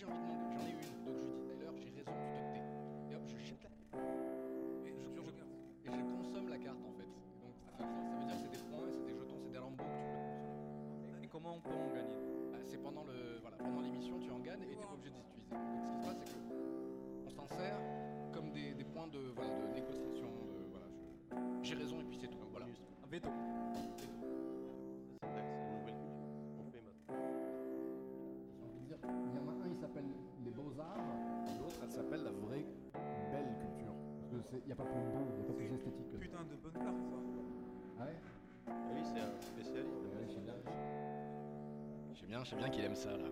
j'ai envie de j'en ai une. Donc je lui dis Tyler, j'ai raison, tu te tais. Et hop, je jette la Et je, et je consomme la carte en fait. Donc ça, ça veut dire que c'est des points, c'est des jetons, c'est des lambeaux que tu peux consommer. Et comment on peut en gagner? Ah, c'est pendant le voilà, pendant l'émission tu en gagnes et t'es pas obligé de les utiliser. Donc ce qui se passe c'est que on s'en sert comme des, des points de voilà de négociation. De, voilà, j'ai raison et puis c'est tout. Voilà. Un veto. Qu'il n'y a pas plus beau, il n'y a pas plus esthétique que. Putain de bonne carte, ça. Ah ouais Ah oui, c'est un spécialiste. Ouais, je sais bien. Je sais bien, je sais bien qu'il aime ça là.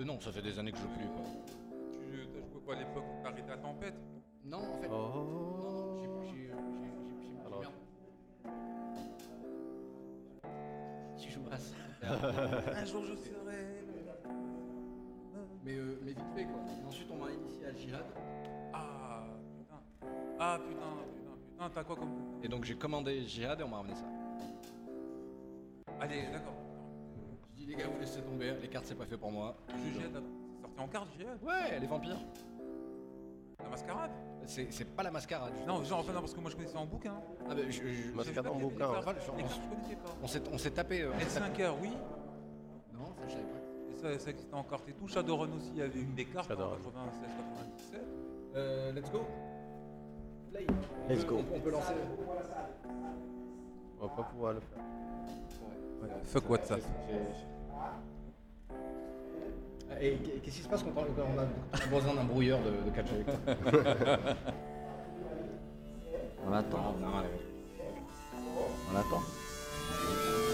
Euh, non, ça fait des années que je joue plus quoi. Tu t'as joué quoi à l'époque T'as arrêté la tempête? Non, en fait. Non, non, Oh j'ai- j'ai- j'ai- j'ai- j'ai- Alors. Tu joues à ça. Un jour je serai. Mais, euh, mais vite fait quoi. Et ensuite on m'a initié à Jihad. Ah putain. Ah putain, putain, putain, t'as quoi comme. Et donc j'ai commandé Jihad et on m'a ramené ça. Allez, d'accord. Tomber, les cartes c'est pas fait pour moi. Attends. C'est sorti en carte, Ouais, les vampires. La mascarade C'est c'est pas la mascarade. Non, genre, enfin, non, parce que moi je connaissais en bouquin. Ah bah, je- je- Mascarade en Les bouquin. cartes, ouais. les cartes, je connaissais pas. on s'est on s'est tapé. euh, on s'est tapé- L5R, oui. Non, ça je savais pas. Et ça, ça existait en carte et tout. Shadowrun aussi, il y avait une des cartes en Shadowrun. 96, 97. Euh, let's go. Play. Let's go. On, on peut lancer. On va pas pouvoir le faire. Fuck WhatsApp. Et qu'est-ce qui se passe quand on, a besoin d'un brouilleur de, de catch avec toi On attend, allez. on attend.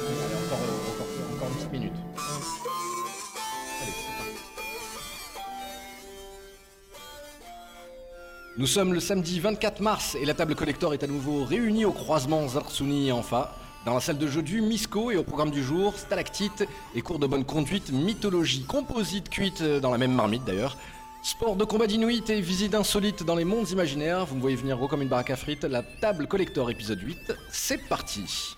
Allez, encore, euh, encore, encore une petite minute. Allez, c'est parti. Nous sommes le samedi 24 mars et la table collector est à nouveau réunie au croisement Zarsuni et Enfa. Dans la salle de jeu du Misco et au programme du jour, stalactite et cours de bonne conduite, mythologie, composite cuite euh, dans la même marmite d'ailleurs. Sport de combat d'inuit et visite insolite dans les mondes imaginaires. Vous me voyez venir gros comme une baraque à frites. La table collector épisode 8, c'est parti.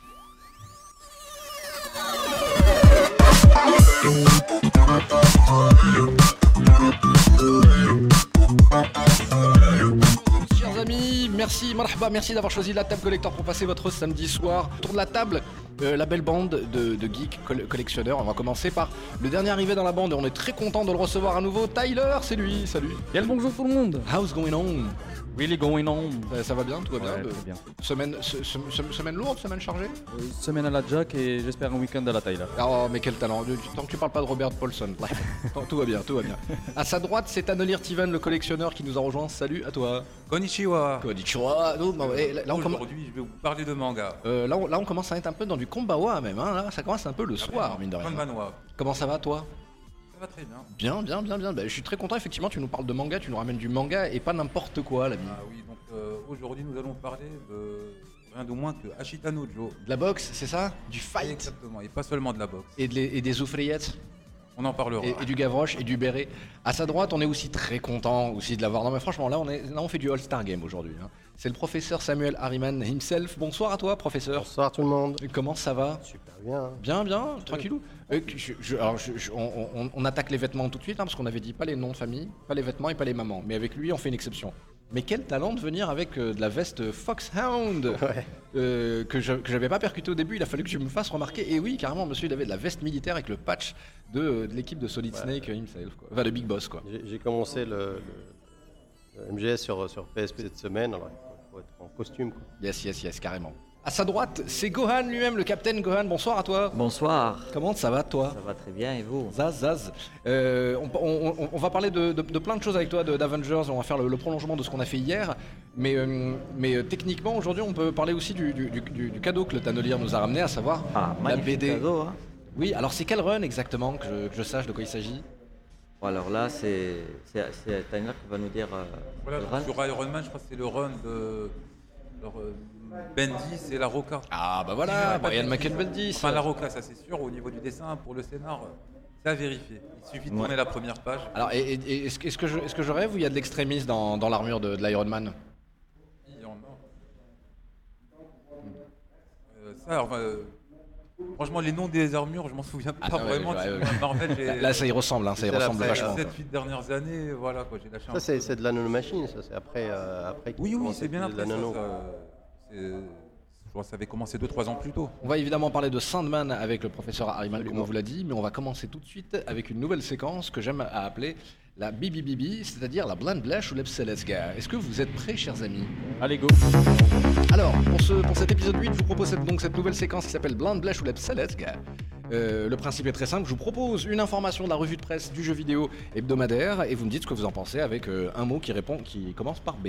Merci, marhaba, merci d'avoir choisi la table collector pour passer votre samedi soir. Autour de la table, euh, la belle bande de, de geeks coll- collectionneurs. On va commencer par le dernier arrivé dans la bande et on est très content de le recevoir à nouveau. Tyler, c'est lui, salut. Quel bonjour tout le monde How's going on? Really going on Euh, Ça va bien, tout va bien? Ouais, Euh, très bien. Semaine, se- se- se- semaine lourde, semaine chargée? Euh, Semaine à la Jack et j'espère un week-end à la Tyler. Oh, mais quel talent. Tant que tu parles pas de Robert Paulson. Tout va bien, tout va bien. À sa droite, c'est Anolir Tivan, le collectionneur, qui nous a rejoint. Salut à toi. Konnichiwa. Konnichiwa. Aujourd'hui, je vais vous parler de manga. Euh, là, on, là, on commence à être un peu dans du combat même. Hein, là, ça commence un peu le soir, mine de rien. Comment ça va, toi? Ça va très bien. Bien, bien, bien, bien. Bah, je suis très content, effectivement, tu nous parles de manga, tu nous ramènes du manga et pas n'importe quoi, l'ami. Ah oui, donc euh, aujourd'hui nous allons parler de rien de moins que Ashita no Joe. De la boxe, c'est ça? Du fight Exactement, et pas seulement de la boxe. et, de les- et des ouvriyettes? On en parlera. et, et du gavroche et du béret. À sa droite, on est aussi très content aussi de l'avoir. Non mais franchement, là on, est, là, on fait du All-Star Game aujourd'hui. hein. C'est le professeur Samuel Harriman himself. Bonsoir à toi, professeur. Bonsoir tout le monde. Comment ça va? Super bien. Bien, bien, tranquillou. Euh, je- je- alors, je- je- on, on- on attaque les vêtements tout de suite, hein, parce qu'on avait dit pas les noms de famille, pas les vêtements et pas les mamans. Mais avec lui, on fait une exception. Mais quel talent de venir avec euh, de la veste Foxhound Ouais. euh, que je que j'avais pas percuté au début. Il a fallu que je me fasse remarquer. Et oui, carrément, monsieur, il avait de la veste militaire avec le patch de, de l'équipe de Solid Ouais. Snake euh, himself, quoi. Enfin, de Big Boss, quoi. J'ai j'ai commencé le, le- le MGS sur, sur PSP cette semaine, alors il faut être en costume. Quoi. Yes, yes, yes, carrément. À sa droite, c'est Gohan lui-même, le capitaine Gohan. Bonsoir à toi. Bonsoir, Comment ça va, toi? Ça va très bien et vous? Zaz, Zaz. Euh, on, on- on- on va parler de, de- de plein de choses avec toi, de- d'Avengers. On va faire le, le prolongement de ce qu'on a fait hier. Mais, euh, mais euh, techniquement, aujourd'hui, on peut parler aussi du, du- du- du- du cadeau que le Tannelier nous a ramené, à savoir Ah, la magnifique BD. cadeau, hein. Oui, alors c'est quel run exactement que je, que je sache de quoi il s'agit? Bon, alors là, c'est Tyler qui va nous dire euh, Voilà, le donc run. sur Iron Man, je crois que c'est le run de euh, Bendy, c'est la Roca. Ah bah voilà, Brian McElbendis. Enfin, la Roca, ça c'est sûr. Au niveau du dessin, pour le scénar, c'est à vérifier. Il suffit de Ouais. tourner la première page. Alors, et- et- et est-ce que- est-ce que, je, est-ce que je rêve ou il y a de l'extrémisme dans, dans l'armure de, de l'Iron Man? Il y en a. Euh, ça, enfin, euh, franchement, les noms des armures, je m'en souviens pas Ah, ouais, vraiment. ouais, ouais, Tu- Marvel, j'ai- Là, ça y ressemble, hein, ça y la ressemble vachement. les 7-8 dernières années, voilà quoi, j'ai lâché un Ça, c'est peu. c'est de la nanomachine, ça, c'est après. euh, après Oui, oui, c'est bien après de ça. Je crois que ça avait commencé 2-3 ans plus tôt. On va évidemment parler de Sandman avec le professeur Harriman, comme on vous l'a dit, mais on va commencer tout de suite avec une nouvelle séquence que j'aime à appeler la BBBB, c'est-à-dire la Blind Blash ou l'Epseleska. Est-ce que vous êtes prêts, chers amis? Allez, go. Alors, pour, ce, pour cet épisode 8, je vous propose cette- donc cette nouvelle séquence qui s'appelle Blind Blash ou l'Epseleska. Euh, le principe est très simple, je vous propose une information de la revue de presse du jeu vidéo hebdomadaire et vous me dites ce que vous en pensez avec euh, un mot qui répond, qui commence par B.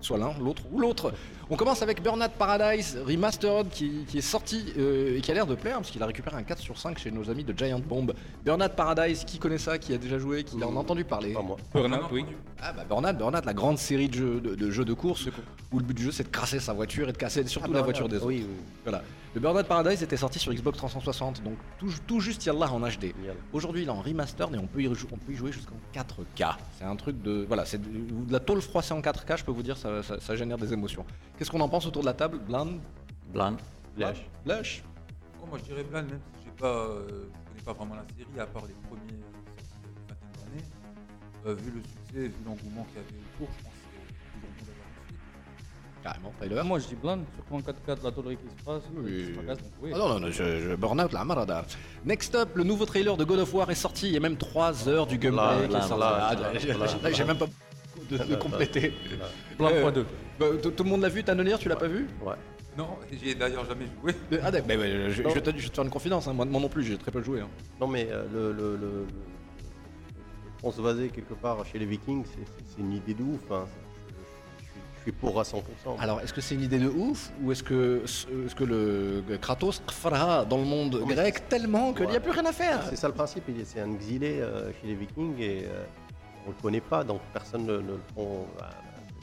Soit l'un, l'autre ou l'autre. On commence avec Burnout Paradise Remastered qui, qui est sorti euh, et qui a l'air de plaire parce qu'il a récupéré un 4 sur 5 chez nos amis de Giant Bomb. Burnout Paradise, qui connaît ça, qui a déjà joué, qui en a entendu parler? Pas moi. Burnout, oui. ah bah Burnout, Burnout, la grande série de jeux de, de jeux de course où le but du jeu c'est de casser sa voiture et de casser surtout la voiture des autres. Oui, oui. Voilà. Le Burnout Paradise était sorti sur Xbox 360, donc tout, tout juste Yallah en HD. Aujourd'hui, il est en remastered et on peut y, rejou- on peut y jouer jusqu'en 4K. C'est un truc de. Voilà, c'est de, de la tôle froissée en 4K, je peux vous dire, ça, ça- ça génère des émotions. Qu'est-ce qu'on en pense autour de la table? Blind? Blind. Lâche. Lâche Oh, moi je dirais Blan, même si pas, euh, je connais pas vraiment la série, à part les premiers d'années. Euh, vu le succès, vu l'engouement qu'il y avait autour, je pense Carrément, Tyler Moi, je dis blind, surtout en 4K de la tôlerie qui se passe. Oui. qui se fracasse, donc oui. Ah non, non, non, je, je- Burnout, la marada. Next up, le nouveau trailer de God of War est sorti. Il y a même 3 heures du gameplay qui est sorti. là, Ah, là, j'ai- là, j'ai- J'ai même pas de, de compléter. Blind Euh, x2. Bah, tout le monde l'a vu, Tanonir, tu l'as pas vu Ouais. Non, j'y ai d'ailleurs jamais joué. Euh, Ah d'accord, mais, mais, je, je te, je vais te faire une confidence, hein. moi, moi non plus, j'ai très peu joué. hein. Non, mais euh, le, le, le, le- le transvaser quelque part chez les Vikings, c'est- une idée de ouf. hein. Suis pour à 100%. Alors, est-ce que c'est une idée de ouf ou est-ce que, que le Kratos fera dans le monde grec tellement qu'il n'y a plus rien à faire? C'est ça le principe, c'est un exilé euh, chez les Vikings et euh, on le connaît pas, donc personne ne ne le prend. bah,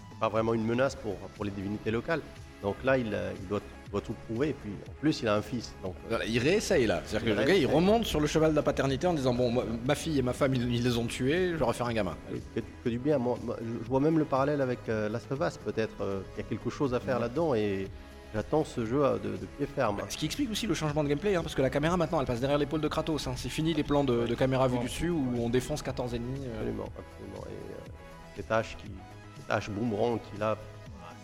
c'est pas vraiment une menace pour, pour les divinités locales. Donc là, il, il doit, doit tout prouver et puis en plus, il a un fils. Donc, euh, Voilà, il réessaye là. C'est-à-dire que Il le gars, il remonte sur le cheval de la paternité en disant Bon, moi, ma fille et ma femme, ils, ils les ont tués, je vais refaire un gamin. que, que du bien. Moi, je vois même le parallèle avec euh, Last of Us, peut-être. euh, qu'il y a quelque chose à faire là-dedans et j'attends ce jeu de, de pied ferme. Ce qui explique aussi le changement de gameplay, hein, parce que la caméra maintenant, elle passe derrière l'épaule de Kratos. hein. C'est fini les plans de, de caméra vue du dessus où on défonce 14 ennemis. euh. Absolument, absolument. Et euh, hache qui, hache boomerang qu'il a.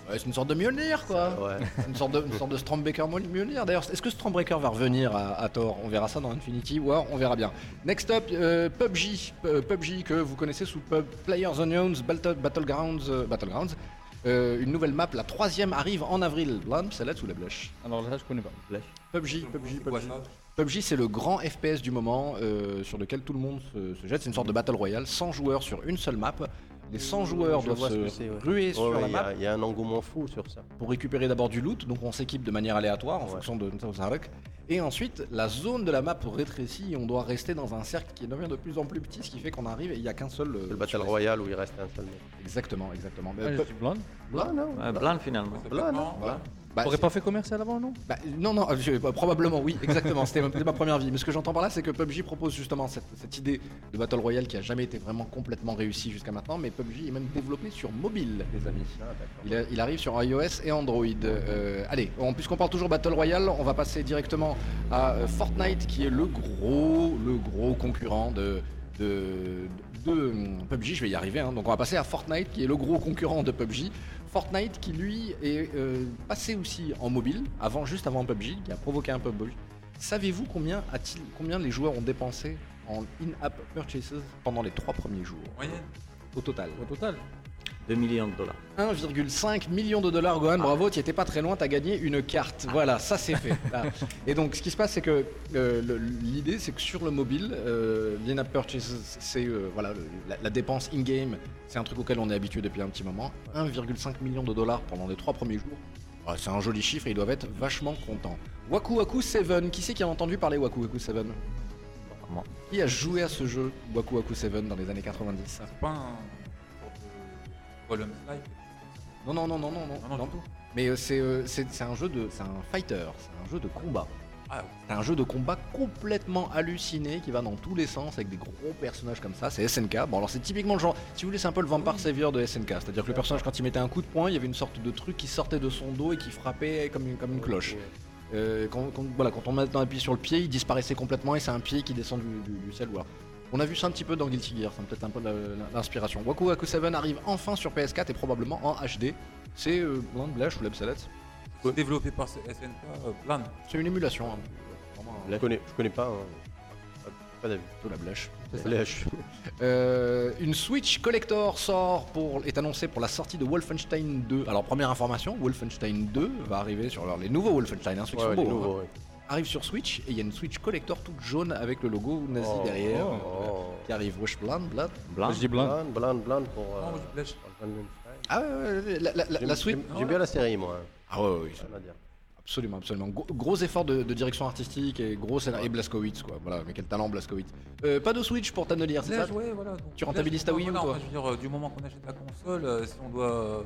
Ouais, c'est une sorte de Mjolnir, quoi. Ouais. une sorte de, une sorte de Stormbreaker Mjolnir. D'ailleurs, est-ce que Stormbreaker va revenir à, à Thor On verra ça dans Infinity War, on verra bien. Next up, euh, PUBG. Euh, PUBG que vous connaissez sous Pub- Players Unknowns Battle- Battlegrounds. euh, Battlegrounds. Euh, une nouvelle map, la troisième, arrive en avril. Là sous la blèche. Alors là, je connais pas. PUBG, PUBG, PUBG. PUBG, c'est le grand FPS du moment euh, sur lequel tout le monde se, se jette. C'est une sorte de Battle Royale, 100 joueurs sur une seule map. Les 100 joueurs Je doivent se que c'est, ouais. ruer Ouais, sur ouais, la map Il y, a un engouement fou sur ça. pour récupérer d'abord du loot, donc on s'équipe de manière aléatoire en Ouais. fonction de Et ensuite, la zone de la map rétrécit et on doit rester dans un cercle qui devient de plus en plus petit, ce qui fait qu'on arrive et il n'y a qu'un seul. euh, C'est le Battle Royale où il reste un seul mec. Exactement, exactement. Mais Ah, je dis blind. Là, non blind finalement. Ça Bah, T'aurais pas fait commercial avant, non? Bah, non, non, je- bah, probablement oui, exactement. C'était ma, première vie. Mais ce que j'entends par là, c'est que PUBG propose justement cette, cette idée de Battle Royale qui a jamais été vraiment complètement réussie jusqu'à maintenant. Mais PUBG est même développé sur mobile, les amis. Ah. Il, a- il arrive sur iOS et Android. Euh, allez, en- puisqu'on parle toujours Battle Royale, on va passer directement à euh, Fortnite, qui est le gros, le gros concurrent de, de, de, euh, PUBG. Je vais y arriver. hein. Donc on va passer à Fortnite, qui est le gros concurrent de PUBG. Fortnite, qui lui est euh, passé aussi en mobile, avant, juste avant PUBG, qui a provoqué un PUBG. Savez-vous combien, a-t-il, combien les joueurs ont dépensé en in-app purchases pendant les trois premiers jours? Moyenne. au total Au total 2 millions de dollars. 1,5 million de dollars, Gohan, bravo, tu étais pas très loin, t'as gagné une carte. Voilà, ça c'est fait. Ah. Et donc ce qui se passe, c'est que euh, l'idée, c'est que sur le mobile, euh, l'in-app purchase, c'est euh, voilà, le- la, la dépense in-game, c'est un truc auquel on est habitué depuis un petit moment. 1,5 million de dollars pendant les trois premiers jours. Ah, c'est un joli chiffre et ils doivent être vachement contents. Waku Waku 7, qui c'est qui a entendu parler Waku Waku 7 Moi. Qui a joué à ce jeu Waku Waku 7 dans les années 90 C'est pas un slide. Non, non, non, non, non, non. Non, non. tout. Mais euh, c'est euh, c'est c'est un jeu de. C'est un fighter, c'est un jeu de combat. Ah, C'est un jeu de combat complètement halluciné qui va dans tous les sens avec des gros personnages comme ça. C'est SNK. Bon, alors c'est typiquement le genre. Si vous voulez, c'est un peu le Vampire Savior de SNK. C'est-à-dire que le personnage, quand il mettait un coup de poing, il y avait une sorte de truc qui sortait de son dos et qui frappait comme une, comme une cloche. Euh, quand, quand- voilà, quand on maintenant appuie sur le pied, il disparaissait complètement et c'est un pied qui descend du, du- du ciel. On a vu ça un petit peu dans Guilty Gear, c'est peut-être un peu l'inspiration. Waku Waku 7 arrive enfin sur PS4 et probablement en HD. C'est euh, Blind Blash ou Lebsalet. c'est développé par SNK, euh, Plan. C'est une émulation. hein. Vraiment, Je connais, je connais pas. hein. Pas- d'avis. plutôt la Blash. Lèche. Euh, une Switch Collector sort pour, est annoncée pour la sortie de Wolfenstein 2. Alors première information, Wolfenstein 2 va arriver sur alors, les nouveaux Wolfenstein, hein, ceux qui Ouais, sont ouais, beaux, les hein. ouais. Arrive sur Switch et il y a une Switch Collector toute jaune avec le logo nazi Oh, derrière oh, euh, oh. qui arrive. Wesh Blood, Blood. Blanc. Je dis blanc. Blind, blind, blind pour. Euh. Ah ouais, ouais, ouais, la, la- la- Switch. J'aime bien la série, moi. Ah ouais, ouais, Rien à dire. absolument, absolument. Gros, gros effort de, de direction artistique et gros scénario. Et Blaskowitz quoi. Voilà, mais quel talent Blaskowitz. Euh, pas de Switch pour Tannelier, c'est ça Blash, ouais, voilà. donc, Tu rentabilises ta Wii U, voilà, toi enfin, Je veux dire, euh, du moment qu'on achète la console, euh, si on doit.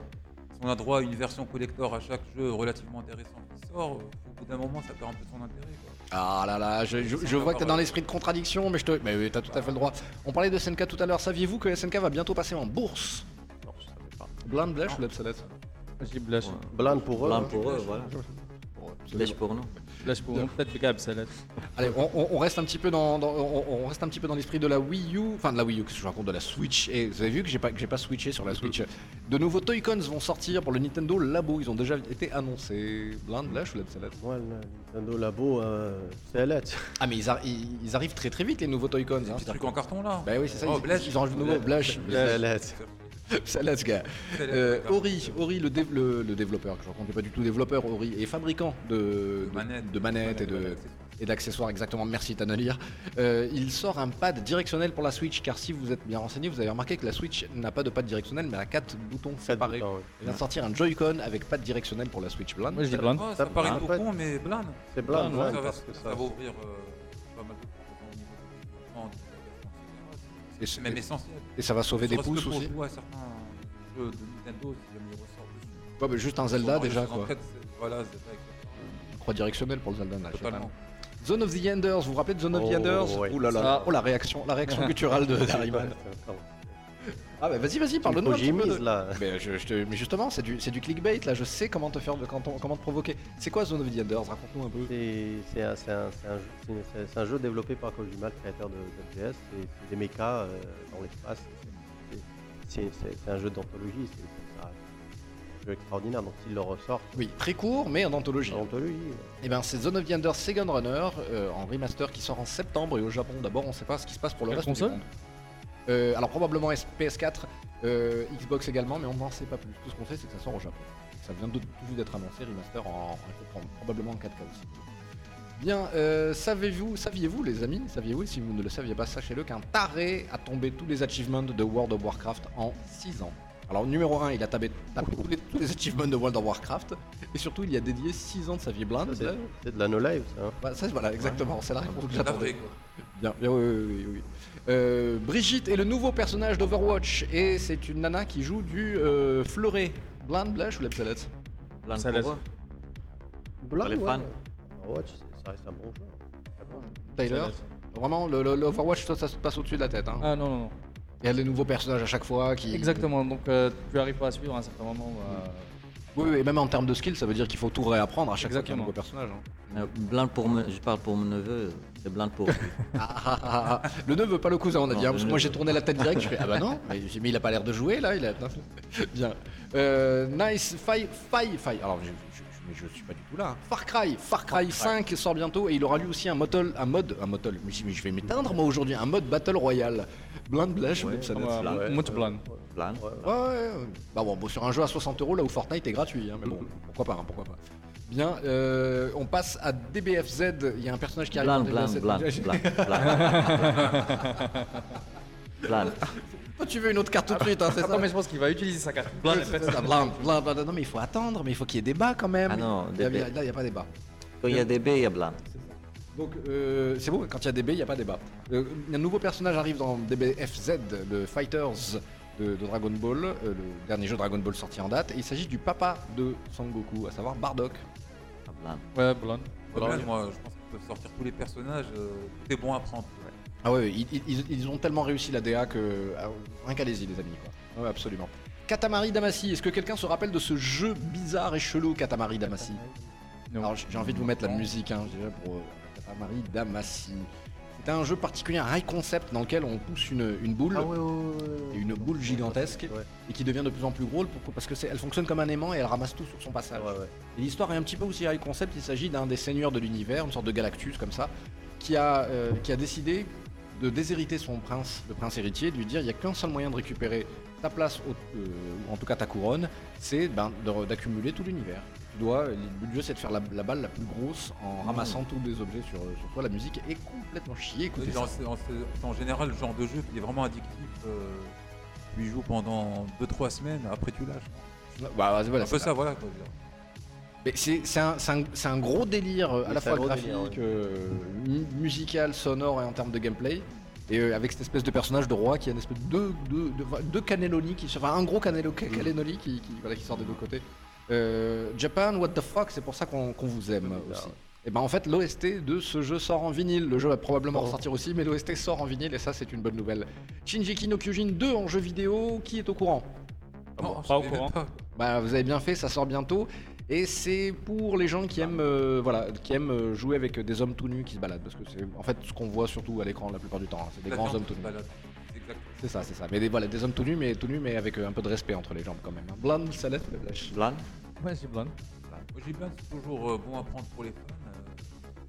On a droit à une version collector à chaque jeu relativement intéressant qui sort, euh, au bout d'un moment, ça perd un peu son intérêt. Quoi. Ah là là, je, je- je vois que t'es dans l'esprit de contradiction, mais je te. Mais oui, t'as tout à fait le droit. On parlait de SNK tout à l'heure. Saviez-vous que SNK va bientôt passer en bourse? Non, je savais pas. Blind Blash ou l'Absalet Je dis blush. Blind pour eux. Blanc hein. pour eux, voilà. Blèche pour nous. Peut-être. Allez, on, on- on reste un petit peu dans, dans- on, on reste un petit peu dans l'esprit de la Wii U, enfin de la Wii U, que je raconte de la Switch. Et vous avez vu que j'ai pas que j'ai pas switché sur la Switch. De nouveaux Toy-Cons vont sortir pour le Nintendo Labo. Ils ont déjà été annoncés. Blind Blash ou l'Absalet Ouais, le Nintendo Labo, euh, c'est. Ah mais ils, arri- ils- ils arrivent très très vite les nouveaux Toy-Cons. Hein, Petit truc en carton là. Bah oui, c'est ça. Oh, ils, ils en rajoutent de nouveau. Blash. La- Euh, Ori, Ori le, le, le développeur, que je raconte pas du tout développeur, Ori, et fabricant de, De manettes. de manettes et de- Manettes, et d'accessoires, exactement, merci Tanalir. Euh, il sort un pad directionnel pour la Switch, car si vous êtes bien renseigné, vous avez remarqué que la Switch n'a pas de pad directionnel, mais elle a 4 boutons Quatre séparés. boutons, ouais. Il vient de sortir un Joy-Con avec pad directionnel pour la Switch Blind. Moi je dis blanc. Oh, ça Ça paraît fait. con, mais Blan. C'est blind, Blind, blind, ça, va, parce que ça ça. va ouvrir euh, C'est même essentiel. et ça va sauver des pouces pour aussi. jouer à certains jeux de Nintendo, si jamais ils ressortent dessus. Ouais, bah, juste un Zelda déjà, quoi. Voilà, Zelda. Croix directionnelle pour le Zelda. là. Totalement. Zone of the Enders, vous vous rappelez de Zone of the Oh, Enders ouais. Ouh là là, oh la réaction, la réaction gutturale de Dariman. Ah bah vas-y, vas-y, parle-nous un petit peu de- là. Mais, je, je te- mais justement, c'est du, c'est du clickbait là, je sais comment te faire, de- quand on- comment te provoquer. C'est quoi Zone of the Enders? Raconte-nous un peu. C'est c'est un, c'est un- c'est un jeu- c'est une- c'est- c'est un jeu développé par Kojima, le créateur de d'MGS. C'est c'est des mechas euh, dans l'espace. C'est- C'est c'est- c'est un jeu d'anthologie. C'est c'est un jeu extraordinaire. Donc il le ressort Oui, très court, mais en anthologie. en anthologie. Et ben c'est Zone of the Enders Second Runner euh, en remaster qui sort en septembre et au Japon d'abord, on sait pas ce qui se passe pour le Quelle reste console? du monde. Euh, alors probablement S- PS4, euh, Xbox également, mais on n'en sait pas plus. Tout ce qu'on sait, c'est que ça sort au Japon. Ça vient de, tout juste d'être annoncé, remaster en, en- en- probablement en 4K aussi. Bien, euh, savez-vous, saviez-vous les amis, saviez-vous, si vous ne le saviez pas, sachez-le qu'un taré a tombé tous les achievements de World of Warcraft en 6 ans. Alors numéro 1, il a tapé, tapé tous, les, tous les achievements de World of Warcraft, et surtout il y a dédié 6 ans de sa vie blinde. C'est de la no live, ça. hein. Voilà, ça, voilà, exactement, c'est la réponse que j'attendais. Bien, bien, oui, oui, oui, oui. Euh, Brigitte est le nouveau personnage d'Overwatch et c'est une nana qui joue du euh, fleuret. Blind Blush ou pour laisse. eux. Blind, les fans. Overwatch, ça reste un bon jeu. Tyler Ça laisse. Vraiment, le- le- l'Overwatch, ça, ça se passe au-dessus de la tête. Hein. Ah non, non, non. Il y a des nouveaux personnages à chaque fois qui. Exactement, donc euh, tu arrives pas à suivre à un certain moment. euh, Oui, oui, et même en termes de skill, ça veut dire qu'il faut tout réapprendre à chaque fois qu'il y a un Exactement. nouveau personnage. hein. Euh, Blanc pour me- je parle pour mon neveu, c'est blanc pour lui. Ah, ah, ah, ah. Le neveu, pas le cousin, on a Non, dit. hein, le parce que moi, j'ai tourné la tête direct. Je fais Ah bah non, mais, il a pas l'air de jouer là. Il a... Bien. Euh, nice. Fai, Fai, Fai. Alors, je, je, je- mais je suis pas du tout là. hein. Far Cry. Far Cry 5 sort bientôt et il aura lui aussi un motol, un mode, un motol. Mais, je- mais je vais m'éteindre moi aujourd'hui. Un mode Battle Royale. Blind Blash ou Ouais. Epsalette ouais, Blanc. ouais, Much blanc. Blanc. Ouais, Ouais, ouais, ouais. Bah bon, bon, sur un jeu à 60 euros là où Fortnite est gratuit, hein, mais bon, pourquoi pas, hein, pourquoi pas. Bien, euh, on passe à DBFZ. Il y a un personnage qui arrive. Blanc, dans blanc, DBFZ. blanc, blanc, blanc. Blanc. Toi, tu veux une autre carte tout de suite, hein, c'est ça Attends, mais je pense qu'il va utiliser sa carte. Blanc, blanc, blanc. Non, mais il faut attendre, mais il faut qu'il y ait débat quand même. Ah non, Il y a- débat. Là, il n'y a pas débat. Quand il y a des baies, il y a blanc. Donc, euh, c'est bon, quand il y a débat, il n'y a pas débat. Euh, un nouveau personnage arrive dans DBFZ, le Fighters. De, de Dragon Ball, euh, le dernier jeu Dragon Ball sorti en date. Et il s'agit du papa de Sangoku, à savoir Bardock. Ah, Blan. Ouais, Blan. Voilà, moi, je pense qu'ils peuvent sortir tous les personnages. euh, tout est bon à prendre. Ah ouais, ils, ils- ils ont tellement réussi la DA que. ah, rien qu'allez-y, les amis. Quoi. Ouais, absolument. Katamari Damacy, est-ce que quelqu'un se rappelle de ce jeu bizarre et chelou Katamari Damacy? Non. Alors j'ai envie de vous mettre la musique hein, déjà pour euh, Katamari Damacy. C'était un jeu particulier, un high concept dans lequel on pousse une, une boule, Ah ouais, ouais, ouais, ouais. et une boule gigantesque, et qui devient de plus en plus gros pour- parce que elle fonctionne comme un aimant et elle ramasse tout sur son passage. Et l'histoire est un petit peu aussi high concept, il s'agit d'un des seigneurs de l'univers, une sorte de Galactus comme ça, qui a, euh, qui a décidé de déshériter son prince, le prince héritier, de lui dire il n'y a qu'un seul moyen de récupérer ta place, au- euh, ou en tout cas ta couronne, c'est ben, d'accumuler tout l'univers. Tu dois, le but du jeu c'est de faire la, la balle la plus grosse en ramassant tous les objets sur, sur toi. La musique est complètement chiée, écoutez. C'est en, général le genre de jeu qui est vraiment addictif. Euh, tu y joues pendant 2-3 semaines, après tu lâches. Bah, voilà, un peu c'est ça, voilà. Quoi, c'est un, gros délire euh, à la fois graphique, délire, euh, mu- musical, sonore et en termes de gameplay. Et euh, avec cette espèce de personnage de roi qui a une espèce de deux, qui enfin un gros Mm. qui, qui, voilà, qui sort des deux côtés. Euh, Japan, what the fuck, c'est pour ça qu'on vous aime aussi. Et ben en fait l'OST de ce jeu sort en vinyle. Le jeu va probablement Oh. ressortir aussi, mais l'OST sort en vinyle et ça c'est une bonne nouvelle. Shinji no Kyojin 2 en jeu vidéo, qui est au courant? Non, pas au courant. pas. bah, vous avez bien fait, ça sort bientôt. Et c'est pour les gens qui aiment, euh, voilà, qui aiment euh, jouer avec des hommes tout nus qui se baladent. Parce que c'est en fait ce qu'on voit surtout à l'écran la plupart du temps. hein, C'est des La grands hommes tout nus. C'est. C'est ça, c'est ça. Mais des, voilà, des hommes tout nus, mais tout nus, mais avec euh, un peu de respect entre les jambes quand même. hein. Blonde, ça laisse le. Blan. Ouais, c'est Blan. Moi, j'ai bien, c'est toujours euh, bon à prendre pour les fans. euh,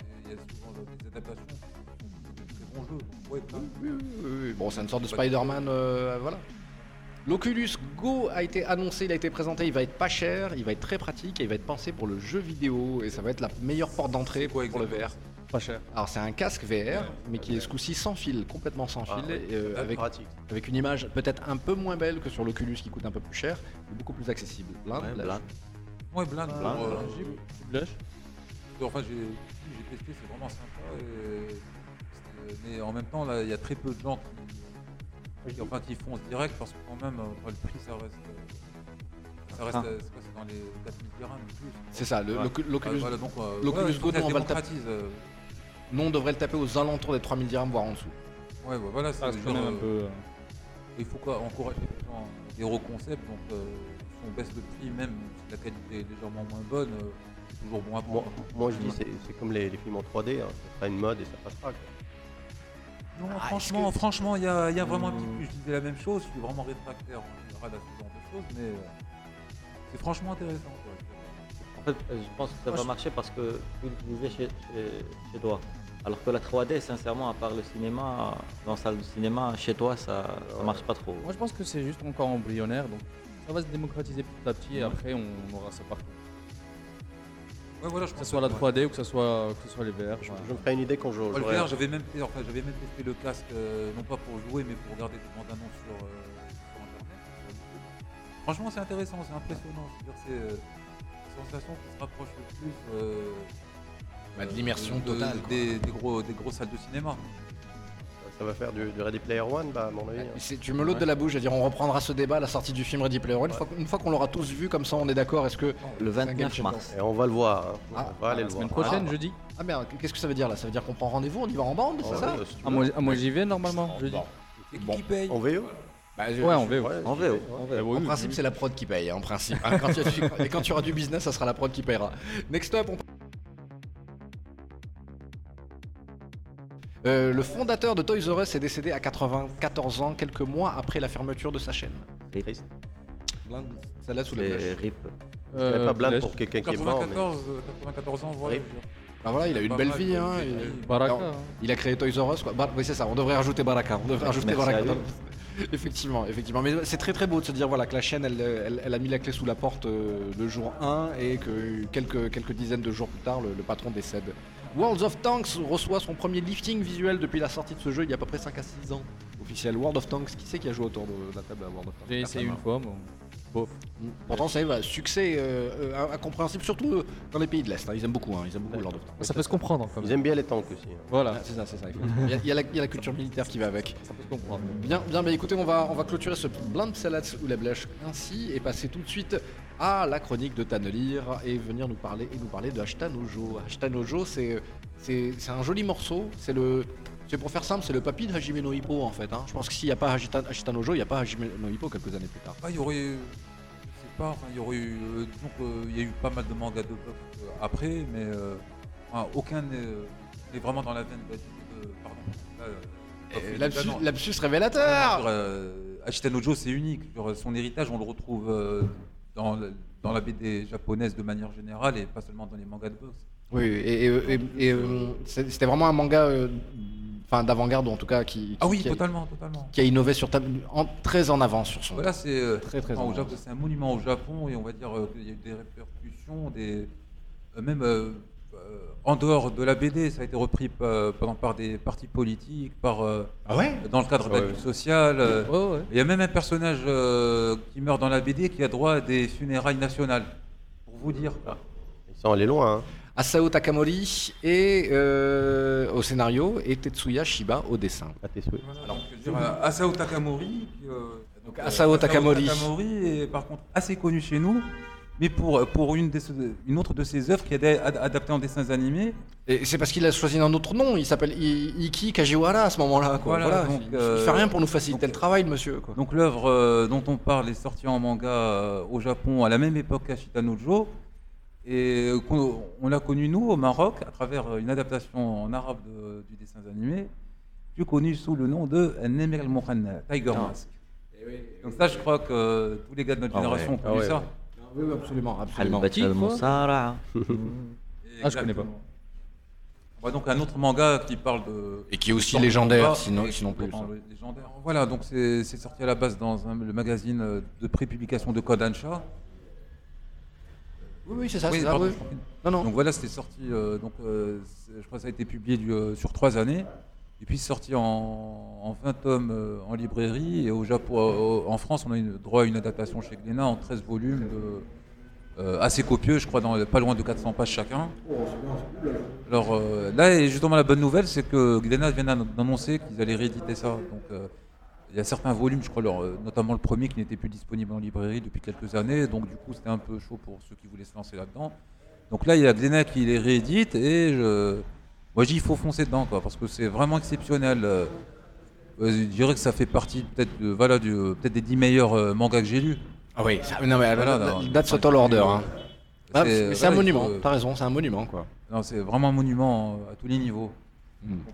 et Il y a souvent euh, des adaptations bons jeux. Donc, ouais. Oui, oui, oui, oui. Bon, c'est une sorte de Spider-Man, euh, voilà. L'Oculus Go a été annoncé, il a été présenté, il va être pas cher, il va être très pratique et il va être pensé pour le jeu vidéo et ça va être la meilleure porte d'entrée pour le VR. Pas cher. Alors c'est un casque VR, mais qui est ce coup-ci sans fil, complètement sans Ah, fil, ouais. et, euh, avec, pratique. avec une image peut-être un peu moins belle que sur l'Oculus qui coûte un peu plus cher, mais beaucoup plus accessible. Ouais, Blan. Ouais, blind. pour, Blind, euh, Enfin, j'ai testé, c'est vraiment sympa. et c'est- mais en même temps, là, il y a très peu de gens qui, qui, enfin, qui font direct parce que quand même, euh, enfin, le prix, ça reste. euh, Ça reste, Ah. euh, c'est dans les 4000 dirhams en plus. C'est ça, l'Oculus euh, Go, on va le taper. Euh, nous, on devrait le taper aux alentours des 3000 dirhams, voire en dessous. Ouais, ouais, voilà, Ça c'est genre, même un euh, peu. euh, Il faut quoi, encourager les gens des gros concepts, donc euh, si on baisse le prix, même si la qualité est légèrement moins bonne, euh, c'est toujours bon à Moi, prendre. moi, je dis, c'est c'est comme les, les films en 3D, hein, ça sera une mode et ça passera. quoi. Non, Ah, franchement, franchement, il y a, il y a vraiment un petit Hmm. peu, je disais la même chose, je suis vraiment réfractaire en général à ce genre de choses, mais euh, c'est franchement intéressant. Quoi. En fait, euh, je pense que ça va marcher parce que tu l'utilisais chez, chez, chez toi. Alors que la 3D, sincèrement, à part le cinéma, dans la salle de cinéma, chez toi, ça ne marche pas trop. Moi, je pense que c'est juste encore embryonnaire, donc ça va se démocratiser petit à petit et après, on aura ça partout. Ouais, voilà, je Que ce soit la ouais. 3D ou que ce soit, que ce soit les VR. Je, me ferai une idée quand je Ouais, le VR, j'avais même, fait- enfin, j'avais même testé le casque, euh, non pas pour jouer, mais pour regarder des bandes annonces sur, euh, sur Internet. Franchement, c'est intéressant, c'est impressionnant. Sensation qui se rapproche le plus euh, Bah, de euh, l'immersion de- totale, quoi. Des, des gros, des grosses salles de cinéma. Ça va faire du, du Ready Player One, bah, à mon avis. hein. C'est- Tu me l'ôtes de la bouche, je veux dire, on reprendra ce débat à la sortie du film Ready Player One. Une fois, une fois qu'on l'aura tous vu, comme ça on est d'accord, est-ce que. Le C'est un game 29 changer. mars. Et on va le voir. hein. Ah, on va aller La le semaine voir. prochaine, Ah. jeudi. Ah merde, qu'est-ce que ça veut dire là? Ça veut dire qu'on prend rendez-vous, on y va en bande, c'est Ouais, ça? Ah, moi, ah, moi, j'y vais normalement, jeudi. Bon. Et qui Bon. paye? En VO Bah, je- Ouais, on va. Ouais, En VO. tu en. VO. En principe, c'est la prod qui paye, hein, en principe. hein, quand du- Et quand tu auras du business, ça sera la prod qui payera. Next up, on... Euh, le fondateur de Toys R Us est décédé à 94 ans, quelques mois après la fermeture de sa chaîne. Rip. Triste. Ça laisse sous flash. RIP. Dirais pas blinde pour quelqu'un qui est mort. mais- 94, euh, 94 ans, voilà. Bah voilà, il a eu une belle vie. Hein, il... Baraka. Alors, hein. il a créé Toys R Us. Quoi. Oui, c'est ça, on devrait rajouter Baraka. On devrait rajouter Merci Baraka. effectivement, effectivement. Mais c'est très très beau de se dire voilà, que la chaîne, elle, elle- elle a mis la clé sous la porte euh, le jour 1 et que quelques, quelques dizaines de jours plus tard, le, le patron décède. World of Tanks reçoit son premier lifting visuel depuis la sortie de ce jeu il y a à peu près 5 à 6 ans. Officiel World of Tanks, qui c'est qui a joué autour de la table à World of Tanks? J'ai essayé une Personne, fois, bon. Bon. Pourtant, c'est un succès euh, euh, incompréhensible, surtout euh, dans les pays de l'Est. hein. Ils aiment beaucoup, hein, ils aiment beaucoup Tanks. Ça peut se comprendre quand Ils aiment bien les tanks aussi. hein. Voilà, Ah, c'est ça, c'est ça. il y, a, il y a la, il y a la culture militaire qui va avec. ça peut se comprendre. Bien, bien, bah écoutez, on va, on va clôturer ce blind salade ou la blèche ainsi et passer tout de suite à la chronique de Tanelir et venir nous parler et nous parler de Ashtanojo. Ashtanojo, c'est c'est c'est un joli morceau. C'est le c'est pour faire simple, c'est le papy de Hajime no Hippo en fait. hein. Je pense que s'il n'y a pas Hajita- Ashtanojo, il n'y a pas Hajime no Hippo quelques années plus tard. Ah, il y aurait. Il y aurait eu. euh, disons qu'il y a eu pas mal de mangas de boxe euh, après, mais euh, aucun n'est euh, vraiment dans la veine de. de- pardon. Là, euh, Euh, Genre, révélateur euh, Ashitanojo, c'est unique. Son héritage, on le retrouve euh, dans, dans la BD japonaise de manière générale et pas seulement dans les mangas de boxe. Oui, et, et- et- et, euh, c'est- c'était vraiment un manga euh, enfin d'avant-garde ou en tout cas qui, Ah oui, qui, a, totalement, totalement. qui a innové sur ta- en- très en avance sur son. Voilà, c'est euh, Très, très en c'est un monument au Japon et on va dire euh, qu'il y a eu des répercussions, des euh, même euh, en dehors de la BD, ça a été repris pa- par, par des partis politiques, par euh, Ah ouais? dans le cadre Ouais, de la lutte sociale. euh, Ouais, ouais. Il y a même un personnage euh, qui meurt dans la BD qui a droit à des funérailles nationales. Pour vous dire. Ils sont allés loin. hein. Asao Takamori et, euh, au scénario et Tetsuya Shiba au dessin. Voilà, donc, je veux dire, euh, Asao Takamori. euh, donc, euh, Asao Takamori. Takamori est par contre assez connu chez nous, mais pour, pour une, des- une autre de ses œuvres qui a été ad- adaptée en dessins animés. Et c'est parce qu'il a choisi un autre nom, il s'appelle I- Iki Kajiwara à ce moment-là. quoi. Voilà, Voilà, donc, il, il euh, fait rien pour nous faciliter donc, le travail, monsieur. Quoi. Donc l'œuvre euh, dont on parle est sortie en manga euh, au Japon à la même époque qu'Ashitanojo. Et euh, on l'a connu nous au Maroc à travers euh, une adaptation en arabe de- du dessin animé, plus connu sous le nom de Nemir al Tiger Ah. Mask. Donc ça, je crois que tous les gars de notre Ah génération ouais, ont connu ah ouais, ça. Oui, absolument, absolument. Al-Musara'a. Ah, je connais pas. Ouais, donc un autre manga qui parle de... Et qui est aussi légendaire, sinon, sinon plus. légendaire. Voilà, donc c'est sorti à la base dans un- le magazine euh, de prépublication de Kodansha. Oui, oui, c'est ça, Oui, c'est ça. pardon, oui. je comprends. Non, non. Donc voilà, c'était sorti, euh, donc, euh, je crois que ça a été publié du, euh, sur trois années. Et puis sorti en, en 20 tomes euh, en librairie. Et au Japon, en France, on a eu droit à une adaptation chez Glénat en 13 volumes, assez copieux, je crois, dans, pas loin de 400 pages chacun. Alors euh, là, et justement, la bonne nouvelle, c'est que Glénat vient d'ann- d'annoncer qu'ils allaient rééditer ça. Donc il y a certains volumes, je crois, leur, euh, notamment le premier, qui n'était plus disponible en librairie depuis quelques années. Donc du coup, c'était un peu chaud pour ceux qui voulaient se lancer là-dedans. Donc là, il y a Glénat qui les réédite et je... moi, il faut foncer dedans, quoi, parce que c'est vraiment exceptionnel. Euh, je dirais que ça fait partie peut-être de- voilà, du- euh, peut-être des 10 meilleurs mangas que j'ai lus. Ah oui, ça- non, mais Voilà, là, that's tall order. Hein. Ah, c'est- mais c'est un voilà, monument, t'as raison, c'est un monument, quoi. Non, c'est vraiment un monument à tous les niveaux.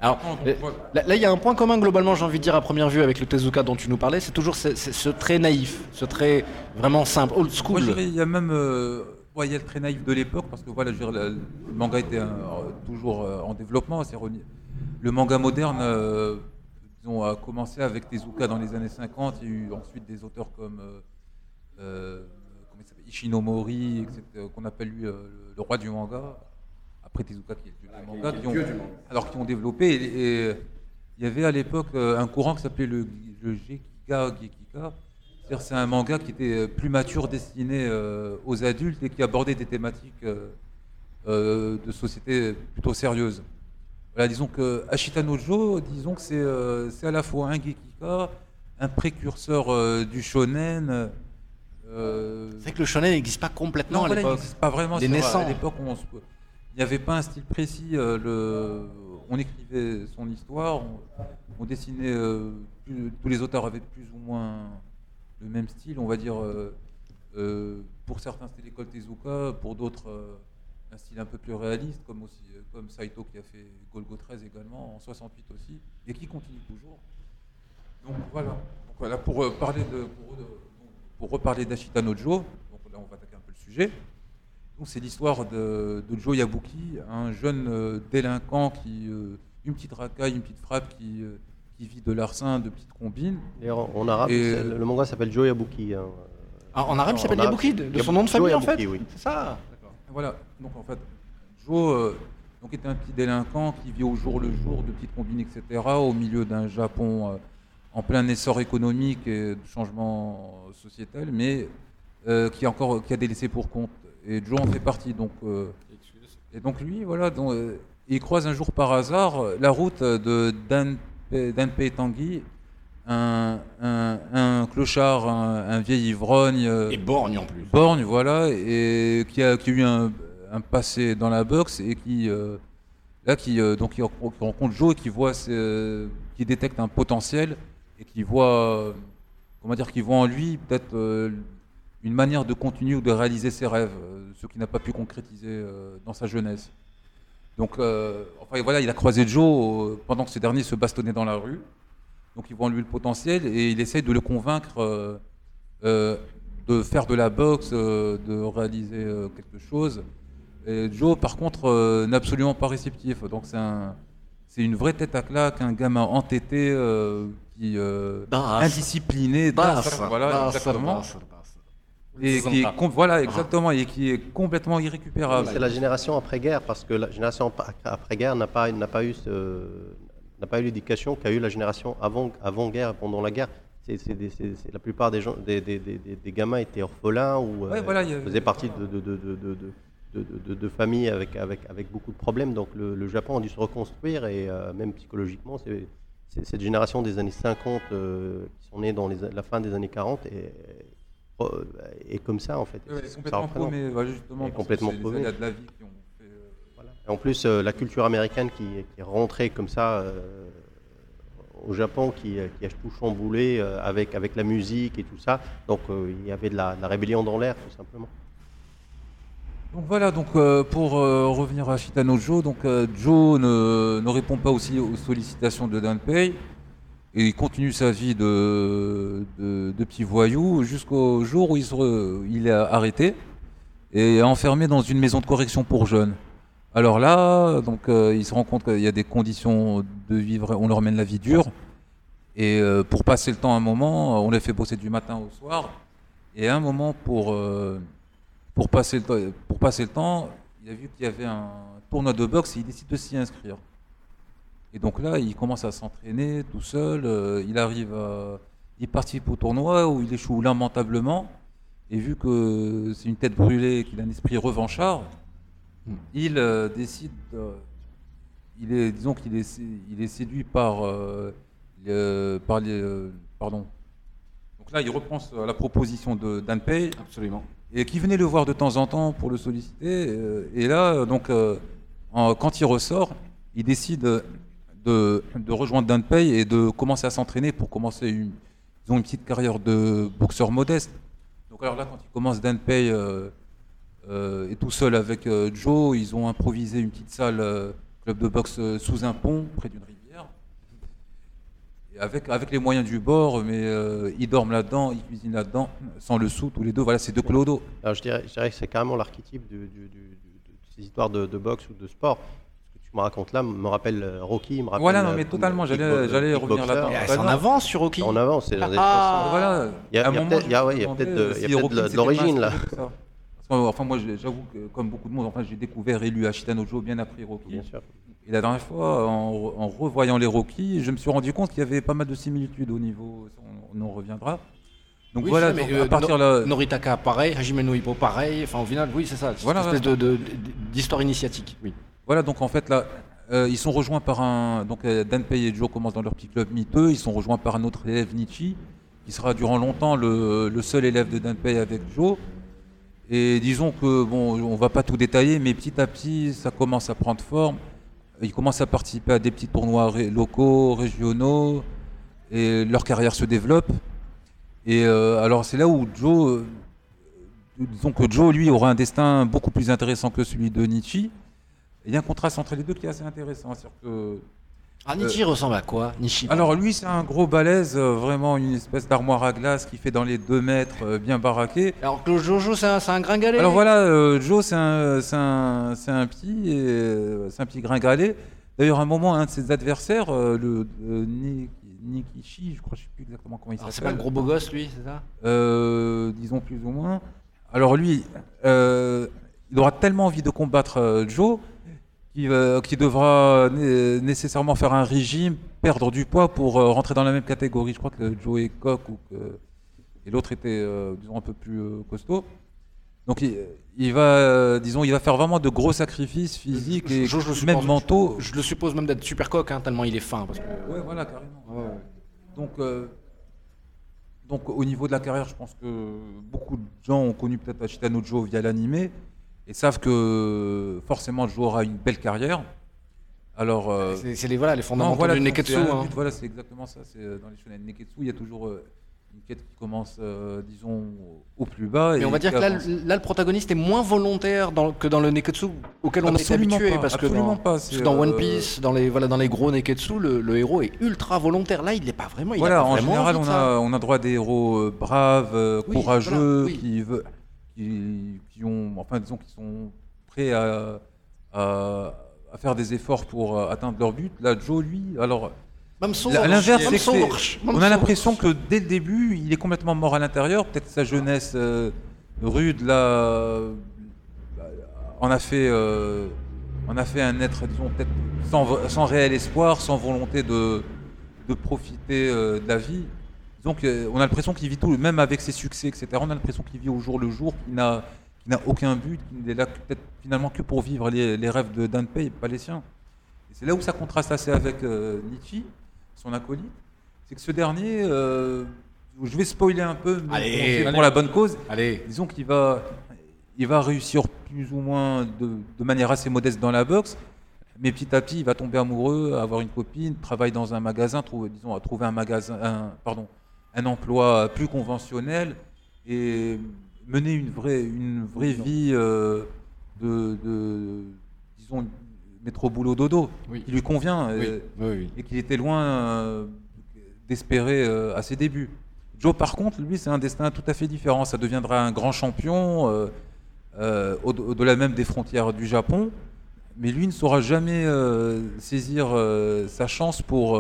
Alors, euh, voilà. Là, là, il y a un point commun globalement, j'ai envie de dire à première vue avec le Tezuka dont tu nous parlais, c'est toujours ce, ce- ce trait naïf, ce trait vraiment simple, old Moi, school. dirais, il y a même euh, ouais, il y a le très naïf de l'époque, parce que voilà, je veux dire, le, le manga était euh, toujours euh, en développement. Le manga moderne euh, disons, a commencé avec Tezuka dans les années 50. Il y a eu ensuite des auteurs comme s'appelle, Ishinomori, qu'on appelle lui le roi du manga. Après Tezuka qui est le du manga, qui ont- alors qui ont développé. Et, et il y avait à l'époque euh, un courant qui s'appelait le, le Gekiga Gekika. C'est-à-dire c'est un manga qui était euh, plus mature, destiné euh, aux adultes et qui abordait des thématiques euh, de société plutôt sérieuses. Voilà, disons que Ashita Nojo, disons que c'est euh, à la fois un Gekika, un précurseur du shonen. C'est vrai que le shonen n'existe pas complètement non, à voilà, il l'époque. n'existe pas vraiment. Il est c'est vrai, naissant. À l'époque, on se- il n'y avait pas un style précis. euh. On écrivait son histoire, on, dessinait. euh, tous les auteurs avaient plus ou moins le même style, on va dire. euh, pour certains, c'était l'école Tezuka, pour d'autres, un style un peu plus réaliste, comme, aussi, comme Saito qui a fait Golgo 13 également, en 68 aussi, et qui continue toujours. Donc voilà, Donc, voilà pour, parler de, pour, pour reparler d'Ashita Nojo, donc là on va attaquer un peu le sujet. Donc c'est l'histoire de, de Joe Yabuki, un jeune euh, délinquant qui, euh, une petite racaille, une petite frappe qui, euh, qui vit de l'arsen, de petites combines. D'ailleurs, en arabe, Et- le manga s'appelle Joe Yabuki. hein. Ah, en arabe, il s'appelle Yabuki, de, son nom de Joe famille en fait. oui. C'est ça. Voilà, donc en fait, Joe euh, donc, est un petit délinquant qui vit au jour le jour de petites combines, etc., au milieu d'un Japon euh, en plein essor économique et de changement sociétal, mais euh, qui, a encore, qui a des laissés pour compte. Et Joe en fait partie. Donc, euh, et donc lui, voilà, donc, euh, il croise un jour par hasard euh, la route de Dan, Danpei Tanguy, un, un, un clochard, un, un vieil ivrogne. Et borgne en plus. borgne, voilà, et qui a, qui a eu un, passé dans la boxe et qui euh, là qui euh, donc qui rencontre Joe et qui voit euh, qui détecte un potentiel et qui voit comment dire qui voit en lui peut-être une manière de continuer ou de réaliser ses rêves, euh, ce qu'il n'a pas pu concrétiser euh, dans sa jeunesse. Donc euh, enfin voilà, il a croisé Joe pendant que ce dernier se bastonnait dans la rue. Donc il voit en lui le potentiel et il essaye de le convaincre euh, euh, de faire de la boxe, de réaliser quelque chose. Et Joe, par contre, n'est absolument pas réceptif. Donc c'est un, c'est une vraie tête à claque, un gamin entêté qui indiscipliné, Basse. das, voilà, Basse, exactement. basse, basse. Et qui est voilà, exactement, et qui est complètement irrécupérable. C'est la génération après-guerre, parce que la génération ap- après-guerre n'a pas, n'a pas eu ce- n'a pas eu l'éducation qu'a eu la génération avant, avant-guerre, pendant la guerre. C'est, c'est des- c'est- c'est- la plupart des, gens, des, des- des- des- des gamins étaient orphelins ou euh, voilà, a- faisaient partie de, de, de, de, de- de- de- de- de familles avec, avec, avec beaucoup de problèmes. Donc le, le Japon a dû se reconstruire et euh, même psychologiquement, c'est, c'est cette génération des années 50 euh, qui sont nés dans les, la fin des années 40 et, euh, et comme ça en fait. Ouais, C'est complètement paumé, justement, complètement de la vie qui ont fait, euh, Voilà. En plus, euh, la culture américaine qui, qui est rentrée comme ça euh, au Japon, qui, qui a tout chamboulé avec, avec la musique et tout ça. Donc il y avait de la, de la rébellion dans l'air, tout simplement. Donc voilà, donc euh, pour euh, revenir à Shitano Joe, donc euh, Joe ne, ne répond pas aussi aux sollicitations de Danpei et il continue sa vie de, de, petit voyou jusqu'au jour où il, est arrêté et enfermé dans une maison de correction pour jeunes. Alors là, donc euh, il se rend compte qu'il y a des conditions de vivre, on leur mène la vie dure et euh, pour passer le temps un moment, on les fait bosser du matin au soir et un moment pour euh, pour passer, le pour passer le temps, il a vu qu'il y avait un tournoi de boxe et il décide de s'y inscrire. Et donc là, il commence à s'entraîner tout seul. euh, il arrive à. Il participe au tournoi où il échoue lamentablement. Et vu que c'est une tête brûlée, qu'il a un esprit revanchard, il euh, décide. de- il est, disons qu'il est, il est séduit par, euh, le- par les. euh, pardon. Donc là, il reprend euh, la proposition de Danpei Absolument. et qui venait le voir de temps en temps pour le solliciter. euh, Et là, euh, donc, euh, en- quand il ressort, il décide de, de rejoindre Danpei et de commencer à s'entraîner pour commencer une, disons, une petite carrière de boxeur modeste. Donc alors là, quand il commence Danpei euh, euh, est tout seul avec euh, Joe, ils ont improvisé une petite salle, euh, club de boxe euh, sous un pont, près d'une rivière. Et avec, avec les moyens du bord, mais ils dorment là-dedans, ils cuisinent là-dedans, sans le sou, tous les deux. Voilà, c'est deux clodos. Alors, je, dirais, je dirais que c'est carrément l'archétype de ces histoires de boxe ou de sport. Tu me racontes là me rappelle euh, Rocky, me rappelle. Voilà, non, euh, mais totalement, j'allais- j'allais revenir là-dedans. Elle bah s'en non. avance sur Rocky. En avant, c'est dans des Ah. Voilà. Il y a- peut-être- de- pas là. enfin, moi, j'avoue que, comme beaucoup de monde, enfin, j'ai découvert et lu Ashitano Joe bien après Rocky. Bien sûr. Et la dernière fois, en, en revoyant les Rocky, je me suis rendu compte qu'il y avait pas mal de similitudes au niveau. On, on en reviendra. Donc Oui, voilà, c'est ça, donc, mais, à euh, partir No- là. Noritaka, pareil. Hajime no Hippo, pareil. Enfin, au final, oui, c'est ça. C'est Voilà, une espèce d'histoire initiatique. Oui. Voilà, donc en fait, là, euh, ils sont rejoints par un. Donc, euh, Danpei et Joe commencent dans leur petit club miteux. Ils sont rejoints par un autre élève, Nietzsche, qui sera durant longtemps le, le seul élève de Danpei avec Joe. Et disons que, bon, on va pas tout détailler, mais petit à petit, ça commence à prendre forme. Ils commencent à participer à des petits tournois locaux, régionaux, et leur carrière se développe. Et euh, alors, c'est là où Joe. disons que Joe, lui, aura un destin beaucoup plus intéressant que celui de Nietzsche. Il y a un contraste entre les deux qui est assez intéressant. c'est-à-dire que- Ah, Nishi ressemble à quoi Alors lui, c'est un gros balèze, euh, vraiment une espèce d'armoire à glace qui fait dans les deux mètres, euh, bien baraqué. Alors que Jojo, c'est un, un gringalet. Alors voilà, euh, Joe, c'est un, un, un petit, euh, c'est un petit gringalet. D'ailleurs, à un moment, un de ses adversaires, euh, le euh, Ni- Nikishi, je crois, je sais plus exactement comment il s'appelle. c'est pas le gros beau gosse, lui, c'est ça? Euh, disons plus ou moins. Alors lui, euh, il aura tellement envie de combattre euh, Joe va- qu'il devra né- nécessairement faire un régime, perdre du poids pour euh, rentrer dans la même catégorie. Je crois que Joe est coq ou que et l'autre était, euh, disons, un peu plus euh, costaud. Donc il, il va, euh, disons, il va faire vraiment de gros sacrifices physiques et Je- je même mentaux. Je le suppose même d'être super coq, hein, tellement il est fin. Parce que... Ouais, voilà, carrément. Ouais. Donc, euh, donc au niveau de la carrière, je pense que beaucoup de gens ont connu peut-être Achitano Joe via l'animé et savent que forcément Joe aura une belle carrière. Alors, euh, C'est les, voilà, les non, fondamentaux voilà, du Neketsu. hein. voilà, c'est exactement ça. C'est euh, dans les shonen Neketsu, il y a toujours euh, une quête qui commence, euh, disons, au plus bas. Mais et on va dire que là, le- là, le protagoniste est moins volontaire dans- que dans le Neketsu auquel on est habitué. pas, parce que dans, pas, parce que dans One Piece, dans les, voilà, dans les gros Neketsu, le, le héros est ultra volontaire. Là, il n'est pas vraiment. Il a Voilà, pas en vraiment général, on a, on a droit à des héros braves, Oui, courageux, voilà, oui. qui, veut- qui, qui ont, enfin, disons, qui sont prêts à, à, à faire des efforts pour euh, atteindre leur but. Là, Joe, lui, alors, l'inverse, on a l'impression que dès le début, il est complètement mort à l'intérieur. Peut-être sa jeunesse euh, rude, là, euh, en a fait, euh, en a fait un être, disons, peut-être sans, sans réel espoir, sans volonté de, de profiter euh, de la vie. Donc, on a l'impression qu'il vit tout, même avec ses succès, etc. On a l'impression qu'il vit au jour le jour, qu'il n'a, aucun but, qu'il n'est là peut-être finalement que pour vivre les, les rêves de Danpei, pas les siens. Et c'est là où ça contraste assez avec euh, Nietzsche, son acolyte. C'est que ce dernier, euh, je vais spoiler un peu, mais Allez, allez. pour la bonne cause. Allez, Disons qu'il va, il va réussir plus ou moins de, de manière assez modeste dans la boxe, mais petit à petit, il va tomber amoureux, avoir une copine, travaille dans un magasin, trouver, disons, à trouver un magasin, un, pardon, un emploi plus conventionnel et mener une vraie, une vraie vie euh, de, de, disons, métro boulot dodo, Oui. qui lui convient. oui, euh, oui, et qu'il était loin euh, d'espérer euh, à ses débuts. Joe, par contre, lui, c'est un destin tout à fait différent. Ça deviendra un grand champion, au- au-delà même des frontières du Japon. Mais lui ne saura jamais saisir sa chance pour,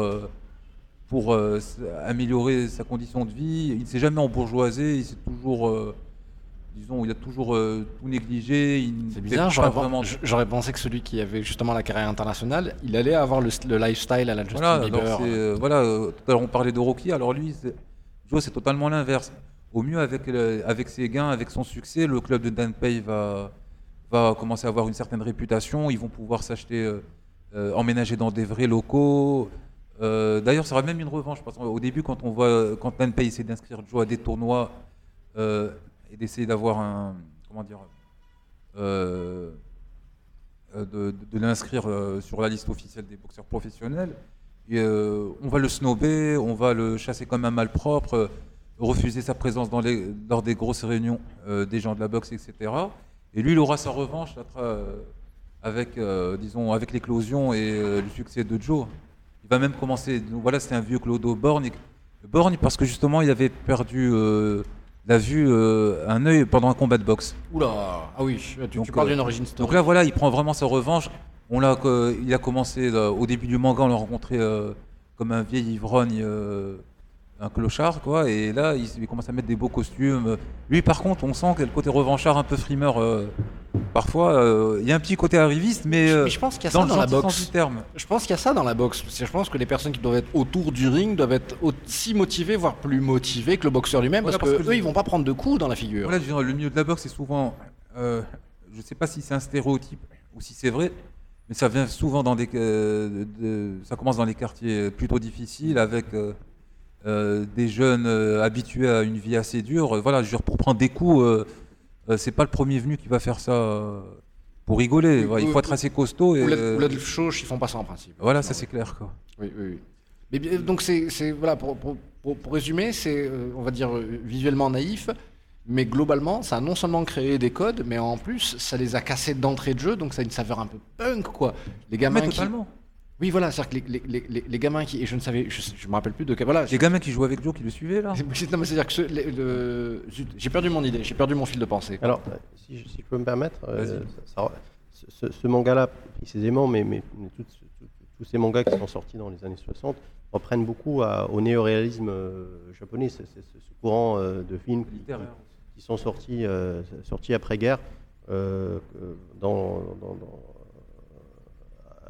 pour euh, améliorer sa condition de vie. Il ne s'est jamais embourgeoisé. Il s'est toujours, euh, disons, il a toujours euh, tout négligé. C'est bizarre, j'aurais vraiment. pensé que celui qui avait justement la carrière internationale, il allait avoir le, le lifestyle à la Justin Voilà, Bieber. voilà tout à l'heure on parlait de Rocky, alors lui, Joe, c'est totalement l'inverse. Au mieux, avec, ses gains, avec son succès, le club de Danpei va, va commencer à avoir une certaine réputation. Ils vont pouvoir s'acheter, emménager dans des vrais locaux. Euh, D'ailleurs, ça sera même une revanche. Parce qu'au début, quand on voit, quand essaie d'inscrire Joe à des tournois euh, et d'essayer d'avoir un, comment dire, euh, de, l'inscrire sur la liste officielle des boxeurs professionnels. On va le snober, on va le chasser comme un malpropre, refuser sa présence lors des grosses réunions des gens de la boxe, etc. Et lui, il aura sa revanche avec, disons, avec l'éclosion et le succès de Joe. Va même commencer. donc voilà, c'était un vieux Clodo Borgne. Borgne parce que justement, il avait perdu euh, la vue, euh, un œil pendant un combat de boxe. Oula, ah oui, tu, Donc, tu parles euh, d'une origine story. Donc là, voilà, il prend vraiment sa revanche. On l'a, il a commencé là, au début du manga, on l'a rencontré euh, comme un vieil ivrogne, euh, un clochard, quoi. Et là, il, il commence à mettre des beaux costumes. Lui, par contre, on sent qu'il y a le côté revanchard, un peu frimeur. euh, parfois, euh, il y a un petit côté arriviste, mais, euh, Mais je pense qu'il y a dans ça dans la boxe. terme. Je pense qu'il y a ça dans la boxe. Je pense que les personnes qui doivent être autour du ring doivent être aussi motivées, voire plus motivées que le boxeur lui-même, Voilà, parce, parce que, que eux, je- ils vont pas prendre de coups dans la figure. Voilà, le milieu de la boxe, c'est souvent. euh, je ne sais pas si c'est un stéréotype ou si c'est vrai, mais ça vient souvent dans des. euh, de- ça commence dans les quartiers plutôt difficiles avec euh, des jeunes euh, habitués à une vie assez dure. Euh, Voilà, je veux dire, pour prendre des coups, c'est pas le premier venu qui va faire ça pour rigoler. Il faut être assez costaud. Et, Ou chauche, ils font pas ça en principe. voilà, ça c'est clair. Quoi. Oui, oui, oui. Mais donc c'est voilà pour, pour, pour- pour résumer, c'est on va dire visuellement naïf, mais globalement ça a non seulement créé des codes, mais en plus ça les a cassés d'entrée de jeu, donc ça a une saveur un peu punk quoi. Les gamins Mais qui totalement. Oui voilà, c'est-à-dire que les, les, les, les gamins qui et je ne savais je, je me rappelle plus de voilà. Les gamins qui jouent avec Joe qui le suivaient là. Non, mais c'est-à-dire que le- j'ai perdu mon idée, j'ai perdu mon fil de pensée. Alors, si je, si je peux me permettre, euh, Vas-y. ça- ça- ce, manga-là, précisément, mais, mais, mais tout- tout- tous ces mangas qui sont sortis dans les années 60 reprennent beaucoup à- au néoréalisme euh, japonais, c'est c'est- c'est ce courant euh, de films qui, sont sortis, euh, sortis après-guerre dans, dans- dans,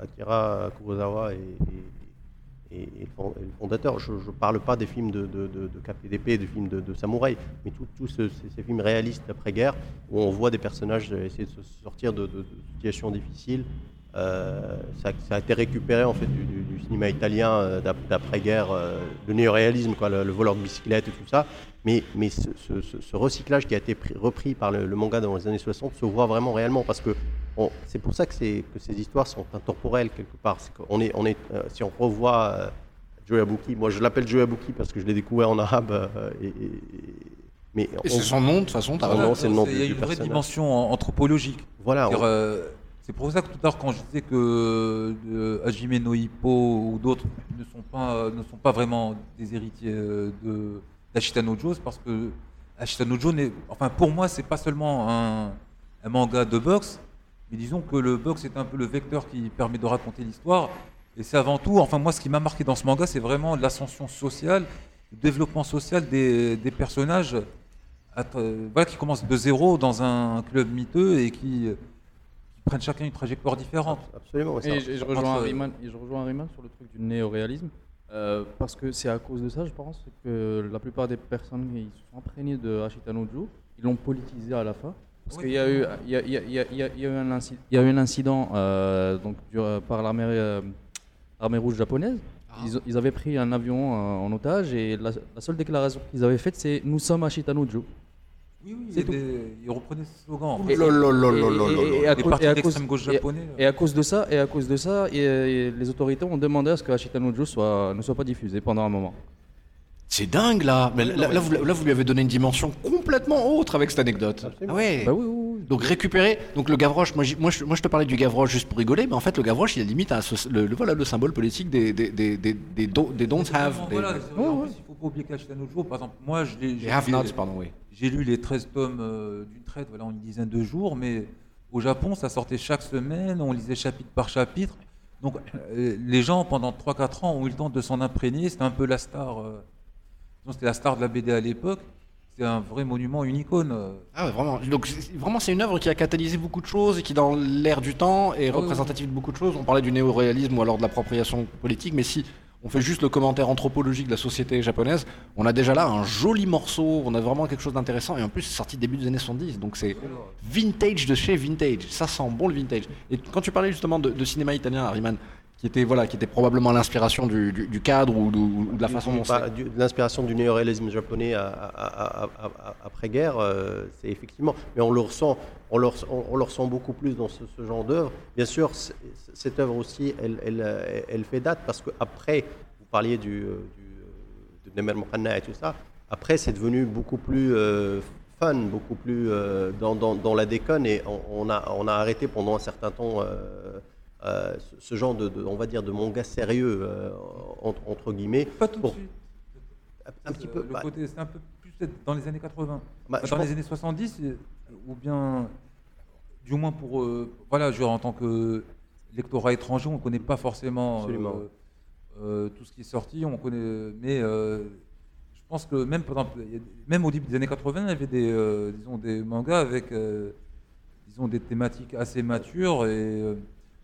Akira Kurosawa et, le fondateur. Je ne parle pas des films de, de, de, KPDP, des films de, samouraï, mais tous tous ce- ces, ces films réalistes d'après-guerre où on voit des personnages essayer de se sortir de situations difficiles. Euh, ça, ça a été récupéré en fait du, du- du cinéma italien euh, d'ap- d'après-guerre, euh, le néoréalisme, quoi, le, le voleur de bicyclette et tout ça. Mais, mais ce, ce- ce- ce recyclage qui a été pris- repris par le, le manga dans les années 60 se voit vraiment réellement parce que c'est pour ça que, ces histoires sont intemporelles quelque part. Est, on est, euh, si on revoit euh, Joe Abuki, moi je l'appelle Joe Abuki parce que je l'ai découvert en arabe. euh, et, et- mais Et on- c'est son nom, de toute façon, nom Il y a une vraie dimension en- anthropologique. voilà, on- euh, C'est pour ça que tout à l'heure, quand je disais que euh, Hajime no Hippo ou d'autres ne sont pas ne sont pas vraiment des héritiers euh, de d'Ashita parce que Ashita enfin pour moi, c'est pas seulement un, manga de boxe, mais disons que le boxe est un peu le vecteur qui permet de raconter l'histoire. Et c'est avant tout, enfin moi, ce qui m'a marqué dans ce manga, c'est vraiment l'ascension sociale, le développement social des, personnages voilà, qui commencent de zéro dans un club miteux et qui prennent chacun une trajectoire différente. absolument. ouais, ça- Et je, je rejoins entre- Riemann, et je rejoins Riemann sur le truc du néoréalisme. euh, parce que c'est à cause de ça, je pense, que la plupart des personnes qui se sont imprégnées de Hashita no Joe, ils l'ont politisé à la fin. Parce Oui. qu'il y a eu, il y a, il y a- il y a- il y a- il y a eu un incident, il y a eu un incident euh, donc, du- euh, par l'armée euh, rouge japonaise. Ils, ont- ils avaient pris un avion euh, en otage et la, la seule déclaration qu'ils avaient faite, c'est Nous sommes Hashita no Joe. Oui, oui, C'est il, des- reprenait ce slogan. Et- et- et- à cause- partis et à cause- d'extrême gauche et- japonais. Et à cause de ça, et à cause de ça, et, et les autorités ont demandé à ce que no Joe soit, ne soit pas diffusé pendant un moment. C'est dingue là. Mais là, là, vous, là, vous lui avez donné une dimension complètement autre avec cette anecdote. Absolument. Ah ouais. Bah oui, oui, oui. Donc récupérer, donc le Gavroche, moi, je, moi je te parlais du Gavroche juste pour rigoler, mais en fait le Gavroche il est limite à ce- le, le- voilà, le symbole politique des, des, des, des, des, do- des don't have. Voilà, plus, il faut pas oublier qu'Ashita no Joe, par exemple, moi, je l'ai- des j'ai have lu nots, les- pardon, oui. J'ai lu les 13 tomes euh, d'une traite voilà, en une dizaine de jours, mais au Japon, ça sortait chaque semaine, on lisait chapitre par chapitre. Donc euh, les gens, pendant 3-4 ans, ont eu le temps de s'en imprégner. C'était un peu la star. euh, C'était la star de la BD à l'époque. C'est un vrai monument, une icône. Ah ouais, vraiment. Donc c'est- vraiment c'est une œuvre qui a catalysé beaucoup de choses et qui dans l'air du temps est Ah oui, représentative de beaucoup de choses. On parlait du néo-réalisme ou alors de l'appropriation politique, mais si on fait juste le commentaire anthropologique de la société japonaise, on a déjà là un joli morceau, on a vraiment quelque chose d'intéressant et en plus c'est sorti début des années 70, donc c'est vintage de chez vintage. Ça sent bon le vintage. Et quand tu parlais justement de, de cinéma italien, Harriman, qui était voilà, qui était probablement l'inspiration du, du- du cadre ou de, ou de la façon dont l'inspiration du néoréalisme japonais à- à- à- à- à- après-guerre, euh, c'est effectivement. Mais on le ressent, on le ressent, on le ressent beaucoup plus dans ce, ce genre d'œuvre. Bien sûr, cette œuvre aussi, elle, elle, euh, elle fait date parce que après, vous parliez du, euh, du de Nemer Mokhanna et tout ça. Après, c'est devenu beaucoup plus euh, fun, beaucoup plus euh, dans, dans- dans la déconne et on, on a, on a arrêté pendant un certain temps. Euh, euh, ce- genre de, de- on va dire, de manga sérieux, euh, entre, entre guillemets, Pas tout de Bon. suite. un petit Euh, peu. Le bah, c'est un peu plus dans les années 80. bah, dans pense- les années 70, euh, ou bien, du moins pour, euh, voilà, je, en tant que lectorat étranger, on ne connaît pas forcément euh, euh, tout ce qui est sorti, on connaît, mais euh, je pense que même, a- même au début des années 80, il y avait des, euh, disons, des mangas avec, euh, disons, des thématiques assez matures. Et, euh,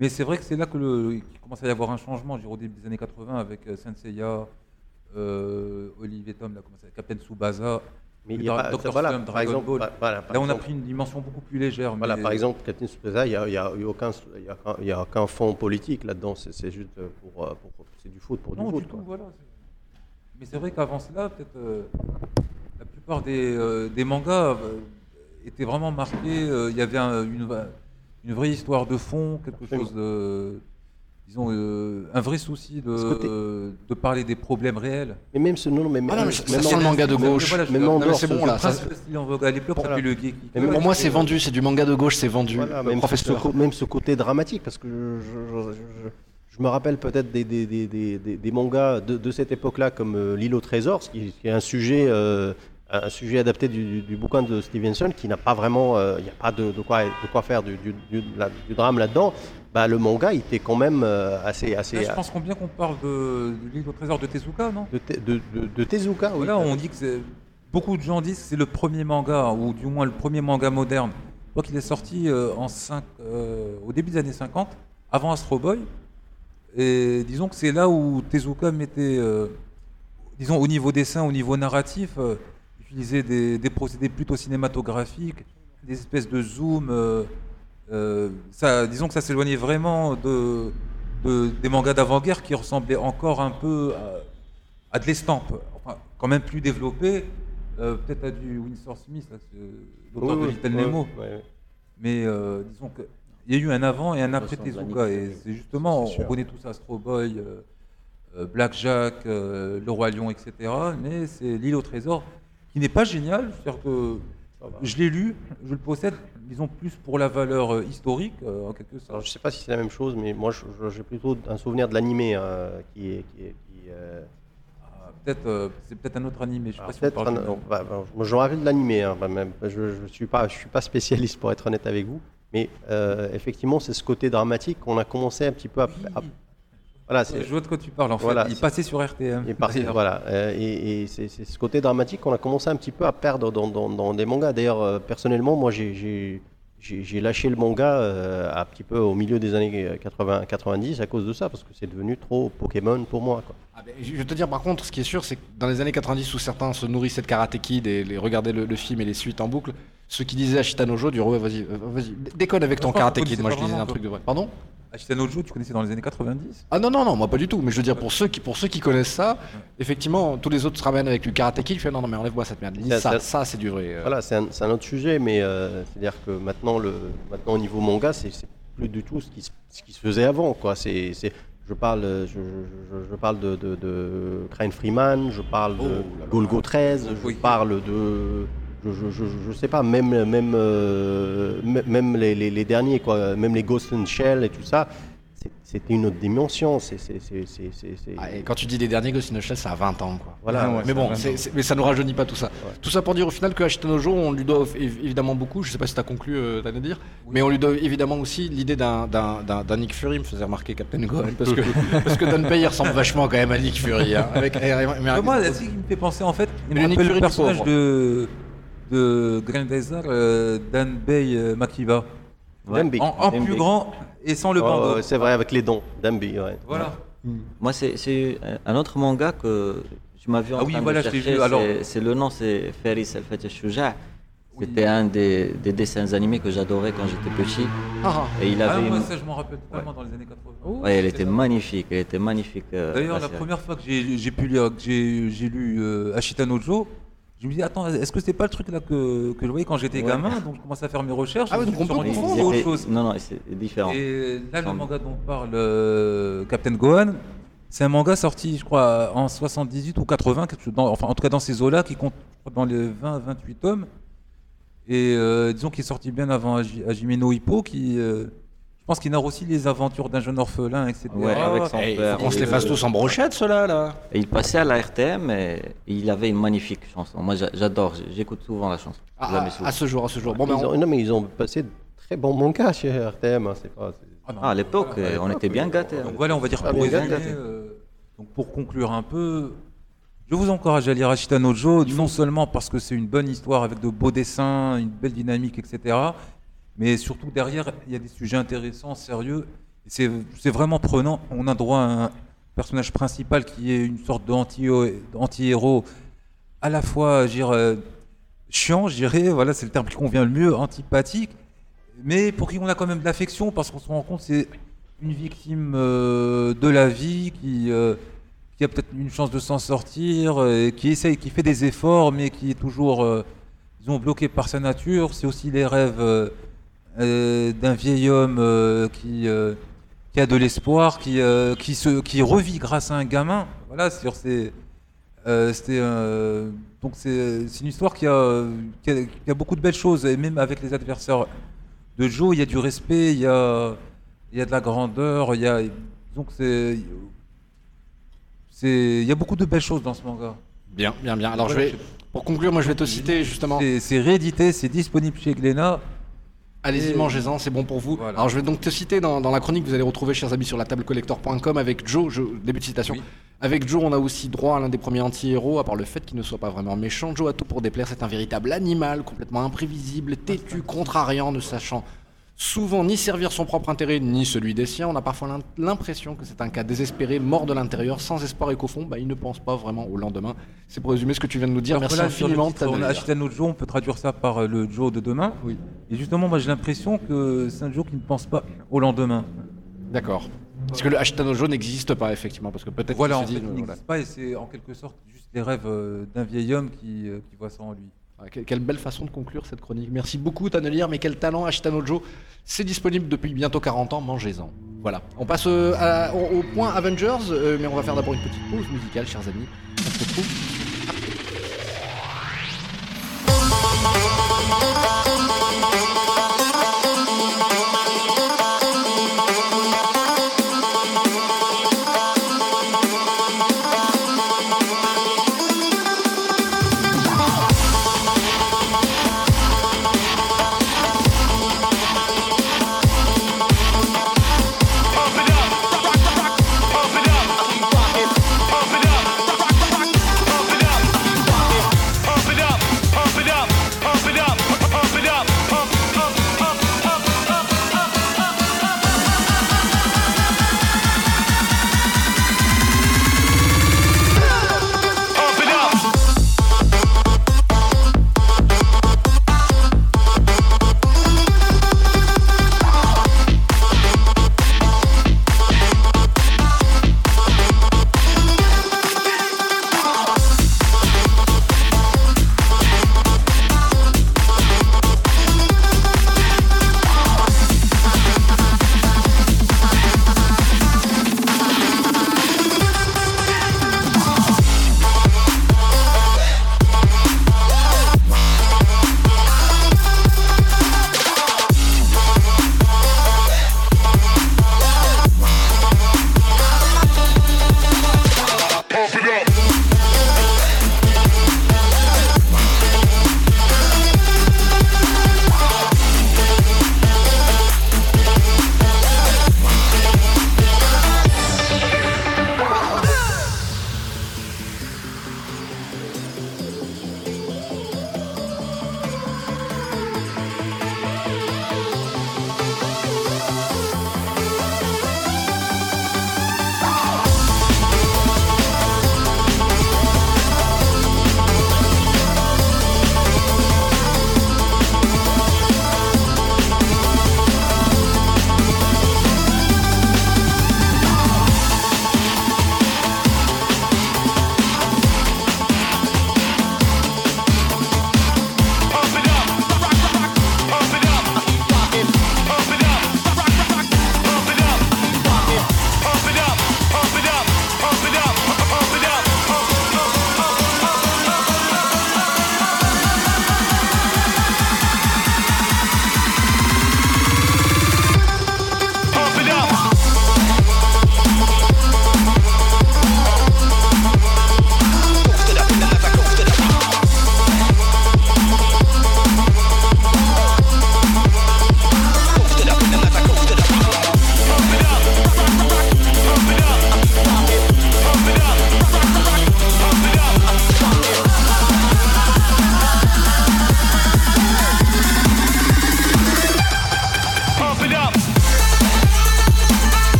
mais c'est vrai que c'est là que le, qu'il commence à y avoir un changement, je dirais, au début des années 80 avec euh, Senseiya, euh, Olivier Tom, là, Captain Tsubasa. Mais il y a Dr. voilà, par Dragon exemple, Ball. voilà, par Là, on a pris une dimension beaucoup plus légère. Voilà, mais- par exemple, Catherine Soupreza, il n'y a, y a aucun, il y a aucun- il y a aucun fond politique là-dedans. C'est c'est juste pour, euh, pour- c'est du foot pour Non, du foot. du tout, quoi. voilà. Mais c'est vrai qu'avant cela, peut-être euh, la plupart des, euh, des mangas étaient vraiment marqués. Il y avait un- une, une vraie histoire de fond, quelque Absolument. chose de. Disons, euh, un vrai souci de, euh, de parler des problèmes réels. Mais même ce non, mais Ah non, même, mais ça- même ça sent le manga de Mais gauche. voilà, même dehors, c'est ce- bon là. ça, Voilà. Pour moi, c'est vendu, c'est du manga de gauche, c'est vendu. Voilà, même, ce, même ce côté dramatique, parce que je, je- je- je- je me rappelle peut-être des, des, des, des, des- des mangas de, de cette époque-là, comme euh, L'île au trésor, ce qui, qui est un sujet, euh, un sujet adapté du, bouquin de Stevenson, qui n'a pas vraiment, euh, il n'y a pas de, de quoi, de quoi faire du, du, du- de la- du drame là-dedans. Bah, le manga, était quand même euh, assez, assez Là, je pense qu'on bien qu'on parle de, de l'île au trésor de Tezuka, non? De, te- de, de- de Tezuka. oui. Voilà, on dit que beaucoup de gens disent que c'est le premier manga, ou du moins le premier manga moderne. Je crois qu'il est sorti euh, en au début des années 50, avant Astro Boy. Et disons que c'est là où Tezuka mettait, disons au niveau dessin, au niveau narratif, utilisait des, des procédés plutôt cinématographiques, des espèces de zoom. euh, euh, ça, disons que ça s'éloignait vraiment de, de- des mangas d'avant-guerre qui ressemblaient encore un peu à, à de l'estampe, enfin, quand même plus développé, euh, peut-être à du Winsor Smith, l'auteur de Oui, Little Nemo. ouais, ouais. Mais euh, disons que il y a eu un avant et un après Tezuka. Et c'est justement, on connaît tous Astro Boy, Black Jack, euh, Le Roi Lion, etc. Mais c'est L'île au trésor qui n'est pas génial. C'est-à-dire que je l'ai lu, je le possède, disons plus pour la valeur euh, historique, euh, en quelque Alors, je sais pas si c'est la même chose, mais moi j'ai plutôt un souvenir de l'animé hein, qui est. Qui est qui, euh, Ah, peut-être, euh, c'est peut-être un autre animé. Je sais alors pas si un- du même. bah, bah, moi, je me rappelle de l'animé, hein, bah, je ne suis, pas- je suis pas spécialiste pour être honnête avec vous, mais effectivement c'est ce côté dramatique qu'on a commencé un petit peu à. à- voilà, c'est- Je vois de quoi tu parles en fait. Il passait sur RTM. Voilà, euh, et, et c'est c'est ce côté dramatique qu'on a commencé un petit peu à perdre dans, dans, dans des mangas. D'ailleurs, euh, personnellement, moi, j'ai- j'ai j'ai- j'ai lâché le manga euh, un petit peu au milieu des années 80, 90 à cause de ça, parce que c'est devenu trop Pokémon pour moi. Quoi. Ah ben, je vais te dire par contre, ce qui est sûr, c'est que dans les années 90 où certains se nourrissaient de Karate Kid et les, regardaient le, le film et les suites en boucle, ceux qui disaient à Shitanojo du ouais, vas-y, euh, vas-y, dé- déconne avec ton pense Karate qu'on Kid. connaissait Moi, je disais un truc de vrai. Pardon? Ashitano Joe, tu connaissais dans les années 90 Ah non, non, non, moi pas du tout. Mais je veux dire, pour ceux qui, pour ceux qui connaissent ça, effectivement, tous les autres se ramènent avec du Karate Kid. Je fais non, non, mais enlève-moi cette merde. Ça, ça, c'est du vrai. euh. Voilà, c'est un, c'est un autre sujet, mais euh, c'est-à-dire que maintenant, le, maintenant, au niveau manga, c'est c'est plus du tout ce qui, se- ce qui se faisait avant. Quoi. C'est, c'est- je parle, je, je- je- parle de, de, de Crane Freeman, je parle de Oh. Golgo 13, je Oui. parle de. Je, je sais pas, même, même, euh, même les, les, les derniers, quoi, même les Ghost in Shell et tout ça, c'est- c'était une autre dimension. C'est, Ah, quand tu dis les derniers Ghost in the Shell, ça a 20 ans. Quoi. Voilà, Ah ouais, ouais. mais ça bon, mais ça ne rajeunit pas tout ça. Tout ça pour dire au final que Ashitanojo, on lui doit év- évidemment beaucoup. Je sais pas si tu as conclu, euh, t'allais dire, mais on lui doit évidemment aussi l'idée d'un- Nick Fury. Me faisait remarquer Captain Gohan parce que parce que il ressemble vachement quand même à Nick Fury. hein, avec, Mais moi, c'est ce qui me fait penser en fait, il me le Nick Fury le personnage pauvre. de, de Grand Desert, euh, Danbei euh, Makiba. Dambi. En, plus grand et sans le Oh, bandeau. c'est vrai, avec les dons, Dambi, ouais. Voilà. Moi, c'est- un autre manga que je m'as vu en Ah oui, train voilà, de je l'ai chercher. vu, alors. c'est- le nom, c'est Feris El Fateh Shuja. Oui. C'était un des, des dessins animés que j'adorais quand j'étais petit. Ah, Et il Ah, avait moi, une- ça, je m'en rappelle totalement dans les années 80. Ouais, elle était magnifique, elle était magnifique. euh, D'ailleurs, la première fois que j'ai pu lire, que j'ai lu euh, Ashitano Joe, je me dis, attends, est-ce que c'est pas le truc là que, que je voyais quand j'étais Ouais. gamin Donc je commence à faire mes recherches. Ah ouais, donc on peut Et- autre chose. Non, non, c'est différent. Et là, le manga dont parle euh, Captain Gohan, c'est un manga sorti, je crois, en 78 ou 80, quelque chose dans- enfin en tout cas dans ces eaux-là, qui compte je crois, dans les 20-28 tomes. Et euh, disons qu'il est sorti bien avant Haji- Hajime no Hippo, qui, euh, pense qu'il narre aussi les aventures d'un jeune orphelin, etc. Ouais, avec son il père. faut qu'on se les fasse tous en brochette, ceux-là, là. Et il passait à la RTM et il avait une magnifique chanson. Moi, j'a- j'adore, j'écoute souvent la chanson. Je Ah, souvent. à ce jour, à ce jour. Bon, ben, Ils on- ont- non, mais ils ont passé de très bons mangas chez RTM. hein, c'est pas, Ah, Ah, à l'époque, euh, on était bien gâtés. hein. Donc voilà, on va dire Ah, pour résumer, euh, donc pour conclure un peu, je vous encourage à lire Ashitano Joe, non seulement parce que c'est une bonne histoire avec de beaux dessins, une belle dynamique, etc., mais surtout derrière, il y a des sujets intéressants, sérieux. C'est vraiment prenant. On a droit à un personnage principal qui est une sorte d'anti-héros, à la fois, dirais, euh, chiant, je dirais, voilà, c'est le terme qui convient le mieux, antipathique, mais pour qui on a quand même de l'affection parce qu'on se rend compte c'est une victime euh, de la vie qui, euh, qui a peut-être une chance de s'en sortir, et qui essaye, qui fait des efforts, mais qui est toujours, euh, disons, bloqué par sa nature. C'est aussi les rêves d'un vieil homme euh, qui, euh, qui a de l'espoir, qui, euh, qui, se, qui revit grâce à un gamin. Voilà, sur ces. Euh, c'était euh, donc c'est une histoire qui a, qui, a, qui a beaucoup de belles choses et même avec les adversaires de Joe il y a du respect il y a il y a de la grandeur il y a donc c'est il y a beaucoup de belles choses dans ce manga Bien, bien, bien. Alors, je vais, pour conclure, moi, je vais te citer justement. c'est c'est réédité c'est disponible chez Glénat Allez-y, mangez-en, c'est bon pour vous. Voilà. Alors, je vais donc te citer dans, dans la chronique que vous allez retrouver, chers amis, sur la tablecollector.com avec Joe. Je, début de citation. Oui. Avec Joe, on a aussi droit à l'un des premiers anti-héros, à part le fait qu'il ne soit pas vraiment méchant. Joe a tout pour déplaire. C'est un véritable animal, complètement imprévisible, têtu, contrariant, ne sachant souvent ni servir son propre intérêt ni celui des siens. On a parfois l'im- l'impression que c'est un cas désespéré, mort de l'intérieur, sans espoir et qu'au fond, bah, il ne pense pas vraiment au lendemain. C'est pour résumer ce que tu viens de nous dire. Alors Merci infiniment. titre, on a Tanner. acheté un autre Joe, on peut traduire ça par euh, le Joe de demain. Oui. Et justement, moi j'ai l'impression que c'est un Joe qui ne pense pas au lendemain. D'accord. Parce que le Hashtag jaune n'existe pas, effectivement. Parce que peut-être Voilà, qu'il fait, il euh, n'existe voilà. pas et c'est en quelque sorte juste les rêves euh, d'un vieil homme qui, qui voit ça en lui. Ah, que- Quelle belle façon de conclure cette chronique. Merci beaucoup, Tanelier, mais quel talent, Ashtanojo. C'est disponible depuis bientôt 40 ans, mangez-en. Voilà. On passe euh, au point Avengers, euh, mais on va faire d'abord une petite pause musicale, chers amis. On se retrouve.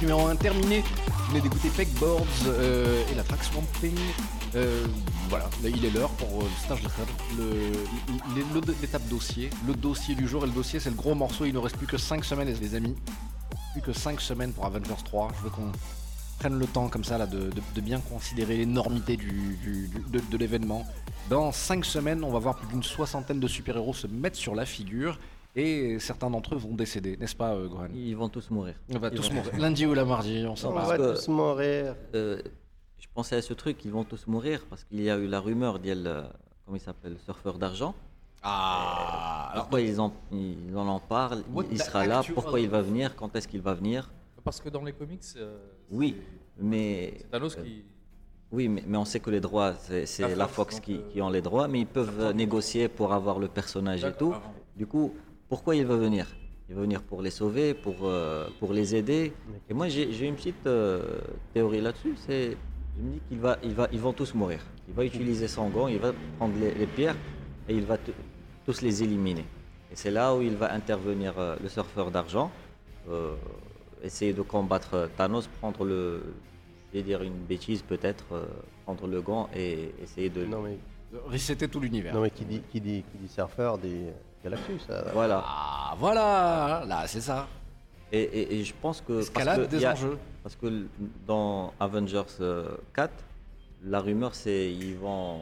Numéro 1 terminé. Vous venez d'écouter Pegboards euh, et la track Swamping. Euh, voilà, là, il est l'heure pour euh, le stage de l'étape dossier. Le dossier du jour et le dossier c'est le gros morceau, il ne reste plus que 5 semaines les amis. Plus que 5 semaines pour Avengers 3. Je veux qu'on prenne le temps comme ça là, de, bien considérer l'énormité de, de l'événement. Dans 5 semaines, on va voir plus d'une soixantaine de super-héros se mettre sur la figure. Et certains d'entre eux vont décéder, n'est-ce pas, euh, Gohan? Ils vont tous mourir. On va Ils tous vont mourir. Lundi ou la mardi, on sait On pas. va tous mourir. Euh, je pensais à ce truc, ils vont tous mourir parce qu'il y a eu la rumeur d'il, euh, comment il s'appelle, le surfeur d'argent. Ah, alors Pourquoi ils en, ils en en parlent What Il the sera là. Pourquoi il va venir Quand est-ce qu'il va venir? Parce que dans les comics, euh, Oui, c'est- mais c'est Thanos qui. oui, mais, mais on sait que les droits, c'est La la Fox, qui, euh, qui ont les droits, mais ils peuvent négocier pour avoir le personnage et tout. Du coup, pourquoi il va venir? Il va venir pour les sauver, pour, euh, pour les aider. Et moi, j'ai j'ai une petite euh, théorie là-dessus. C'est, je me dis qu'ils va, il va, ils vont tous mourir. Il va utiliser son gant, il va prendre les, les pierres et il va tous les éliminer. Et c'est là où il va intervenir euh, le surfeur d'argent, euh, essayer de combattre Thanos, prendre le, je vais dire une bêtise peut-être, euh, prendre le gant et essayer de. Non mais, resetter tout l'univers. non, mais qui, dit, qui, dit, qui dit surfeur dit Galactus. ça- Voilà. Ah, voilà, là, c'est ça. Et, et- et je pense que. parce Escalade que des a- enjeux. Parce que dans Avengers euh, 4, la rumeur c'est ils vont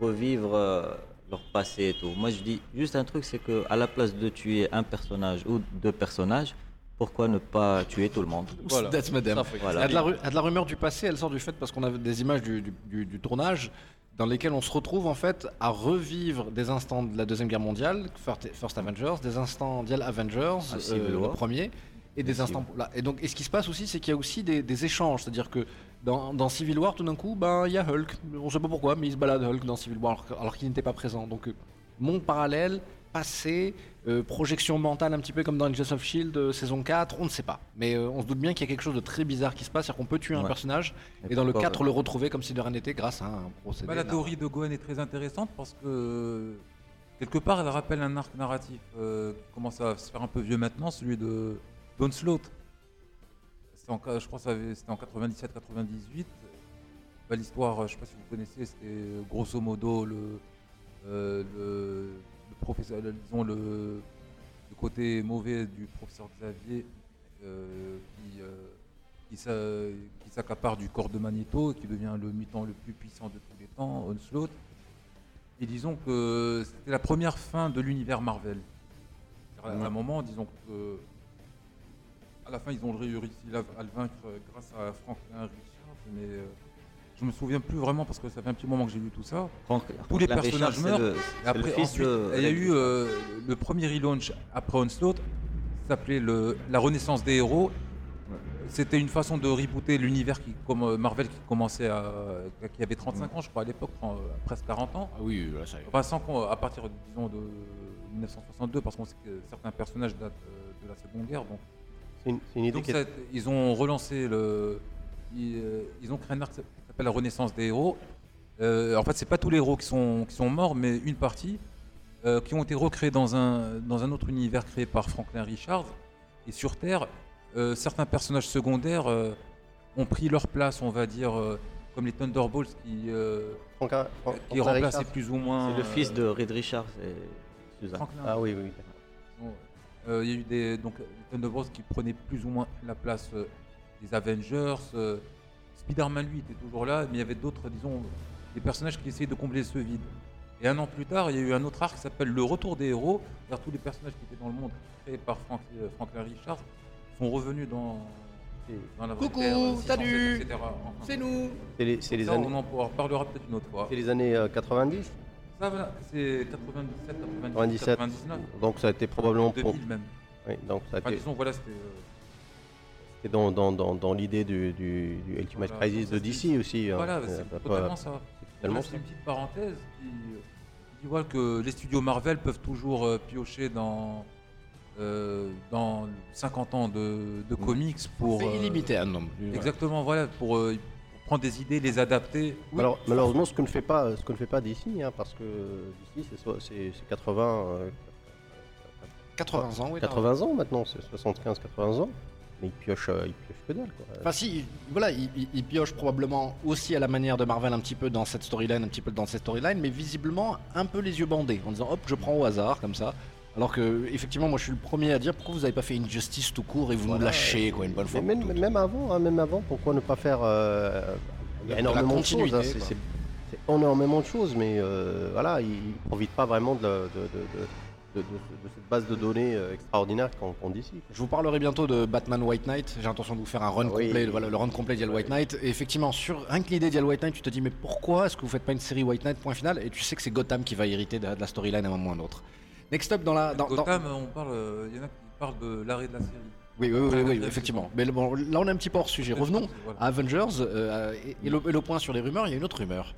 revivre euh, leur passé et tout. Moi je dis juste un truc, c'est que à la place de tuer un personnage ou deux personnages, pourquoi ne pas tuer tout le monde? Voilà. That's madame. Voilà. Il y a de la, a de la rumeur du passé, elle sort du fait parce qu'on a des images du, du- du- du tournage dans lesquelles on se retrouve en fait à revivre des instants de la Deuxième Guerre mondiale, First, First Avengers, des instants d'Iel Avengers, Ah, euh, le premier, et des instants... Là. Et donc, et ce qui se passe aussi, c'est qu'il y a aussi des, des échanges, c'est-à-dire que dans, dans Civil War, tout d'un coup, ben, il y a Hulk, on sait pas pourquoi, mais il se balade Hulk dans Civil War alors, alors qu'il n'était pas présent. Donc, euh, monde parallèle, passé, euh, projection mentale un petit peu comme dans Agents of Shield euh, saison 4, on ne sait pas. Mais euh, on se doute bien qu'il y a quelque chose de très bizarre qui se passe, c'est-à-dire qu'on peut tuer un Ouais. personnage et dans le pourquoi- 4 le retrouver comme si de rien n'était grâce à un procédé. Bah, la théorie de Gohan est très intéressante parce que quelque part elle rappelle un arc narratif euh, qui commence à se faire un peu vieux maintenant, celui de. C'était en- Je crois que c'était en 97-98. Bah, L'histoire, je sais pas si vous connaissez, c'était grosso modo le, euh, le, le professeur, le- disons le, le côté mauvais du professeur Xavier euh, qui, euh, qui s'a- qui s'accapare du corps de Magneto et qui devient le mutant le plus puissant de tous les temps, Onslaught. Et disons que c'était la première fin de l'univers Marvel. À un moment, disons que à la fin, ils ont réussi à le vaincre grâce à Franklin Richard, mais euh, je me souviens plus vraiment parce que ça fait un petit moment que j'ai lu tout ça. Tous les personnages meurent. le- le après, ensuite, de- il y a eu euh, le premier relaunch après Onslaught, s'appelait le- la Renaissance des héros. C'était une façon de rebooter l'univers qui, comme euh, Marvel qui commençait à, qui avait 35 ans, je crois à l'époque, euh, presque 40 ans. Ah oui, là, ça y est. Enfin, sans qu'on- à partir, disons, de 1962, parce qu'on sait que certains personnages datent euh, de la Seconde Guerre. Donc, C'est une, idée donc est- ils ont relancé le. Ils, euh, ils ont créé un arc s'appelle la Renaissance des héros. Euh, en fait, c'est pas tous les héros qui sont, qui sont morts, mais une partie euh, qui ont été recréés dans un, dans un autre univers créé par Franklin Richards. Et sur Terre, euh, certains personnages secondaires euh, ont pris leur place, on va dire, euh, comme les Thunderbolts qui, euh, Franklin- Fran- qui Franklin remplaçaient plus ou moins. C'est le fils de Reed Richards et. Franklin. Ah oui, oui. Euh, Il y a eu des donc les Thunderbolts qui prenaient plus ou moins la place euh, des Avengers. Euh, Spider-Man lui était toujours là, mais il y avait d'autres, disons, des personnages qui essayaient de combler ce vide. Et un an plus tard, il y a eu un autre arc qui s'appelle Le Retour des héros, vers tous les personnages qui étaient dans le monde créés par Frank- euh, Franklin Richards sont revenus dans, dans la vraie Coucou, Terre, 607, salut, etc. Enfin, C'est nous C'est les, les ça, années, on en reparlera peut-être une autre fois. c'est les années euh, 90 Ça, voilà, c'est 97, 98, 97. 99, Donc ça a été probablement pour. 2000 même. Oui, donc ça a Enfin, été, disons, voilà, c'était. euh, c'était dans, dans, dans, dans l'idée du, du, du Ultimate Voilà, Crisis de DC aussi. hein. Voilà, Euh, c'est totalement ça. c'est C'est une petite parenthèse qui, qui dit voilà, que les studios Marvel peuvent toujours euh, piocher dans, euh, dans 50 ans de, de comics pour. C'est euh, illimité un nombre. Exactement, voilà, pour, euh, pour prendre des idées, les adapter. Alors, malheureusement, ce que ne fait pas, ce que ne fait pas DC, hein, parce que DC, c'est soit- c'est c'est 80, euh, 80 ans, oui. t'as 80 ans maintenant, c'est 75-80 ans, mais il pioche, euh, il pioche que dalle. Quoi. Enfin si, voilà, il, pioche probablement aussi à la manière de Marvel un petit peu dans cette storyline, un petit peu dans cette storyline, mais visiblement un peu les yeux bandés, en disant hop, je prends au hasard comme ça. Alors que effectivement, moi je suis le premier à dire pourquoi vous n'avez pas fait une justice tout court et vous nous Voilà. lâchez quoi une bonne fois. Même, avant, hein, même avant, pourquoi ne pas faire euh, Il y a De la énormément de choses. hein, c'est- énormément de choses, mais euh, voilà, il ne profite pas vraiment de, la- de- de- de- de, de- de cette base de données euh, extraordinaire qu'on qu'on décide. Je vous parlerai bientôt de Batman White Knight. J'ai l'intention de vous faire un run Ah oui. complet, voilà, le run complet d'Yal White Knight. Et effectivement, sur rien que l'idée d'Yal White Knight, tu te dis mais pourquoi est-ce que vous faites pas une série White Knight point final? Et tu sais que c'est Gotham qui va hériter de, de la storyline à un moment ou à un autre. Next up dans la. Dans, dans- Gotham, on parle, euh, il y en a qui parlent de l'arrêt de la série. Oui, oui, oui, oui, effectivement. Mais bon, là on est un petit peu hors sujet. Revenons à Avengers euh, et, et le, et le point sur les rumeurs. Il y a une autre rumeur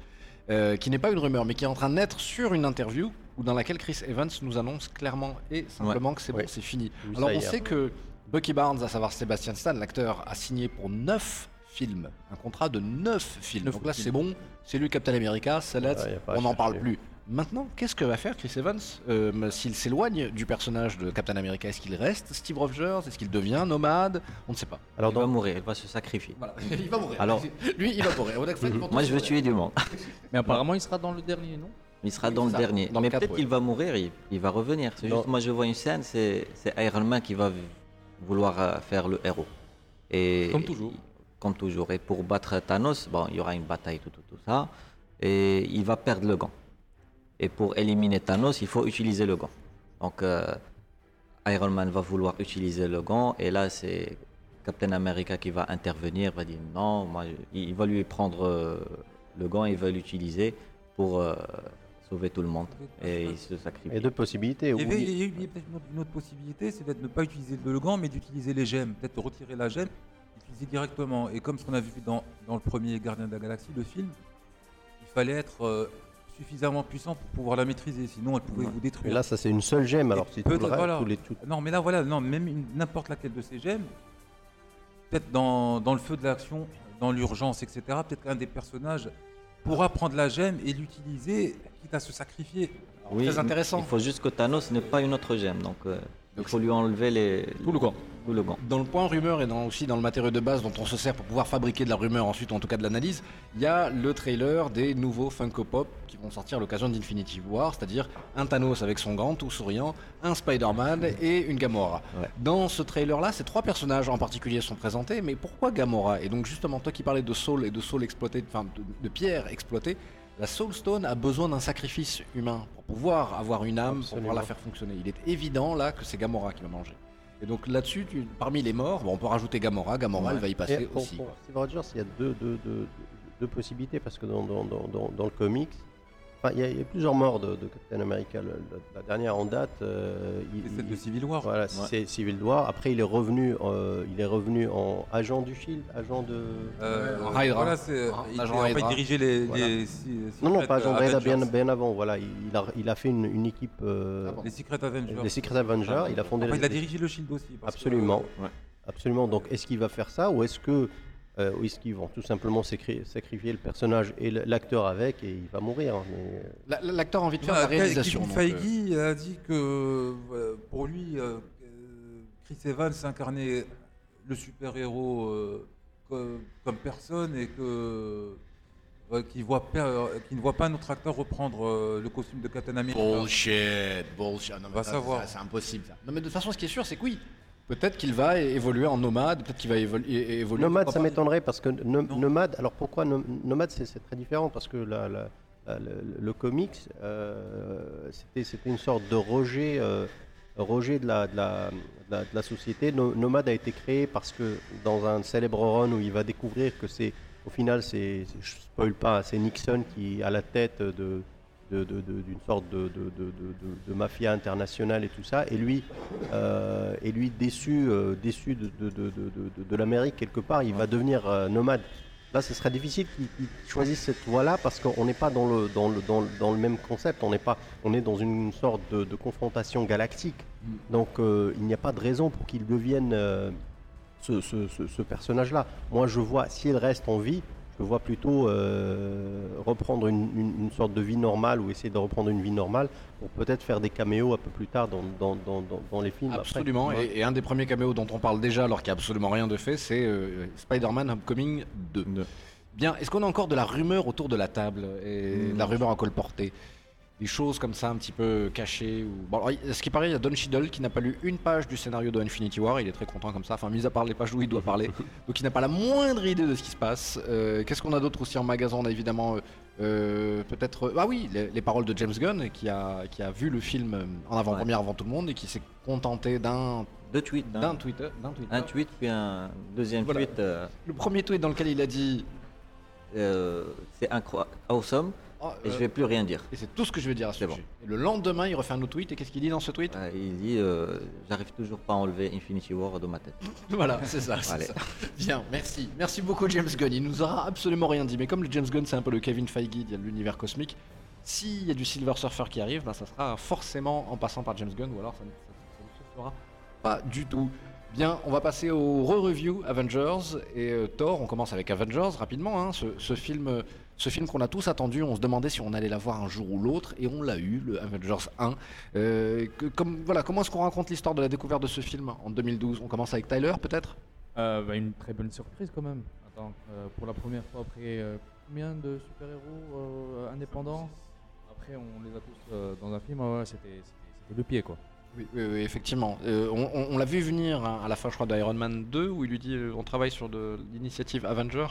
euh, qui n'est pas une rumeur, mais qui est en train de naître sur une interview où dans laquelle Chris Evans nous annonce clairement et simplement que c'est Ouais. bon, c'est fini. Alors on sait que Bucky Barnes, à savoir Sebastian Stan, l'acteur, a signé pour 9 films, un contrat de 9 films. Neuf Donc là c'est bon, c'est lui Captain America, c'est let's, Ouais, on n'en parle plus. Maintenant, qu'est-ce que va faire Chris Evans euh, s'il s'éloigne du personnage de Captain America? Est-ce qu'il reste Steve Rogers? Est-ce qu'il devient nomade? On ne sait pas. Alors il va mourir, il va se sacrifier. Voilà, il va mourir. Alors- lui, il va mourir. Moi, je veux tuer du monde. Mais apparemment, il sera dans le dernier, non? Il sera Oui, dans le ça, dernier. dans Mais peut-être ouais. qu'il va mourir, il, il va revenir. C'est juste, moi, je vois une scène, c'est c'est Iron Man qui va vouloir euh, faire le héros. Et, Comme toujours. Comme toujours. Et pour battre Thanos, bon, il y aura une bataille, tout, tout, tout ça. Et il va perdre le gant. Et pour éliminer Thanos, il faut utiliser le gant. Donc, euh, Iron Man va vouloir utiliser le gant. Et là, c'est Captain America qui va intervenir, va dire non, moi, il, va lui prendre euh, le gant, il va l'utiliser pour euh, sauver tout le monde. Et il se il y sacrifie. a deux possibilités. Il y avait, il y a eu peut-être une autre, possibilité, c'est d'être ne pas utiliser le gant, mais d'utiliser les gemmes. Peut-être de retirer la gemme, l'utiliser directement. Et comme ce qu'on a vu dans, dans le premier Gardien de la Galaxie, le film, il fallait être euh, suffisamment puissant pour pouvoir la maîtriser, sinon elle pouvait vous détruire. là, ça c'est une seule gemme. Alors si tout le reste, voilà. tous les tout- Non, mais là, voilà, non, même n'importe laquelle de ces gemmes, peut-être dans, dans le feu de l'action, dans l'urgence, etc., peut-être qu'un des personnages pourra prendre la gemme et l'utiliser, quitte à se sacrifier. Oui, très intéressant. Il faut juste que Thanos n'ait pas une autre gemme. Donc, euh, il Donc faut lui enlever les, Tout le gant. tout le gant. Dans le point rumeur et dans, aussi dans le matériau de base dont on se sert pour pouvoir fabriquer de la rumeur ensuite, ou en tout cas de l'analyse, il y a le trailer des nouveaux Funko Pop qui vont sortir à l'occasion d'Infinity War, c'est-à-dire un Thanos avec son gant tout souriant, un Spider-Man et une Gamora. Ouais. Dans ce trailer-là, ces trois personnages en particulier sont présentés, mais pourquoi Gamora? Et donc justement, toi qui parlais de Soul et de Soul exploité, enfin de, de pierre exploitée, la Soul Stone a besoin d'un sacrifice humain pour pouvoir avoir une âme, pour pouvoir la faire fonctionner. Il est évident là que c'est Gamora qui va manger. Et donc là-dessus, tu- parmi les morts, bon, on peut rajouter Gamora. Gamora, elle va y passer pour, aussi. pour. Steve Rogers, il y a deux, deux, deux, deux possibilités parce que dans, dans, dans, dans, dans le comics, enfin, il, y y a plusieurs morts de, de Captain America. Le- le- la dernière en date, euh, il, C'est celle de il- Civil War. voilà, c'est Civil War. Après, il est revenu, euh, il est revenu en agent du Shield, agent de. Euh, En Hydra. Voilà, c'est. En Il, agent en fait, dirigeait les. Voilà. les si- Non, non, pas agent de Hydra, bien, bien avant. Voilà, il a, il a fait une, une équipe. euh, Ah bon. Les Secret Avengers. les Secret Avengers. Il a fondé. Après, les- il a dirigé le Shield aussi. parce que, Absolument. euh, Absolument. Donc, est-ce qu'il va faire ça ou est-ce que euh, ou est-ce qu'ils vont tout simplement sacri- sacrifier le personnage et l'acteur avec et il va mourir hein, mais, euh, La- la- L'acteur a envie de faire Voilà, la réalisation. Kevin euh, Feige a dit que euh, pour lui, euh, Chris Evans incarnait le super-héros euh, co- comme personne et que voit ne voit pas notre acteur reprendre le costume de Captain America. Bullshit, bullshit. Non, mais Va ça, savoir. C'est impossible ça. Non, mais de toute façon, ce qui est sûr, c'est que oui. Peut-être qu'il va évoluer en nomade, peut-être qu'il va évolu- é- évoluer. Nomade, ça m'étonnerait parce que no- Non. Nomade, alors pourquoi nom- Nomade, c'est très différent parce que la- la- la- le, le comics, euh, c'était une sorte de rejet, euh, rejet de la, de, la, de la- de la société. No- Nomade a été créé parce que dans un célèbre run où il va découvrir que c'est, au final, c'est, je spoil pas, c'est Nixon qui à la tête de de- de- de- d'une sorte de, de- mafia internationale et tout ça, et lui, euh, lui déçu, euh, déçu de, l'Amérique quelque part, il va devenir euh, nomade. Là, ce serait difficile qu'il choisisse cette voie-là parce qu'on n'est pas dans le, dans, le, dans, le, dans le même concept, on, n'est pas, on est dans une sorte de, confrontation galactique. Donc euh, il n'y a pas de raison pour qu'il devienne euh, ce, ce- ce- ce personnage-là. Moi, je vois, s'il reste en vie, je vois plutôt euh, reprendre une, une- une sorte de vie normale ou essayer de reprendre une vie normale pour peut-être faire des caméos un peu plus tard dans, dans, dans, dans- dans les films. après. Absolument. Et, et un des premiers caméos dont on parle déjà, alors qu'il n'y a absolument rien de fait, c'est euh, Spider-Man Homecoming 2. Bien, est-ce qu'on a encore de la rumeur autour de la table et de la rumeur à colporter? Des choses comme ça un petit peu cachées. Ou... Bon, alors, il- ce qui paraît, il y a Don Cheadle qui n'a pas lu une page du scénario de Infinity War. Il est très content comme ça. Enfin, mis à part les pages où il doit parler. Donc, il n'a pas la moindre idée de ce qui se passe. Euh, Qu'est-ce qu'on a d'autre aussi en magasin? On a évidemment euh, euh, peut-être. Ah oui, les, les paroles de James Gunn qui a, qui a vu le film en avant-première avant tout le monde et qui s'est contenté d'un Deux tweets. hein. d'un Twitter. Un tweet, puis un deuxième Voilà. tweet. euh, Le premier tweet dans lequel il a dit. euh, c'est incroyable, awesome, Oh, et euh, je vais plus rien dire. Et c'est tout ce que je vais dire à ce sujet. Et le lendemain, il refait un autre tweet. Et qu'est-ce qu'il dit dans ce tweet? Euh, il dit euh, J'arrive toujours pas à enlever Infinity War de ma tête. Voilà, c'est ça. ça. Bien, merci. Merci beaucoup, James Gunn. Il nous aura absolument rien dit. Mais comme le James Gunn, c'est un peu le Kevin Feige de l'univers cosmique, s'il y a du Silver Surfer qui arrive, ben, ça sera forcément en passant par James Gunn ou alors ça ne se fera pas du tout. Bien, on va passer au re-review Avengers et euh, Thor. On commence avec Avengers rapidement. hein. Ce, ce film, ce film qu'on a tous attendu, on se demandait si on allait l'avoir un jour ou l'autre, et on l'a eu, le Avengers 1. Euh, que- comme, voilà, comment est-ce qu'on raconte l'histoire de la découverte de ce film en 2012 On commence avec Tyler, peut-être? Euh, bah, une très bonne surprise quand même. Attends, euh, pour la première fois après combien de super-héros indépendants? Après, on les a tous dans un film. ouais, c'était le pied quoi. Oui, oui, oui, effectivement. Euh, on on- on l'a vu venir hein, à la fin, je crois, d'Iron Man 2, où il lui dit euh, on travaille sur l'initiative Avenger.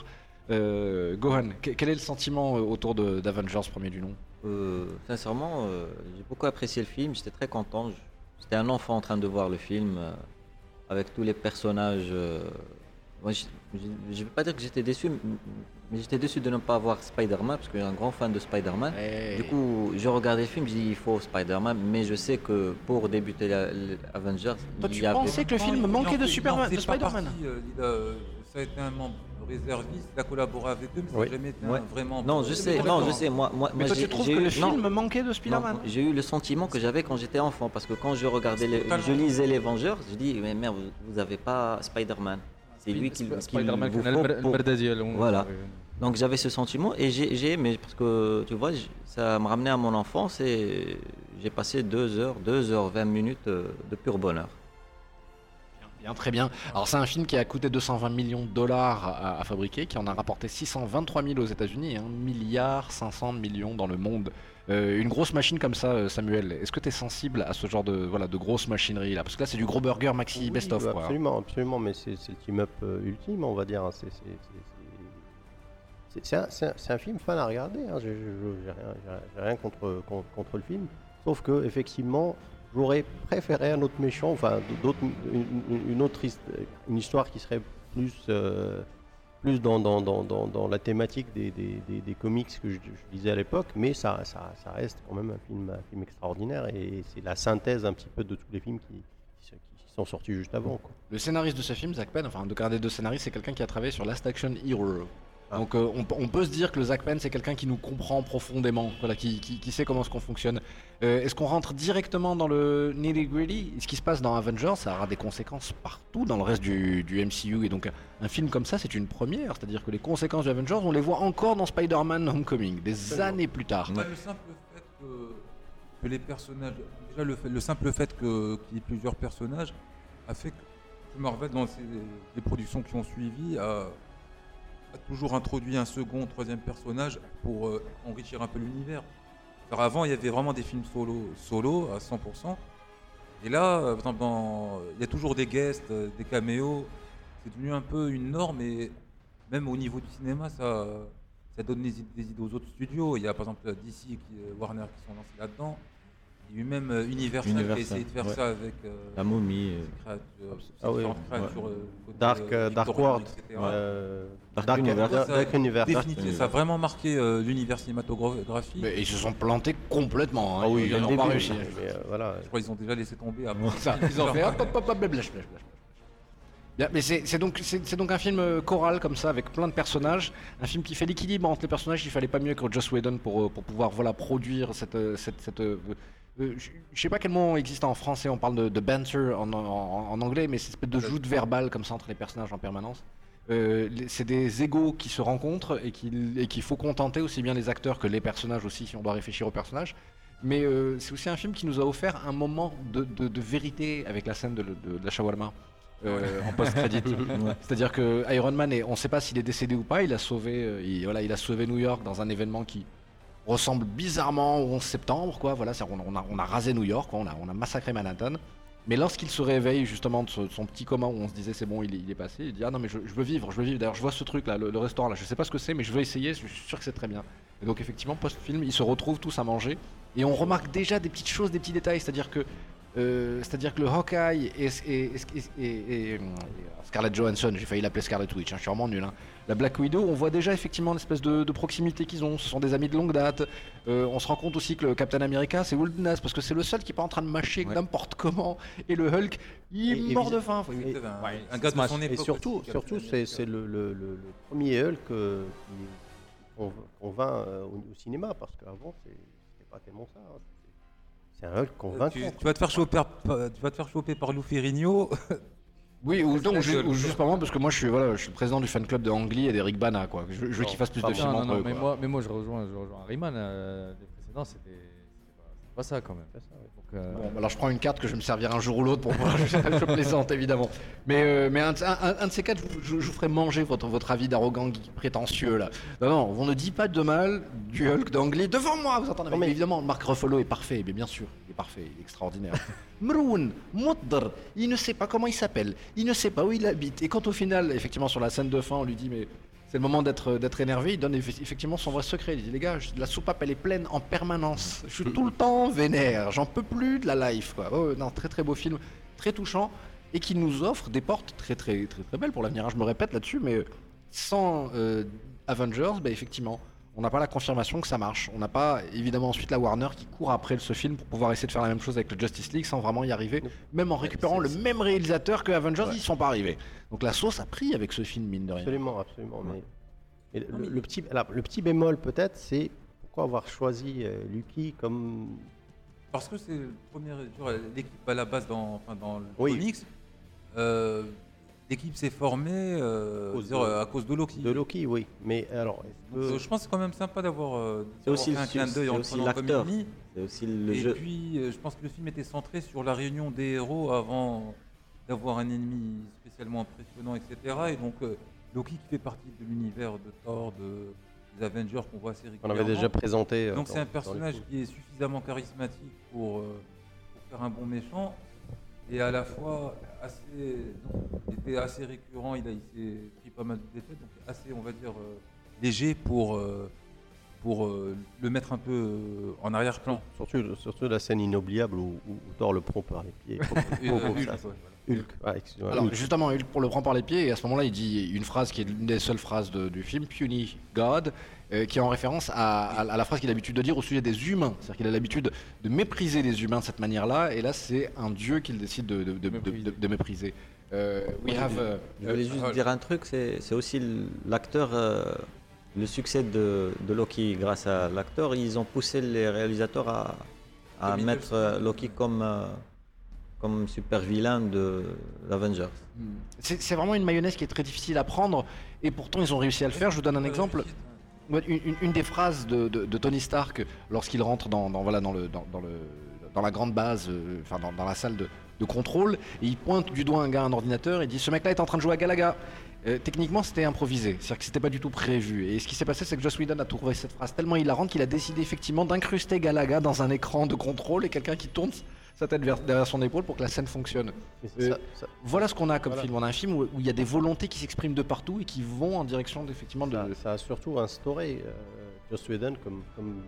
Euh, Gohan, que- quel est le sentiment euh, autour de- d'Avengers premier du nom? Euh, sincèrement, euh, j'ai beaucoup apprécié le film, j'étais très content. J'étais un enfant en train de voir le film euh, avec tous les personnages. euh, moi, je je vais pas dire que j'étais déçu, mais j'étais déçu de ne pas avoir Spider-Man parce que je suis un grand fan de Spider-Man. Du coup, je regardais le film, je dis il faut Spider-Man, mais je sais que pour débuter la- le Avengers, Toi, il tu y avait- pensais que le film il- manquait de Superman- Spider-Man euh, ça a été un membre réserviste, a collaboré avec eux, mais ça jamais été ouais. un vrai membre. Non, je sais, non, je sais. Moi, moi, mais moi toi, tu trouves que eu, le film non, manquait de Spider-Man J'ai eu le sentiment que j'avais quand j'étais enfant, parce que quand je regardais, les, je lisais Les Vengeurs, je dis, mais merde, vous n'avez pas Spider-Man. C'est lui qui, qui vous pour... Voilà. Donc j'avais ce sentiment et j'ai ai aimé parce que tu vois, ça me ramenait à mon enfance et j'ai passé 2 heures, 2 heures 20 minutes euh, de pur bonheur. Bien, très bien. Alors c'est un film qui a coûté 220 millions de dollars à, à fabriquer, qui en a rapporté 623 000 aux États-Unis, et 1 milliard 500 millions dans le monde. Euh, une grosse machine comme ça, euh, Samuel, est-ce que tu es sensible à ce genre de, voilà, de grosse machinerie là? Parce que là c'est du gros burger maxi Oui, best-of. bah, quoi. Absolument, absolument, mais c'est le team-up euh, ultime, on va dire. hein. C'est- un, film fun à regarder. hein. J'ai rien, contre, contre le film. Sauf que, effectivement, j'aurais préféré un autre méchant, enfin, d'autres- une, autre histoire qui serait plus, euh, plus dans, la thématique des, comics que je, je lisais à l'époque. Mais ça, reste quand même un film, extraordinaire et c'est la synthèse un petit peu de tous les films qui, sont sortis juste avant. Quoi. Le scénariste de ce film, Zach Penn, enfin un des deux scénaristes, c'est quelqu'un qui a travaillé sur Last Action Hero. Ah. Donc euh, on, peut- on peut se dire que le Zach Penn, c'est quelqu'un qui nous comprend profondément, voilà, qui, qui, qui sait comment ce qu'on fonctionne. Euh, Est-ce qu'on rentre directement dans le nitty gritty Ce qui se passe dans Avengers, ça aura des conséquences partout dans le reste du, du MCU. Et donc un, film comme ça, c'est une première. C'est-à-dire que les conséquences de Avengers, on les voit encore dans Spider-Man Homecoming, des années plus tard. Le simple fait que, que les personnages. Déjà, le, fait- le simple fait que- qu'il y ait plusieurs personnages a fait que Marvel, dans ses- les productions qui ont suivi, a, a toujours introduit un second, troisième personnage pour euh, enrichir un peu l'univers. Alors avant, il y avait vraiment des films solo, solo à 100%. Et là, euh, il y a toujours des guests, euh, des caméos. C'est devenu un peu une norme et même au niveau du cinéma, ça, ça donne des, id- des idées aux autres studios. Il y a par exemple DC, qui, Warner qui sont lancés là-dedans. Il y a eu même euh, Universal, qui a essayé de faire ouais. ça avec euh, La momie. euh, Ah ouais. Dark, Dark World, etc. euh, Dark Dark, Universe. Dark- Universe. Définitivement, ça a vraiment marqué euh, l'univers cinématographique. Mais ils se sont plantés complètement. hein. Ah oui, ils n'ont pas réussi. Voilà. Je crois qu'ils ont déjà laissé tomber ils ont fait hop, hop, hop, blash, blash, mais c'est donc, un film choral comme ça avec plein de personnages, un film qui fait l'équilibre entre les personnages. Il fallait pas mieux que Joss Whedon pour, pour pouvoir voilà produire cette cette, cette euh, je je sais pas quel mot existe en français. On parle de, de banter en, en- en anglais, mais c'est une espèce de joute verbale comme ça entre les personnages en permanence. Euh, c'est des égaux qui se rencontrent et qu'il faut contenter aussi bien les acteurs que les personnages aussi si on doit réfléchir aux personnages. Mais euh, c'est aussi un film qui nous a offert un moment de, de- de vérité avec la scène de, la shawarma euh, en post-crédit. C'est-à-dire que Iron Man, est, on ne sait pas s'il est décédé ou pas, il a sauvé, il, voilà, il a sauvé New York dans un événement qui ressemble bizarrement au 11 septembre, quoi. Voilà, on, on a, on a rasé New York. On, a, massacré Manhattan. Mais lorsqu'il se réveille justement de, son petit coma où on se disait c'est bon, il est, passé, il dit ah non mais je, je veux vivre, je veux vivre. D'ailleurs, je vois ce truc là, le, le restaurant là, je sais pas ce que c'est, mais je veux essayer. Je suis sûr que c'est très bien. Et donc effectivement, post-film, ils se retrouvent tous à manger et on remarque déjà des petites choses, des petits détails, c'est-à-dire que euh, c'est-à-dire que le Hawkeye et, et- et- et- et- et Scarlett Johansson, j'ai failli l'appeler Scarlett Witch, hein, je suis vraiment nul. hein. La Black Widow, on voit déjà effectivement l'espèce de, de proximité qu'ils ont. Ce sont des amis de longue date. Euh, on se rend compte aussi que le Captain America, c'est Wilderness parce que c'est le seul qui est pas en train de mâcher Ouais. n'importe comment. Et le Hulk, il est Et- et mort de faim. Oui, Et- un, ouais, un gars de son Et époque. surtout, aussi, surtout Captain c'est le, le- le- le premier Hulk euh, qu'on qu'on vint euh, au, au cinéma, parce qu'avant, c'était pas tellement ça. hein. C'est- un Euh, convaincant. Tu, tu vas te faire choper, par- tu vas te faire choper par Lou Ferrigno. Oui, ou, non, juste pas moi, parce que moi je suis, voilà, je suis le président du fan club de Ang Lee et d'Eric Bana. Quoi. Je, je veux qu'ils fassent plus de films Non, non, entre non, eux. mais moi, mais moi je rejoins, je rejoins Rayman. euh, les précédents, c'était pas, ça quand même. C'est ça, ouais. Donc, euh, Bon, bah alors je prends une carte que je vais me servir un jour ou l'autre pour voir. je, je plaisante évidemment. Mais, euh, mais un, un- un- un de ces quatre, je, vous- je- je vous ferai manger votre, votre avis d'arrogant prétentieux là. Non, non, on ne dit pas de mal du Hulk d'Anglais devant moi, vous entendez Non, mais... Évidemment, Marc Ruffalo est parfait, mais bien sûr, il est parfait, il est extraordinaire. Mroun, Moudr, il ne sait pas comment il s'appelle, il ne sait pas où il habite. Et quand au final, effectivement, sur la scène de fin, on lui dit mais c'est le moment d'être d'être énervé, il donne eff- effectivement son vrai secret. Il dit les gars, la soupape elle est pleine en permanence. Je suis tout le temps vénère, j'en peux plus de la life quoi. Oh, non, très très beau film, très touchant et qui nous offre des portes très très très très belles pour l'avenir. hein. Je me répète là-dessus, mais sans euh, Avengers, bah, effectivement, on n'a pas la confirmation que ça marche. On n'a pas évidemment ensuite la Warner qui court après ce film pour pouvoir essayer de faire la même chose avec le Justice League sans vraiment y arriver, même en récupérant le même réalisateur que Avengers, ils y sont pas arrivés. Donc la sauce a pris avec ce film mine de rien. Absolument, absolument. Mais, mais Non, le, mais- le petit, alors, le petit bémol peut-être, c'est pourquoi avoir choisi euh, Lucky comme Parce que c'est le premier. L'équipe à la base dans, enfin, dans le Oui. comics. euh, L'équipe s'est formée euh, Cause dire, de- euh, à cause de Loki. de Loki, oui. Mais alors, Donc, je pense que c'est quand même sympa d'avoir euh, aussi un clin d'œil en prenant ennemi. C'est aussi le Et jeu. puis, je pense que le film était centré sur la réunion des héros avant d'avoir un ennemi spécialement impressionnant, etc. Et donc, Loki qui fait partie de l'univers de Thor, de, des Avengers qu'on voit assez on régulièrement. avait déjà présenté. Donc, c'est un personnage qui est suffisamment charismatique pour, pour faire un bon méchant. Et à la fois, assez, donc, il était assez récurrent, il, a, il s'est pris pas mal de défaites, donc assez, on va dire, euh, léger pour, euh, pour euh, le mettre un peu euh, en arrière-plan. Surtout, surtout la scène inoubliable où, où Thor le prend par les pieds. Et, Oh, Hulk, ça, ouais, ça. voilà. Hulk, ouais, excuse-moi. Alors Hulk. justement, Hulk pour le prend par les pieds et à ce moment-là, il dit une phrase qui est l'une des seules phrases de- du film, Puny God, euh, qui est en référence à, à- à la phrase qu'il a l'habitude de dire au sujet des humains. C'est-à-dire qu'il a l'habitude de mépriser les humains de cette manière-là, et là, c'est un dieu qu'il décide de, de- de- de- de- de mépriser. Euh, we have, Je voulais juste euh, dire un truc, c'est aussi l'acteur, euh, le succès de, de Loki grâce à l'acteur, ils ont poussé les réalisateurs à, mettre Loki comme, euh, comme super vilain de l'Avengers. c'est c'est vraiment une mayonnaise qui est très difficile à prendre, et pourtant ils ont réussi à le faire. Je vous donne un exemple. Une, des phrases de, Tony Stark lorsqu'il rentre dans, la grande base, euh, dans, la salle de, contrôle, il pointe du doigt un gars un ordinateur et dit Ce mec-là est en train de jouer à Galaga. Euh, techniquement, c'était improvisé, c'est-à-dire que c'était pas du tout prévu. Et ce qui s'est passé, c'est que Joss Whedon a trouvé cette phrase tellement hilarante qu'il a décidé effectivement d'incruster Galaga dans un écran de contrôle et quelqu'un qui tourne sa tête vers- derrière son épaule pour que la scène fonctionne. Euh, ça- ça- Voilà ce qu'on a comme Voilà. film. On a un film où il y a des volontés qui s'expriment de partout et qui vont en direction d'effectivement de. ça, ça a surtout instauré euh, Joss Whedon comme, comme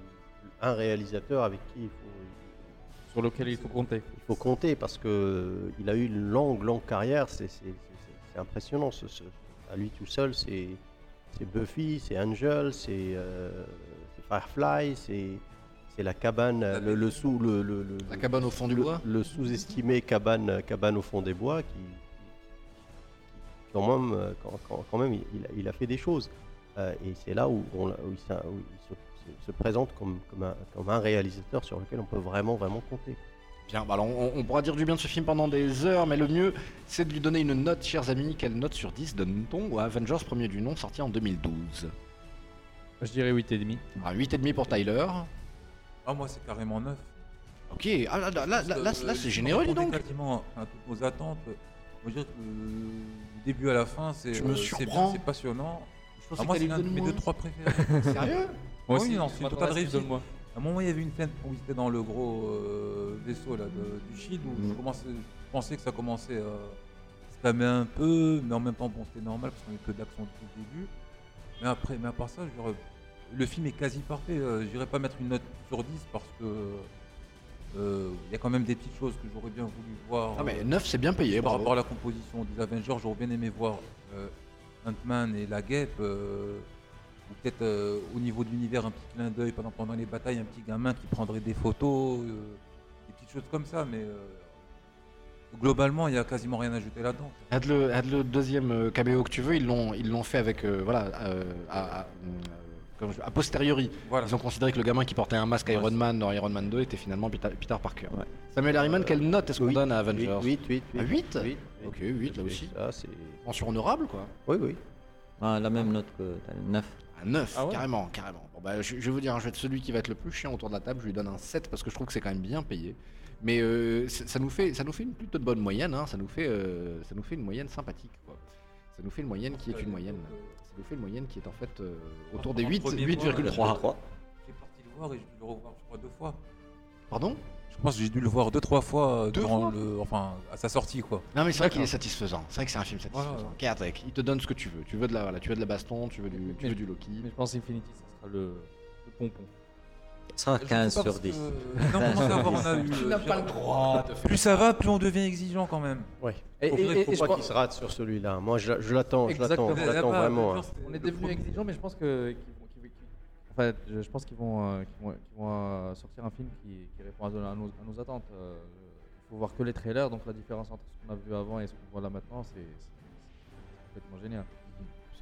un réalisateur avec qui il faut, sur lequel il faut compter. il faut compter parce que euh, il a eu une longue, longue carrière. C'est impressionnant. ce- ce- à lui tout seul, c'est Buffy, c'est Angel, c'est euh, c'est Firefly, c'est c'est la cabane, euh, le, le sous, le, le- le- La cabane au fond du le- bois le sous-estimé cabane, cabane au fond des bois qui, qui- quand même, euh, quand, quand- quand même il, il a, fait des choses. Euh, et c'est là où, on l'a- où il, s'a- où il se, se- se présente comme, comme, un, comme un réalisateur sur lequel on peut vraiment, vraiment compter. Bien, bah alors on, on pourra dire du bien de ce film pendant des heures, mais le mieux, c'est de lui donner une note, chers amis. Quelle note sur 10 donne-t-on à Avengers premier du nom, sorti en 2012 Je dirais 8,5. Ah, 8,5 pour Tyler. Ah, moi, c'est carrément neuf. Ok, ah, là, là, là, là, là, Euh, là, c'est généreux, dis on donc. quasiment à toutes nos attentes. On va dire que du début à la fin, c'est Tu me euh, c'est bien, c'est passionnant. Je pensais Ah, moi, que c'est l'un de mes deux, trois préférés. Sérieux? Moi Oui, aussi, non, c'est qu'il réussite. moi. À un moment, il y avait une scène où ils étaient dans le gros euh, vaisseau là, de- du Shield où je, Mm. commençais- je pensais que ça commençait à se calmer un peu, mais en même temps, bon, c'était normal parce qu'on avait peu d'action depuis le début. Mais après, mais à part ça, je dirais, le film est quasi parfait. Euh, je n'irais pas mettre une note sur 10 parce que euh, il y a quand même des petites choses que j'aurais bien voulu voir. Ah, mais euh, 9, c'est bien payé, par bravo. rapport à la composition des Avengers, j'aurais bien aimé voir euh, Ant-Man et la guêpe. euh, ou peut-être euh, au niveau de l'univers, un petit clin d'œil pendant, pendant les batailles, un petit gamin qui prendrait des photos, euh, des petites choses comme ça. Mais euh, globalement, il n'y a quasiment rien à ajouter là-dedans. Aide le, deuxième euh, caméo que tu veux, ils l'ont, ils l'ont fait avec, euh, voilà, euh, à, à- euh, comme je- a posteriori. Voilà. Ils ont considéré que le gamin qui portait un masque Ouais, Iron Man dans Iron Man 2 était finalement Peter, Peter Parker. Ouais. Samuel Harriman, quelle note est-ce qu'on Oui, donne à 8, Avengers 8, 8. À 8 8, Ok, 8 là aussi. C'est... Mention honorable quoi. Oui, oui. Ah, la même note que t'as, 9. À 9, Ah ouais carrément, carrément. Bon, bah, je, je vais vous dire, je vais être celui qui va être le plus chiant autour de la table, je lui donne un 7 parce que je trouve que c'est quand même bien payé. Mais euh, ça, nous fait, ça nous fait une plutôt de bonne moyenne, hein. ça, nous fait, euh, ça nous fait une moyenne sympathique. Quoi. Ça nous fait une moyenne qui est une moyenne. Nous fait une moyenne qui est en fait euh, autour des En 8, premier 8,3. Trois. J'ai parti le voir et j'ai dû le revoir, je crois, deux fois. Pardon? Je pense que j'ai dû le voir deux, trois fois euh, Deux durant fois? le, enfin, à sa sortie, quoi. Non mais c'est vrai qu'il est satisfaisant. C'est vrai que c'est un film satisfaisant. Voilà. Il te donne ce que tu veux. Tu veux de la, voilà, tu veux de la baston, tu veux du, tu Mais- veux du Loki. Mais je pense Infinity, ça sera le, le pompon. Ça sera Je sais 15 pas sur parce 10. que, euh, non, comment ça va, on a eu, euh, droit de Plus ça va, plus on devient exigeant quand même. Ouais. Et, Faut, et- et- faut et je pas pense- qu'il se rate sur celui-là. Moi, je, je l'attends, je l'attends, je l'attends pas- vraiment. hein. On est le devenu exigeant, mais je pense que enfin, je, pense qu'ils vont, euh, qu'ils vont, qu'ils vont, euh, sortir un film qui, qui répond à, nos, à nos attentes. Euh, Il faut voir que les trailers, donc la différence entre ce qu'on a vu avant et ce qu'on voit là maintenant, c'est complètement génial.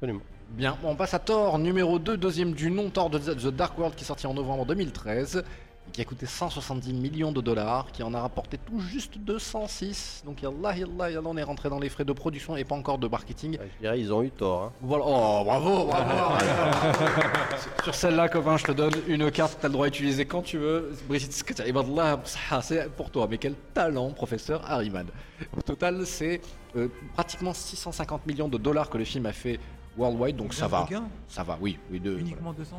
Absolument. Bien, on passe à Thor numéro 2, deuxième du nom, Thor de The Dark World qui est sorti en novembre 2013 et qui a coûté 170 millions de dollars, qui en a rapporté tout juste 206. Donc yallah, yallah, yallah, on est rentré dans les frais de production et pas encore de marketing. Ouais, Je dirais, ils ont eu tort. hein. Voilà. Oh, bravo, bravo. Sur celle-là, copain, je te donne une carte, t'as le droit d'utiliser quand tu veux. Brigitte, ce que tu- là, ça, c'est pour toi. Mais quel talent, professeur Harriman. Au total, c'est euh, pratiquement 650 millions de dollars que le film a fait worldwide, donc ça va. Ça va, oui. oui de, Uniquement 206.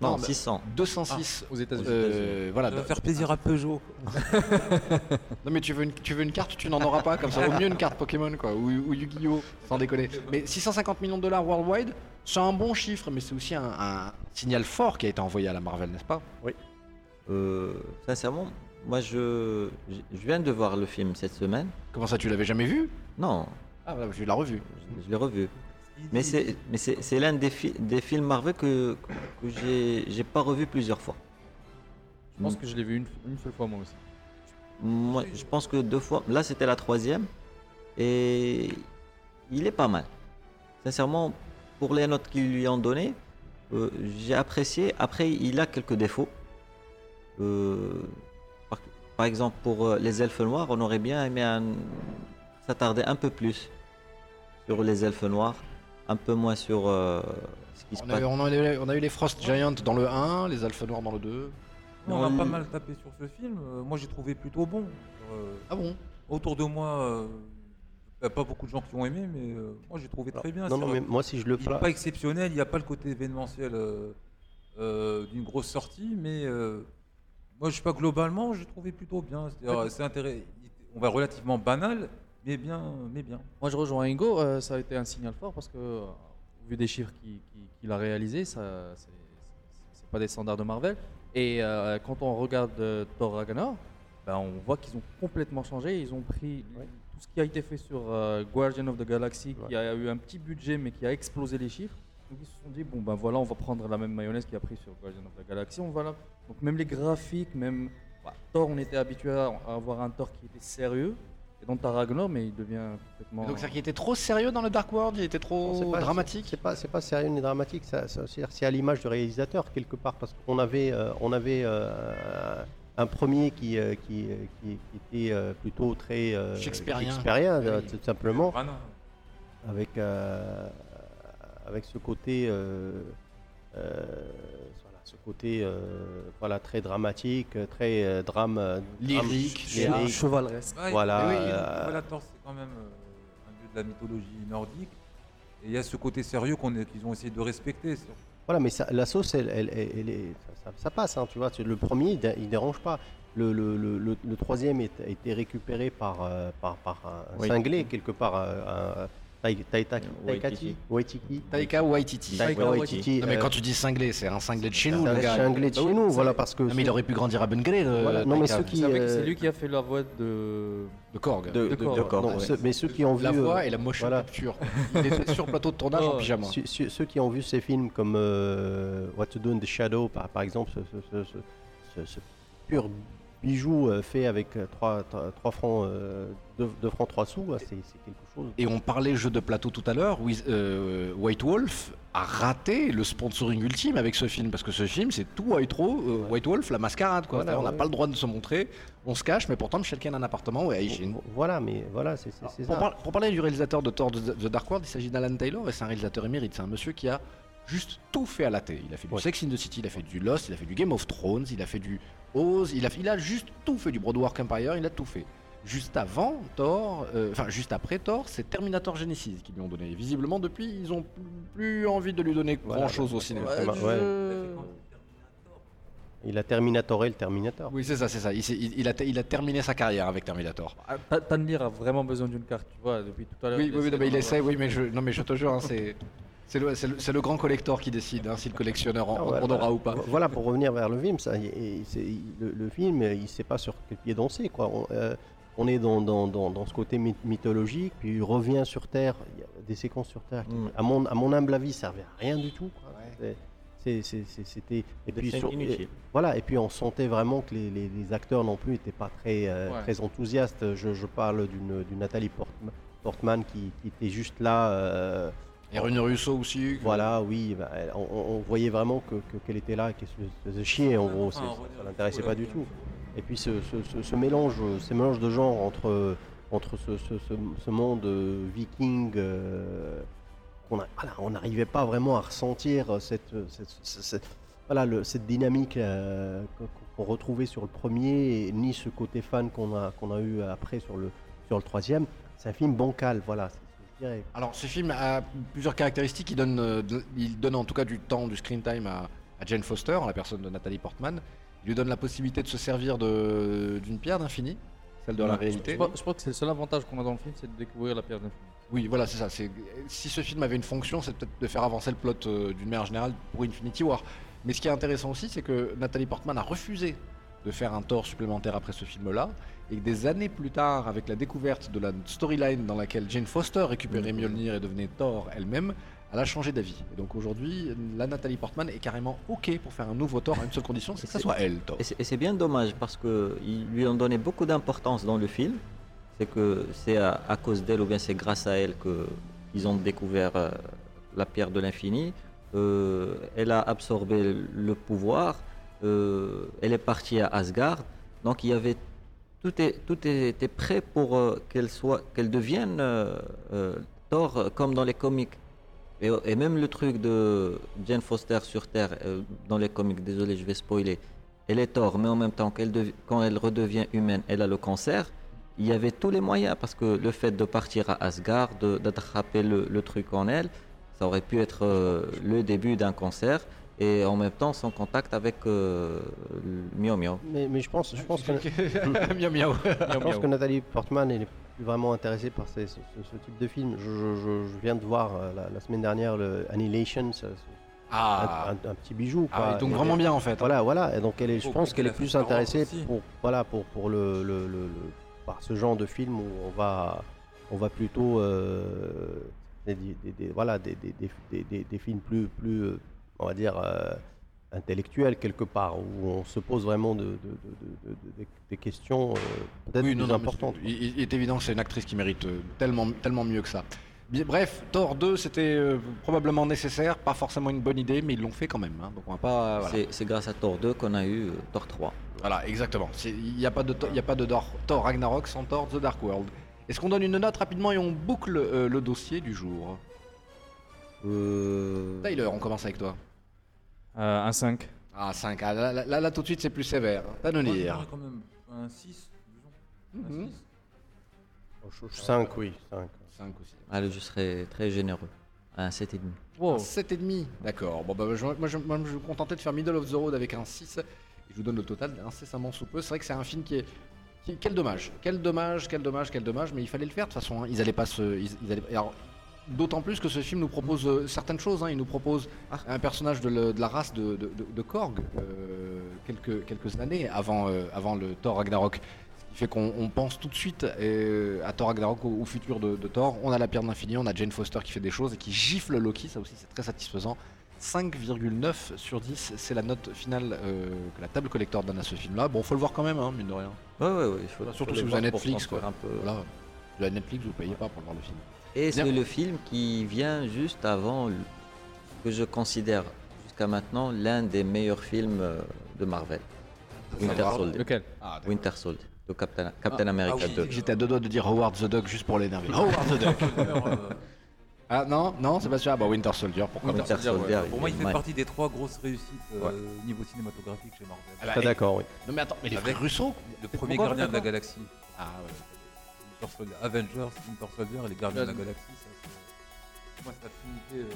Non, Non, mais- 600. 206 Aux États-Unis. euh, voilà. Ça va faire plaisir à Peugeot. Non mais tu veux une, tu veux une carte, tu n'en auras pas comme ça. Vaut mieux une carte Pokémon quoi, ou, ou Yu-Gi-Oh, sans déconner. Mais 650 millions de dollars worldwide, c'est un bon chiffre, mais c'est aussi un, un signal fort qui a été envoyé à la Marvel, n'est-ce pas? Euh, sincèrement, moi je, viens de voir le film cette semaine. Comment ça, tu l'avais jamais vu? Non, Ah voilà, je l'ai revu. je, je l'ai revu. Mais c'est mais c'est c'est l'un des, fi- des films Marvel que, que j'ai pas revu plusieurs fois. Je pense que je l'ai vu une, une seule fois moi aussi. Moi, je pense que deux fois. Là, c'était la troisième. Et il est pas mal. Sincèrement, pour les notes qu'ils lui ont données, euh, j'ai apprécié. Après, il a quelques défauts. Euh, par, par exemple, pour euh, les elfes noirs, on aurait bien aimé s'attarder un peu plus sur les elfes noirs, un peu moins sur euh, ce qui se On passe. a, on, a, on a eu les Frost Giants dans le 1, les Alpha Noirs dans le 2. Non, on a pas mal tapé sur ce film. Euh, moi, j'ai trouvé plutôt bon. Euh, Ah bon autour de moi, euh, a pas beaucoup de gens qui ont aimé, mais euh, moi, j'ai trouvé très bien. Non, mais moi, si je le Il n'est pas exceptionnel, il n'y a pas le côté événementiel euh, euh, d'une grosse sortie, mais euh, moi, je sais pas, globalement, j'ai trouvé plutôt bien. C'est-à-dire, C'est intéressant. On va relativement banal, mais bien. Mais bien. Moi, je rejoins Ingo. euh, ça a été un signal fort parce que, euh, vu des chiffres qu'il qui, qu'il a réalisés, ça, c'est pas des standards de Marvel. Et euh, quand on regarde euh, Thor Ragnarok, ben, on voit qu'ils ont complètement changé. Ils ont pris Ouais. tout ce qui a été fait sur euh, Guardian of the Galaxy, qui a eu un petit budget mais qui a explosé les chiffres. Donc ils se sont dit bon ben voilà, on va prendre la même mayonnaise qu'il a pris sur Guardian of the Galaxy. On va là. Donc même les graphiques, même bah, Thor, on était habitué à avoir un Thor qui était sérieux. Et dans mais il devient complètement. Donc c'est qu'il était trop sérieux dans le Dark World, il était trop C'est pas- dramatique. C'est pas, c'est pas sérieux ni dramatique, c'est c'est à l'image du réalisateur quelque part, parce qu'on avait, euh, on avait euh, un premier qui, euh, qui, qui, qui était euh, plutôt très euh, Oui. euh, tout simplement, Voilà. avec, euh, avec ce côté, euh, euh, ce côté euh, voilà, très dramatique, très euh, drame, euh, Lyrique, drame- lyrique. chevaleresque. Ouais, Voilà, oui, euh, Bellator, c'est quand même euh, un dieu de la mythologie nordique. Et il y a ce côté sérieux qu'on est- qu'ils ont essayé de respecter. Voilà, mais ça- la sauce, elle, elle- elle- elle est, ça, ça- ça passe, hein, tu vois. Le premier, il, dé- il dérange pas. Le, le- le- le- le troisième a été récupéré par, euh, par, par un Oui. cinglé, quelque part, euh, un Taikati, Waititi. Taika Waititi. Taika Waititi, Non mais quand tu dis cinglé, c'est un cinglé de chez nous, c'est le un gars. cinglé de Bah chez nous, voilà, parce que Non, mais il aurait pu grandir à le Voilà, non, mais ceux qui- C'est euh, c'est lui qui a fait la voix de. de Korg. de, de de- corps, de- corps, non, ouais. ceux- mais ceux qui ont vu, La euh, voix et la motion voilà. capture. Il était sur plateau de tournage en Oh, pyjama. Ceux, qui ont vu ces films comme euh, What to Do in the Shadow, par, par exemple, ce, ce- ce- ce- ce- ce pur bijou euh, fait avec 3, francs, 2, francs 3 sous, c'est quelque chose. Et on parlait jeu de plateau tout à l'heure. Euh, White Wolf a raté le sponsoring ultime avec ce film parce que ce film c'est tout White, euh, White Wolf, la mascarade. Quoi. Voilà, on n'a ouais. pas le droit de se montrer, on se cache, mais pourtant Michel Ken a un appartement ouais. Voilà, mais voilà, c'est ça. par- pour parler du réalisateur de Thor de The Dark World, il s'agit d'Alan Taylor et c'est un réalisateur émérite. C'est un monsieur qui a juste tout fait à la télé. Il a fait du Ouais. Sex in the City, il a fait du Lost, il a fait du Game of Thrones, il a fait du Oz, il a, il a juste tout fait du Broadwalk Empire, il a tout fait. Juste avant Thor, euh, enfin juste après Thor, c'est Terminator Genesis qui lui ont donné. Visiblement depuis, ils ont plus, envie de lui donner Voilà. grand chose au cinéma. Ouais, ouais. Il a Terminatoré le Terminator. Oui, c'est ça, c'est ça. Il, s'est- il- il a, il a terminé sa carrière avec Terminator. Ah, Ta- Tanlir a vraiment besoin d'une carte, tu vois, depuis tout à l'heure. Oui, il oui, non, mais il essaie oui, mais je, non, mais je te jure, hein, c'est. C'est le, grand collector qui décide hein, si le collectionneur en, Ah, en voilà. aura ou pas. Voilà, pour revenir vers le film, ça, le, le film, il ne sait pas sur quel pied danser. Quoi. On, euh, on est dans, dans, dans, dans ce côté myth- mythologique, puis il revient sur Terre. Il y a des séquences sur Terre qui, Mm. à, mon, à mon humble avis, servaient à rien du tout. C'était. Et puis, sur- et- voilà, et puis on sentait vraiment que les, les- les acteurs non plus n'étaient pas très, euh, Ouais. très enthousiastes. Je, je parle d'une d'une Nathalie Portman, Portman qui, qui était juste là. euh, Et Rune Russo aussi. que- voilà, oui, bah, on, voyait vraiment que- que- qu'elle était là et qu'elle se faisait chier, en gros, Enfin, ça, René ça l'intéressait pas du tout. Et puis ce, ce- ce- ce mélange, ce mélange de genres entre, entre ce, ce- ce- ce monde euh, viking, euh, qu'on a- voilà, on n'arrivait pas vraiment à ressentir cette, cette, cette- cette- voilà, le- cette dynamique euh, qu'on qu'on retrouvait sur le premier, et ni ce côté fan qu'on a, qu'on a eu après sur le, sur le troisième. C'est un film bancal, voilà, dirais. Alors, ce film a plusieurs caractéristiques. Il donne, euh, il donne en tout cas du temps, du screen time à, à Jane Foster, en la personne de Nathalie Portman. Il lui donne la possibilité de se servir d'une pierre d'infini, celle de la Je réalité. crois, je crois que c'est le seul avantage qu'on a dans le film, c'est de découvrir la pierre d'infini. Oui, voilà, c'est ça. Si ce film avait une fonction, c'est peut-être de faire avancer le plot euh, d'une manière générale pour Infinity War. Mais ce qui est intéressant aussi, c'est que Nathalie Portman a refusé de faire un Thor supplémentaire après ce film-là, et des années plus tard, avec la découverte de la storyline dans laquelle Jane Foster récupérait Mjolnir et devenait Thor elle-même, elle a changé d'avis. Et donc aujourd'hui, la Nathalie Portman est carrément ok pour faire un nouveau Thor à une seule condition, c'est que ça soit elle, Thor. Et c'est- bien dommage parce qu'ils lui ont donné beaucoup d'importance dans le film. C'est que c'est à, à cause d'elle ou bien c'est grâce à elle qu'ils ont découvert euh, la pierre de l'infini. Euh, elle a absorbé le pouvoir. euh, elle est partie à Asgard. Donc il y avait tout, est, tout était prêt pour euh, qu'elle soit qu'elle devienne euh, euh, Thor euh, comme dans les comics. Et, et même le truc de Jane Foster sur Terre dans les comics, désolé, je vais spoiler. Elle est Thor, mais en même temps, quand elle redevient humaine, elle a le cancer. Il y avait tous les moyens parce que le fait de partir à Asgard, d'attraper le, le truc en elle, ça aurait pu être le début d'un cancer et en même temps son contact avec euh, Mio. Mais, mais je pense, je pense que. Je pense que Nathalie Portman elle est vraiment intéressée par ces- ce, ce- ce type de film. Je, je- viens de voir euh, la, la semaine dernière le Annihilation, ça- c'est Ah, un, un- un petit bijou. Ah quoi. donc Et- vraiment bien en fait. hein. Voilà, voilà. Et donc elle est, je Faut pense que qu'elle est plus intéressée pour voilà pour, pour le, le- le- le- par ce genre de film où on va on va plutôt euh, des, des- des- voilà des, des- des- des- des- des films plus plus euh, on va dire euh, intellectuels quelque part où on se pose vraiment de, de- de- de- de- de- des questions euh, peut-être Oui, plus non, non, mais importantes. Il, il est évident que c'est une actrice qui mérite euh, tellement, tellement mieux que ça. Bref, Thor 2, c'était euh, probablement nécessaire, pas forcément une bonne idée, mais ils l'ont fait quand même. hein. donc on va pas. voilà. C'est- C'est grâce à Thor 2 qu'on a eu euh, Thor 3. Voilà, exactement. Il n'y a pas de, Thor- il y a pas de Thor, Thor Ragnarok sans Thor The Dark World. Est-ce qu'on donne une note rapidement et on boucle euh, le dossier du jour? Tyler, on commence avec toi. Euh, un 5. Ah, 5. là, là, là, là, tout de suite, c'est plus sévère. Dire. dirais quand même un 6, disons. Un Mhm. 6. 5 oui 5. 5 aussi. allez, je serai très généreux. Un 7,5. Wow. 7,5. D'accord. Bon, bah, je, moi, je, moi, je vais me contenter de faire Middle of the Road avec un 6. Et je vous donne le total incessamment sous peu. C'est vrai que c'est un film qui est. qui- quel dommage. Quel dommage, quel dommage, quel dommage. Mais il fallait le faire de toute façon. hein. Ils allaient pas se. Ils, ils allaient- alors, D'autant plus que ce film nous propose euh, certaines choses. hein. Il nous propose un personnage de, le- de la race de, de, de- de Korg euh, quelques, quelques années avant, euh, avant le Thor Ragnarok. Ce qui fait qu'on on pense tout de suite à Thor Ragnarok, au, au futur de, Thor. On a la pierre de l'infini, on a Jane Foster qui fait des choses et qui gifle Loki. Ça aussi, c'est très satisfaisant. 5,9 sur 10, c'est la note finale que la table collector donne à ce film-là. Bon, faut le voir quand même, hein, mine de rien. Ouais, ouais, ouais. il faut- Surtout faut si le vous avez Netflix, quoi. Un peu. Voilà. Vous avez Netflix, vous payez pas pour voir le film. Et c'est le film qui vient juste avant le- que je considère jusqu'à maintenant l'un des meilleurs films euh, de Marvel. Winter Soldier. Lequel? Ah, Winter Soldier. De Captain, Captain America ah oui. 2. J'étais à deux doigts de dire Howard the Duck juste pour l'énerver. Howard the Duck euh, Ah non, non, c'est pas sûr. Ah bah Winter Soldier, pourquoi Winter pas Soldier, Soldier. ouais. pour moi, il fait ouais. partie des trois grosses réussites euh, niveau cinématographique chez Marvel. Ah bah, d'accord, oui. Non mais attends, mais les Avec- frères Russo Le premier gardien de la galaxie, Ah ouais. Winter Soldier, Avengers, Winter Soldier et les gardiens de la Ouais. galaxie, ça c'est. Pour moi, c'est l'affinité. Euh...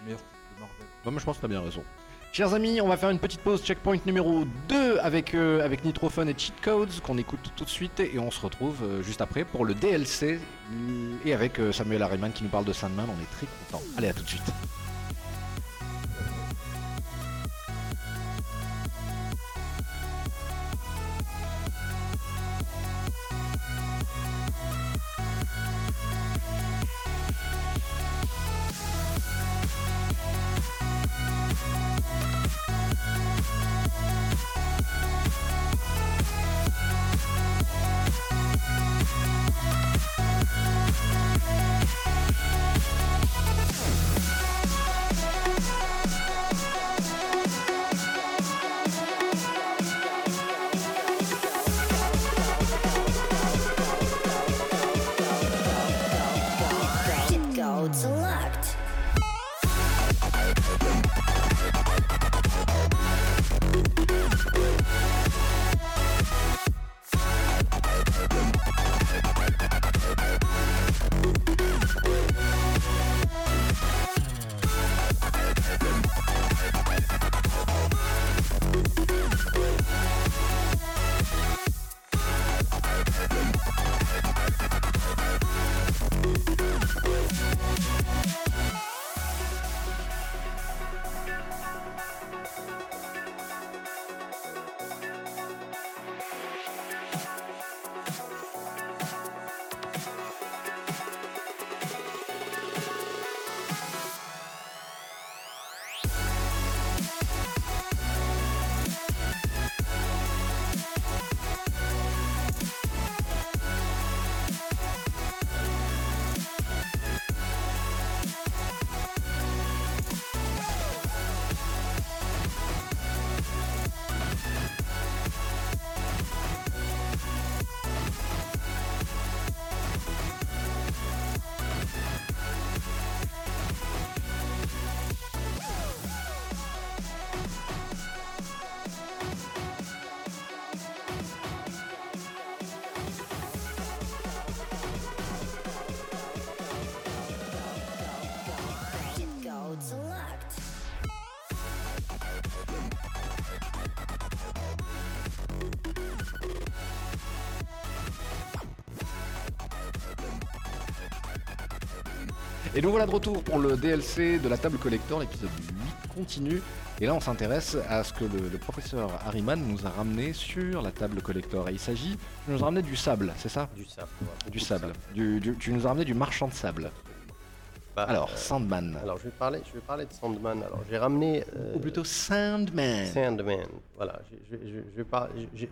le meilleur titre de Marvel. Bon, moi je pense que t'as bien raison. Chers amis, on va faire une petite pause checkpoint numéro 2 avec, euh, avec Nitrophone et Cheat Codes qu'on écoute tout de suite et on se retrouve euh, juste après pour le DLC et avec euh, Samuel Harriman qui nous parle de Sandman, on est très content. Allez, à tout de suite. Nous voilà de retour pour le DLC de la table collector, l'épisode 8 continue. Et là, on s'intéresse à ce que le, le professeur Harriman nous a ramené sur la table collector. Et il s'agit, tu nous as ramené du sable, c'est ça? Du sable. Du sable. Du- du- tu nous as ramené du marchand de sable. Bah, Alors, euh, Sandman. alors je vais parler, je vais parler de Sandman. Alors j'ai ramené. euh, Ou plutôt Sandman. Sandman. Voilà,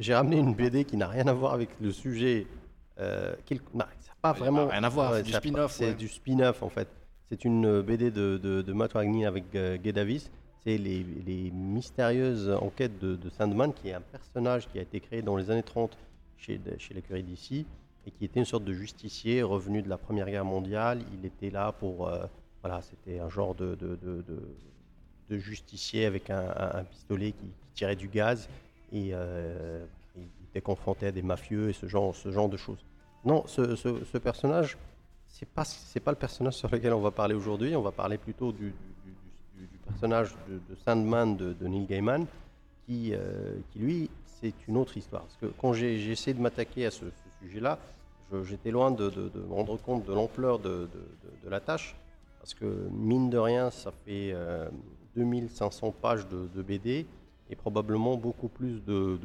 j'ai- ramené une BD qui n'a rien à voir avec le sujet. Euh, qu'il- non, ça n'a pas vraiment. rien à voir, c'est du spin-off, C'est ouais. du spin-off en fait. C'est une euh, BD de, de, de Matt Wagner avec euh, Guy Davis. C'est les, mystérieuses enquêtes de, Sandman, qui est un personnage qui a été créé dans les années 30 chez, chez l'écurie d'ici et qui était une sorte de justicier revenu de la Première Guerre mondiale. Il était là pour. euh, voilà, c'était un genre de, de, de- justicier avec un, pistolet qui, tirait du gaz et il était confronté à des mafieux et ce genre, ce genre de choses. Non, ce- ce personnage, c'est pas c'est pas le personnage sur lequel on va parler aujourd'hui. On va parler plutôt du, du- personnage de, Sandman de, Neil Gaiman, qui, euh, qui lui, c'est une autre histoire. Parce que quand j'ai essayé de m'attaquer à ce, sujet-là, je- j'étais loin de, rendre compte de l'ampleur de, la tâche. Parce que mine de rien, ça fait euh, 2500 pages de, BD et probablement beaucoup plus de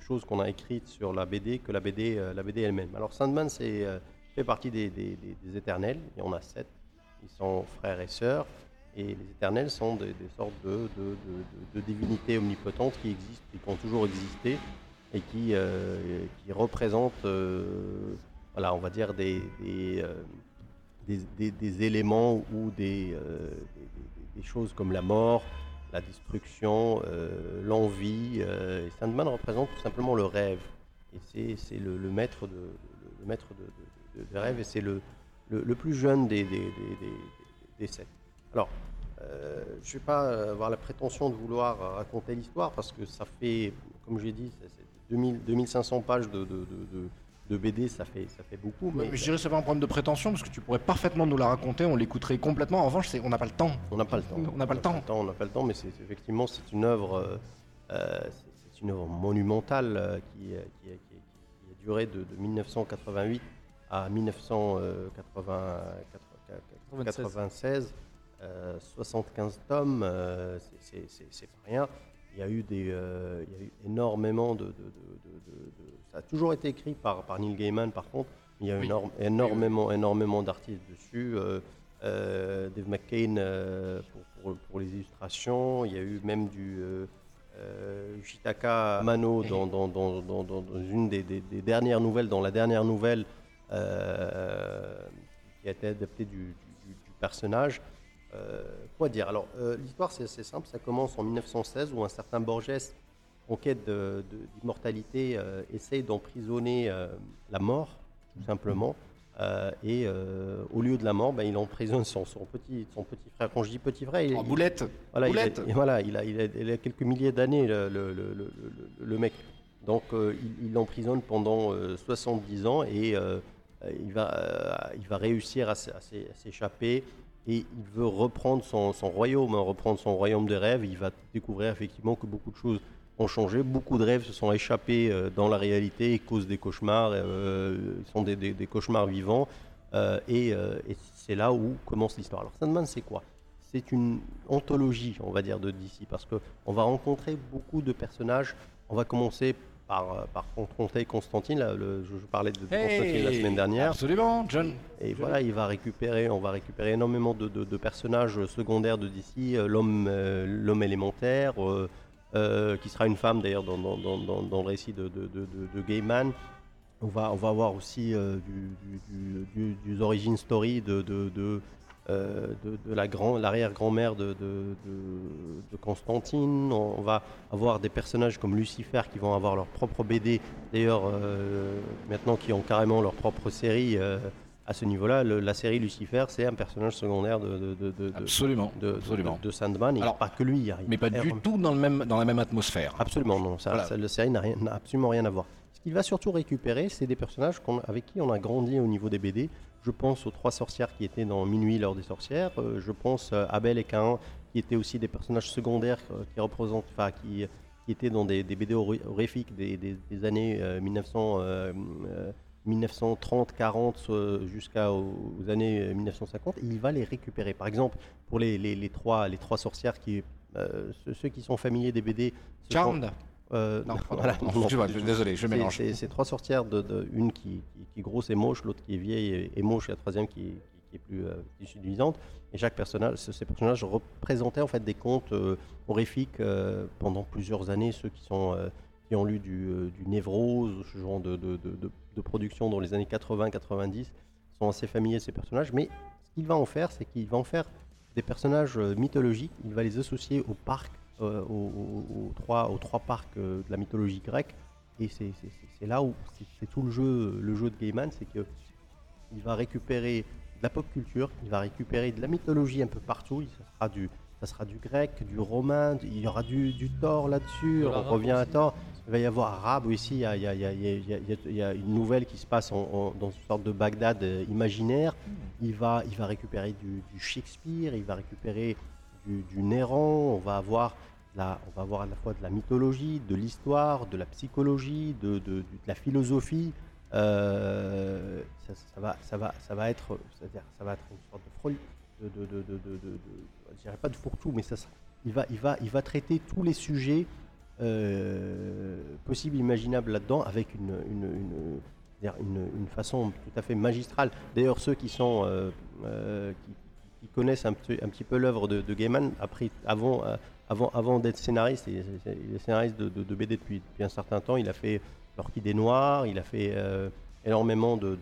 choses qu'on a écrites sur la BD que la BD, euh, la BD elle-même. Alors Sandman c'est, euh, fait partie des, éternels, il y en a sept, ils sont frères et sœurs, et les éternels sont des, sortes de, divinités omnipotentes qui existent, qui ont toujours existé et qui, euh, représentent, euh, voilà, on va dire, des, euh, éléments ou des, choses comme la mort, la destruction, l'envie. euh, et Sandman représente tout simplement le rêve. Et c'est- le maître de, de- de- rêve et c'est le, le, le plus jeune des, des, des, sept. Alors, euh, je ne vais pas avoir la prétention de vouloir raconter l'histoire parce que ça fait, comme j'ai dit, c'est- c'est 2000 2500 pages de, de, de- de- de BD, ça fait, ça fait beaucoup. Mais Mais je dirais que c'est pas un problème de prétention parce que tu pourrais parfaitement nous la raconter, on l'écouterait complètement. En revanche, c'est- on n'a pas le temps. On n'a pas le temps. On n'a pas le temps. On n'a pas le temps, mais c'est effectivement c'est une œuvre, euh, c'est- une œuvre monumentale euh, qui, qui, a- qui a- qui a duré de 1988 à 1996, 75 tomes, euh, c'est- pas rien. Il y a eu des, euh, il y a eu énormément de, de- de- de- de- de- ça a toujours été écrit par, par Neil Gaiman par contre. Il y a eu Oui. énorme- énormément, énormément d'artistes dessus. euh, euh, Dave McCain euh, pour, pour- pour les illustrations. Il y a eu même du euh, euh, Shitaka Mano dans, dans- dans- dans- dans- dans une des, des- des dernières nouvelles, dans la dernière nouvelle euh, qui a été adaptée du, du- du personnage. Euh, quoi dire? Alors, euh, l'histoire, c'est assez simple. Ça commence en 1916 où un certain Borges, en quête d'immortalité, euh, essaye d'emprisonner euh, la mort, tout simplement. Euh, et euh, au lieu de la mort, ben, il emprisonne son, son petit, son petit frère. Quand je dis petit frère, il, En il- boulette. voilà, il a, Boulette. et voilà, il a, il, a, il a quelques milliers d'années, le, le- le- le- le- le mec. Donc, euh, il l'emprisonne pendant euh, 70 ans et euh, euh, il, va, euh, il va réussir à, s'échapper et il veut reprendre son, royaume, hein, reprendre son royaume de rêve. Il va découvrir effectivement que beaucoup de choses ont changé. Beaucoup de rêves se sont échappés euh, dans la réalité et causent des cauchemars. euh, sont des, des- des cauchemars vivants. Euh, et euh, et c'est là où commence l'histoire. Alors, Sandman, c'est quoi? C'est une anthologie, on va dire, de DC, parce qu'on va rencontrer beaucoup de personnages. On va commencer par, euh, par confronter Constantine, là, le- je, je parlais de Constantine la Hey semaine dernière. Absolument, John. Et voilà, il va récupérer, on va récupérer énormément de, de- de personnages secondaires de DC, euh, l'homme, euh, l'homme élémentaire, euh, euh, qui sera une femme d'ailleurs dans, dans- dans- le récit de, de, de, Gaiman. On va, on va avoir aussi du, du, du, origin story de, euh, de- de la grand, l'arrière-grand-mère de, de, de- de Constantine. On, va avoir des personnages comme Lucifer qui vont avoir leur propre BD, d'ailleurs euh, maintenant qui ont carrément leur propre série. euh, à ce niveau-là, le- la série Lucifer, c'est un personnage secondaire de, de, de, Absolument. de- absolument. de Sandman. Et Alors, pas que lui, il y a Mais pas du tout dans, le même, dans la même atmosphère. Absolument, non. Ça, Voilà. ça, la série n'a rien- n'a absolument rien à voir. Ce qu'il va surtout récupérer, c'est des personnages qu'on- avec qui on a grandi au niveau des BD. Je pense aux trois sorcières qui étaient dans Minuit, l'heure des sorcières. Euh, je pense à Abel et Cain, qui étaient aussi des personnages secondaires euh, qui représentent, enfin, qui, qui étaient dans des, des BD horri- horrifiques des, des- des années euh, 1900, euh, euh, 1930, 40 euh, jusqu'aux aux années euh, 1950. Et il va les récupérer. Par exemple, pour les, les- les trois, les trois sorcières qui, euh, ceux, qui sont familiers des BD, sont- Charmed euh, Non, voilà, non, du tout. désolé, je C'est- mélange. C'est trois sorcières, de, de- une qui, qui, qui est grosse et moche, l'autre qui est vieille et, et moche, et la troisième qui, est plus euh, plus séduisante. Et chaque personnage, ce- ces personnages représentaient en fait des contes euh, horrifiques euh, pendant plusieurs années. Ceux qui sont euh, qui ont lu du, du Névrose, ce genre de, de, production dans les années 80-90, sont assez familiers ces personnages. Mais ce qu'il va en faire, c'est qu'il va en faire des personnages mythologiques. Il va les associer au parc, euh, aux, aux- aux trois, aux trois parcs euh, de la mythologie grecque. Et c'est là où c'est- tout le jeu, le jeu de Gaiman, c'est que il va récupérer de la pop culture, il va récupérer de la mythologie un peu partout. Ça sera du, ça sera du grec, du romain, il y aura du, du Thor là-dessus. De On revient à. Thor. Il va y avoir arabe aussi. Il y a, il y a- il y a- une nouvelle qui se passe en- en- dans une sorte de Bagdad euh, imaginaire. il va, il va récupérer du, du Shakespeare, il va récupérer du, du on va avoir on va avoir à la fois de la mythologie, de l'histoire, de la psychologie, de, de- la philosophie. Euh, ça, va, ça va, ça va être, c'est-à-dire, ça va être une sorte de folie, de, de, je dirais pas de fourre-tout, mais ça, il va, il va, il va traiter tous les sujets euh, possibles, imaginables là-dedans, avec une, une, une- façon tout à fait magistrale. D'ailleurs, ceux qui sont euh, qui, qui connaissent un, petit- un petit peu l'œuvre de, de Gaiman, après, avant, euh, avant, avant d'être scénariste, il, est- scénariste de, de- de BD depuis, depuis un certain temps. Il a fait L'Orchidée Noire, il a fait euh, énormément de,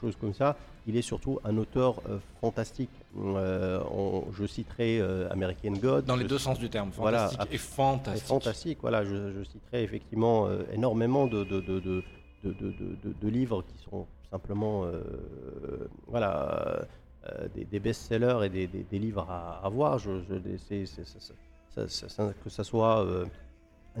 choses comme ça. Il est surtout un auteur euh, fantastique. Euh, on- je citerai euh, American God. Dans les deux sens du terme, Voilà, fantastique ab- et fantastique. voilà, je, je citerai effectivement euh, énormément de, de, livres qui sont simplement euh, voilà, euh, des, des best-sellers et des, des- des livres à, à voir. Je, je- ça- ça- ça- que ce soit euh,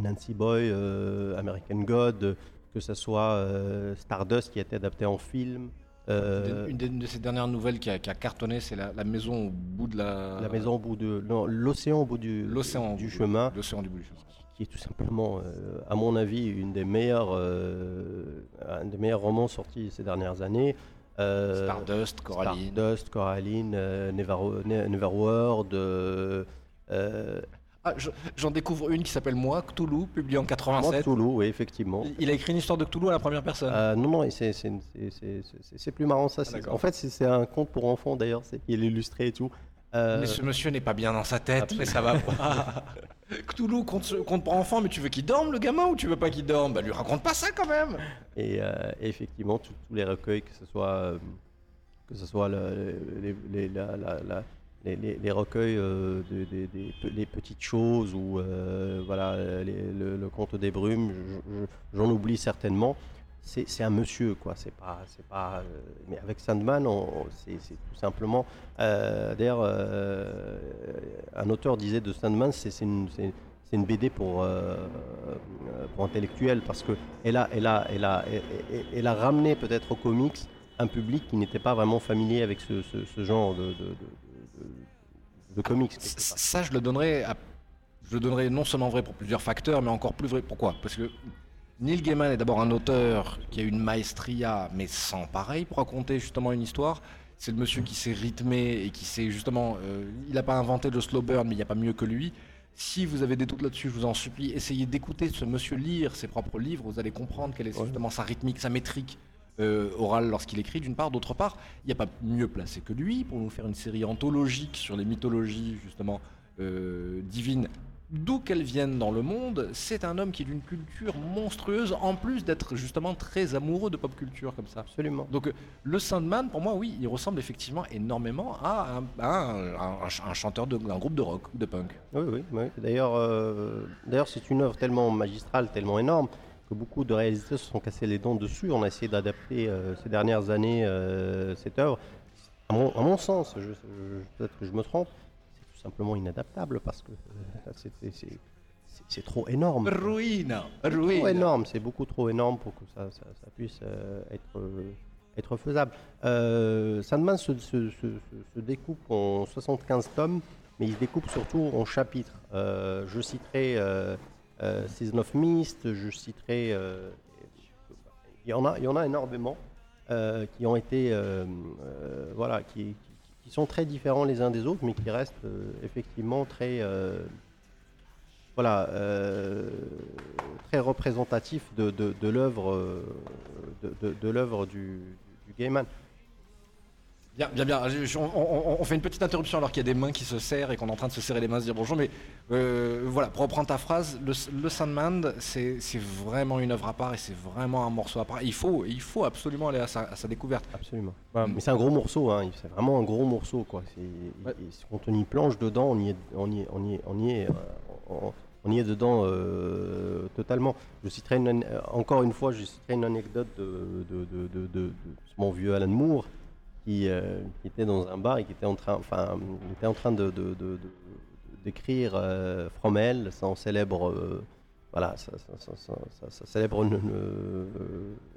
Nancy Boy, euh, American God, que ce soit euh, Stardust qui a été adapté en film. euh, Une, de ces dernières nouvelles qui a, qui a cartonné, c'est la, la maison au bout de la. la maison au bout de. non, L'océan au bout du, L'océan du chemin. L'océan du bout du chemin. qui est tout simplement, euh, à mon avis, une des meilleures, euh, un des meilleurs romans sortis ces dernières années. Euh, Stardust, Coraline. Stardust, Coraline, euh, Never, Ne- Neverworld. euh, euh, Ah, je- J'en découvre une qui s'appelle Moi, Cthulhu, publiée en 87. Cthulhu, oui, effectivement. Il- a écrit une histoire de Cthulhu à la première personne. Euh, non, non, c'est- plus marrant ça. d'accord. en fait, c'est un conte pour enfants d'ailleurs, il est illustré et tout. Euh, Mais ce monsieur n'est pas bien dans sa tête, mais ça va pas. Cthulhu compte, compte pour enfants, mais tu veux qu'il dorme le gamin ou tu veux pas qu'il dorme? Bah lui raconte pas ça quand même Et, euh, effectivement, tous les recueils, que ce soit, euh, que ce soit le- les, les- la- la- la- les- les- les recueils euh, de- des- des pe- les petites choses ou euh, voilà, les- le, le conte des brumes, je- je- j'en oublie certainement. C'est un monsieur, quoi. C'est pas, c'est pas. euh, mais avec Sandman, c'est tout simplement. euh, D'ailleurs, euh, un auteur disait de Sandman, c'est une, BD pour, pour intellectuels parce que elle a, elle a, elle a, elle, elle- elle a ramené peut-être aux comics un public qui n'était pas vraiment familier avec ce, ce- ce genre de, de, de- de- de comics. Ça, je le donnerais à- Je le donnerais non seulement vrai pour plusieurs facteurs, mais encore plus vrai. Pourquoi? Parce que Neil Gaiman est d'abord un auteur qui a une maestria, mais sans pareil, pour raconter justement une histoire. C'est le monsieur qui s'est rythmé et qui s'est justement. euh, il n'a pas inventé le slow burn, mais il n'y a pas mieux que lui. Si vous avez des doutes là-dessus, je vous en supplie, essayez d'écouter ce monsieur lire ses propres livres. Vous allez comprendre quelle est justement sa rythmique, sa métrique euh, orale lorsqu'il écrit, d'une part. D'autre part, il n'y a pas mieux placé que lui pour nous faire une série anthologique sur les mythologies, justement, euh, divines, d'où qu'elles viennent dans le monde. C'est un homme qui est d'une culture monstrueuse, en plus d'être justement très amoureux de pop culture comme ça. Absolument. Donc euh, le Sandman, pour moi, oui, il ressemble effectivement énormément à un, à un- un- un ch- un chanteur d'un groupe de rock ou de punk. Oui, oui, oui. D'ailleurs, euh, d'ailleurs, c'est une œuvre tellement magistrale, tellement énorme, que beaucoup de réalisateurs se sont cassés les dents dessus. On a essayé d'adapter euh, ces dernières années euh, cette œuvre. À mon, à mon sens, peut-être que je me trompe, tout simplement inadaptable parce que euh, c'est- trop énorme. Ruina, trop ruina. énorme, c'est beaucoup trop énorme pour que ça, ça- ça puisse euh, être, euh, être faisable. Euh, Sandman se, se- se- se- se découpe en 75 tomes, mais il se découpe surtout en chapitres. Euh, je citerai euh, Season of Mist, je citerai... il, y en a, il y en a énormément qui ont été... voilà, qui, qui- qui sont très différents les uns des autres, mais qui restent euh, effectivement très... euh, voilà, euh, très représentatif de, l'œuvre de, l'œuvre du, du Gaiman. Bien, bien, bien. Je- je- on, on- on fait une petite interruption alors qu'il y a des mains qui se serrent et qu'on est en train de se serrer les mains, se dire bonjour. Mais euh, voilà, pour reprendre ta phrase, le, le Sandman, c'est c'est vraiment une œuvre à part et c'est vraiment un morceau à part. Il faut, il faut absolument aller à sa, à sa découverte. Absolument. Ouais, Mais c'est un gros morceau, hein, c'est vraiment un gros morceau. Quoi. C'est- Ouais. il- Quand on y plonge dedans, on y est, on y est, on y est, on y est, euh, on- on y est dedans euh, totalement. Je citerai une encore une fois, je citerai une anecdote de, de, de, de- de- de mon vieux Alan Moore qui, euh, qui était dans un bar et qui était en train, enfin, il était en train de, d'écrire euh, From Hell, son célèbre, euh, voilà, ça célèbre une-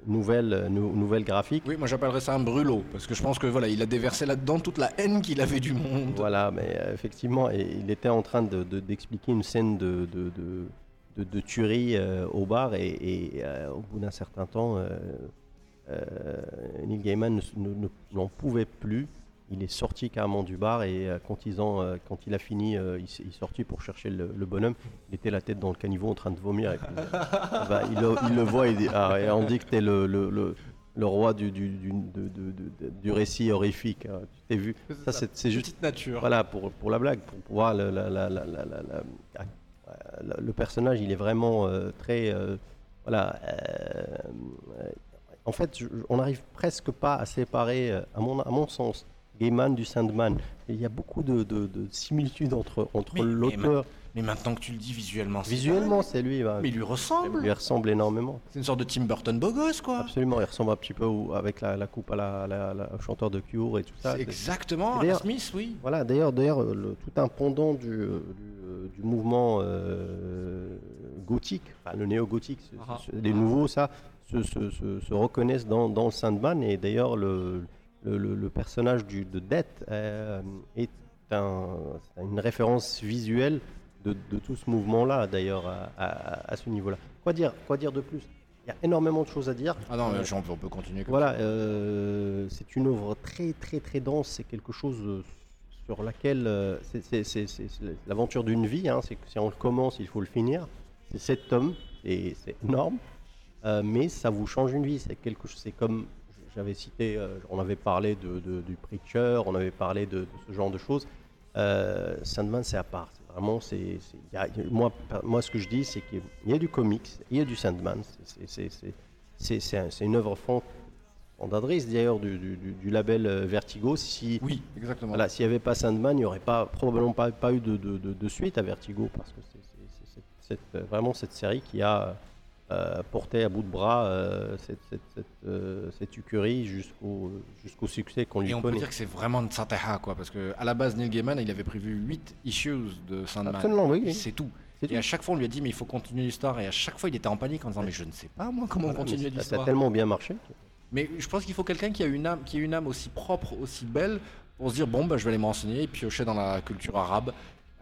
nouvelle, nou- nouvelle graphique. Oui, moi j'appellerais ça un brûlot, parce que je pense que voilà, il a déversé là-dedans toute la haine qu'il avait du monde. Voilà, mais euh, effectivement, et il était en train de- de- d'expliquer une scène de, de, de- de- de tuerie euh, au bar, et, et, euh, au bout d'un certain temps, euh, euh, Neil Gaiman ne- ne- ne- n'en pouvait plus. Il est sorti carrément du bar, et euh, quand, ils ont, euh, quand il a fini, euh, il, il est sorti pour chercher le, le bonhomme. Il était la tête dans le caniveau en train de vomir. Et puis, bah, il, le, il le voit, dit, ah, et on dit que t'es le, le, roi du, du, du, du récit horrifique. hein. Tu t'es vu? Ça, c'est c'est juste Petite nature. voilà, pour, pour la blague, pour le, la- la- la- le personnage, il est vraiment euh, très, euh, voilà. euh, euh, en fait, je- on n'arrive presque pas à séparer, euh, à mon, à mon sens, Gaiman du Sandman. Et il y a beaucoup de, de- de similitudes entre, entre mais l'auteur. Mais maintenant que tu le dis visuellement, c'est Visuellement, c'est lui. bah, Mais il lui il ressemble. lui ressemble énormément. C'est une sorte de Tim Burton beau gosse, quoi. Absolument, il ressemble un petit peu au- avec la, la coupe à la, la- la- au chanteur de Cure et tout ça. Exactement, Alan Smith, oui. Voilà, d'ailleurs, d'ailleurs, euh, tout un pendant du, euh, du, du mouvement euh, gothique, enfin, le néo-gothique, c'est- Ah. les nouveaux, ça, se, se- se- se reconnaissent dans, dans le Sandman. Et d'ailleurs, le, le, le- le personnage du, de Death euh, est un- une référence visuelle de, de tout ce mouvement-là, d'ailleurs, à, à- à ce niveau-là. Quoi dire, quoi dire de plus? Il y a énormément de choses à dire. Ah non, mais Euh, j'en- on peut continuer comme voilà, euh, c'est une œuvre très très très dense. C'est quelque chose sur laquelle euh, c'est l'aventure d'une vie. hein, c'est que si on le commence, il faut le finir. C'est sept tomes et c'est énorme, Euh, mais ça vous change une vie. C'est quelque chose. C'est comme j'avais cité, euh, on avait parlé de, de- du preacher, on avait parlé de, de ce genre de choses. Euh, Sandman, c'est à part. Vraiment, c'est moi, moi, ce que je dis, c'est qu'il y a du comics, il y a du Sandman. C'est- c'est- c'est- c'est c'est un- c'est une œuvre fond- fondatrice d'ailleurs du, du- label Vertigo. Si Oui, exactement. voilà, s'il n'y avait pas Sandman, il n'y aurait pas probablement pas, pas eu de, de- de- de suite à Vertigo parce que c'est vraiment cette série qui a euh, porté à bout de bras euh, cette, cette, cette, euh, cette jusqu'au jusqu'au succès qu'on lui Et on peut connaît. dire que c'est vraiment de Sateha, quoi, parce que à la base, Neil Gaiman, il avait prévu 8 issues de Sandman. Absolument, oui. oui. C'est tout. Et tout. à chaque fois, on lui a dit, mais il faut continuer l'histoire. Et à chaque fois, il était en panique en disant, mais je ne sais pas, moi, comment Voilà, continuer ça- ça a l'histoire. tellement bien marché. Mais je pense qu'il faut quelqu'un qui a une âme, qui a une âme aussi propre, aussi belle, pour se dire bon bah je vais aller me renseigner et piocher dans la culture arabe.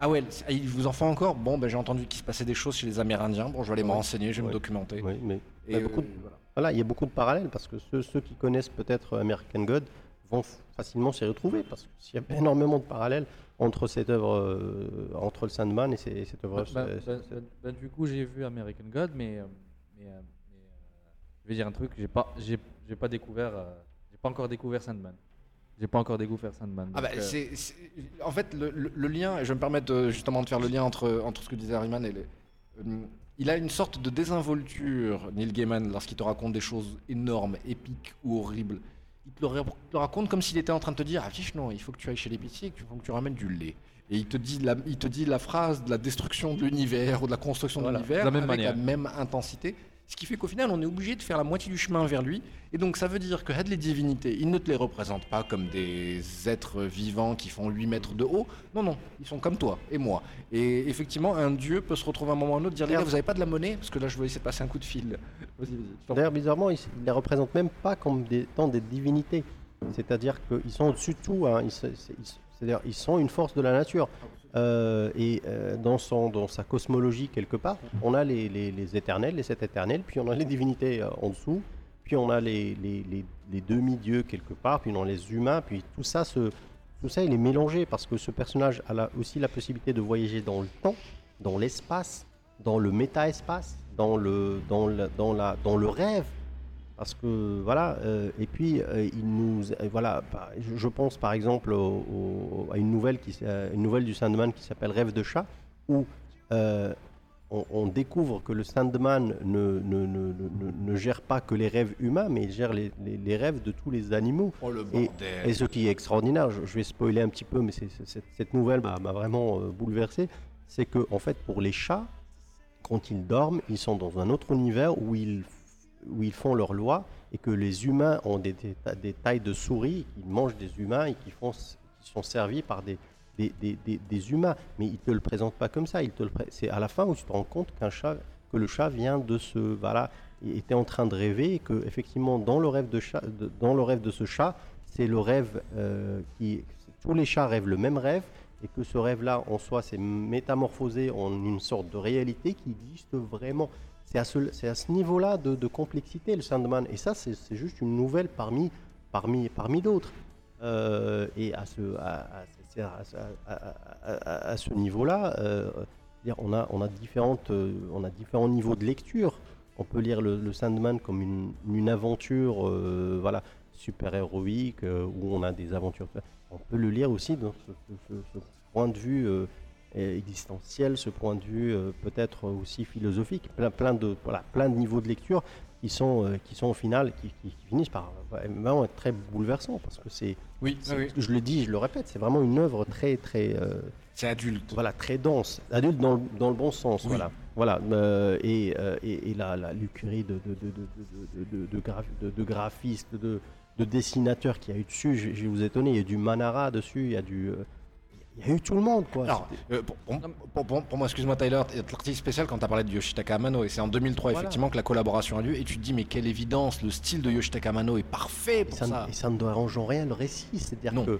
Ah ouais, c'est- il vous en faut encore? Bon bah j'ai entendu qu'il se passait des choses chez les Amérindiens. Bon je vais aller me renseigner, je vais me documenter. Oui, mais Et il y a beaucoup de- euh, voilà. Voilà, il y a beaucoup de parallèles parce que ceux, ceux qui connaissent peut-être American God vont facilement s'y retrouver parce qu'il y a énormément de parallèles entre cette œuvre, euh, entre le Sandman et ces- cette œuvre. Ben- ben- ben- ben, du coup, j'ai vu American God, mais, euh, mais, mais, je vais dire un truc, j'ai pas, j'ai, j'ai pas découvert, euh, j'ai pas encore découvert Sandman. J'ai pas encore découvert Sandman. Ah bah, euh, en fait, le, le- le lien, et je vais me permettre de- justement de faire le lien entre, entre ce que disait Harriman et les. euh, il a une sorte de désinvolture, Neil Gaiman, lorsqu'il te raconte des choses énormes, épiques ou horribles. Il te le, ra- te le raconte comme s'il était en train de te dire Ah, fiche, non, il faut que tu ailles chez l'épicier et qu'il faut que tu ramènes du lait. Et il te dit la, il te dit la phrase de la destruction de l'univers ou de la construction Voilà, de l'univers de la même avec manière. la même intensité. Ce qui fait qu'au final, on est obligé de faire la moitié du chemin vers lui. Et donc, ça veut dire que had les divinités, il ne te les représente pas comme des êtres vivants qui font 8 mètres de haut. Non, non, ils sont comme toi et moi. Et effectivement, un dieu peut se retrouver à un moment ou à un autre, dire les gars, vous avez pas de la monnaie? Parce que là, je vais essayer de passer un coup de fil. D'ailleurs, bizarrement, ils ne les représentent même pas comme des, tant des divinités. C'est-à-dire qu'ils sont au-dessus de tout. hein. Ils- c'est-à-dire ils sont une force de la nature. Euh, et euh, dans, son, dans sa cosmologie, quelque part, on a les, les- éternels, les sept éternels, puis on a les divinités euh, en dessous, puis on a les, les- demi-dieux quelque part, puis on a les humains, puis tout ça, se, tout ça, il est mélangé parce que ce personnage a aussi la possibilité de voyager dans le temps, dans l'espace, dans le méta-espace, dans le, dans, dans, la, dans le rêve. Parce que voilà, euh, et puis euh, il nous, euh, voilà, bah, je, je pense par exemple au- au- à une nouvelle qui, euh, une nouvelle du Sandman qui s'appelle Rêve de chat, où euh, on, on découvre que le Sandman ne, ne, ne, ne- ne gère pas que les rêves humains, mais il gère les, les- les rêves de tous les animaux. Oh le Et- Et ce qui est extraordinaire, je, je vais spoiler un petit peu, mais c'est- c'est- cette, cette nouvelle m'a m'a vraiment euh, bouleversé, c'est que en fait pour les chats, quand ils dorment, ils sont dans un autre univers où ils, où ils font leurs lois et que les humains ont des, des, ta- des tailles de souris, ils mangent des humains et qui, sont servis par des, humains. Mais ils ne te le présentent pas comme ça. C'est à la fin où tu te rends compte que le chat vient de se voilà était en train de rêver et que effectivement dans le rêve de- dans le rêve de ce chat, c'est le rêve euh, qui tous les chats rêvent le même rêve et que ce rêve-là en soi s'est métamorphosé en une sorte de réalité qui existe vraiment. C'est à ce, niveau-là de, complexité le Sandman et ça c'est juste une nouvelle parmi parmi parmi d'autres. Euh, et à ce, à, ce niveau-là, euh, on, a, on, a différentes, euh, on a différents niveaux de lecture. On peut lire le, Sandman comme une, une aventure voilà, super-héroïque où on a des aventures. On peut le lire aussi dans ce, point de vue existentiel, ce point de vue euh, peut-être aussi philosophique. Plein, plein, de, voilà, plein de niveaux de lecture qui sont, euh, qui sont au final, qui, qui- qui finissent par vraiment être très bouleversants parce que c'est Oui. Je le dis, je le répète, c'est vraiment une œuvre très, très, euh, c'est adulte. voilà, très dense, adulte dans, le- dans le bon sens, Oui. voilà, voilà, euh, et, euh, et, et la, la lucurie de, de, de, de, de, de, de, de graph- de- de graphistes, de, de dessinateurs qu'il y a eu dessus, je, je vais vous étonner, il y a du Manara dessus, il y a du, il y a eu tout le monde, quoi. Alors, euh, pour, pour- pour- pour- moi, excuse-moi Tyler, l'article spécial quand tu as parlé de Yoshitaka Amano, et c'est en 2003 Voilà. effectivement que la collaboration a lieu, et tu te dis, mais quelle évidence, le style de Yoshitaka Amano est parfait Et pour ça, ça. ne- et ça ne dérange en rien le récit. C'est-à-dire que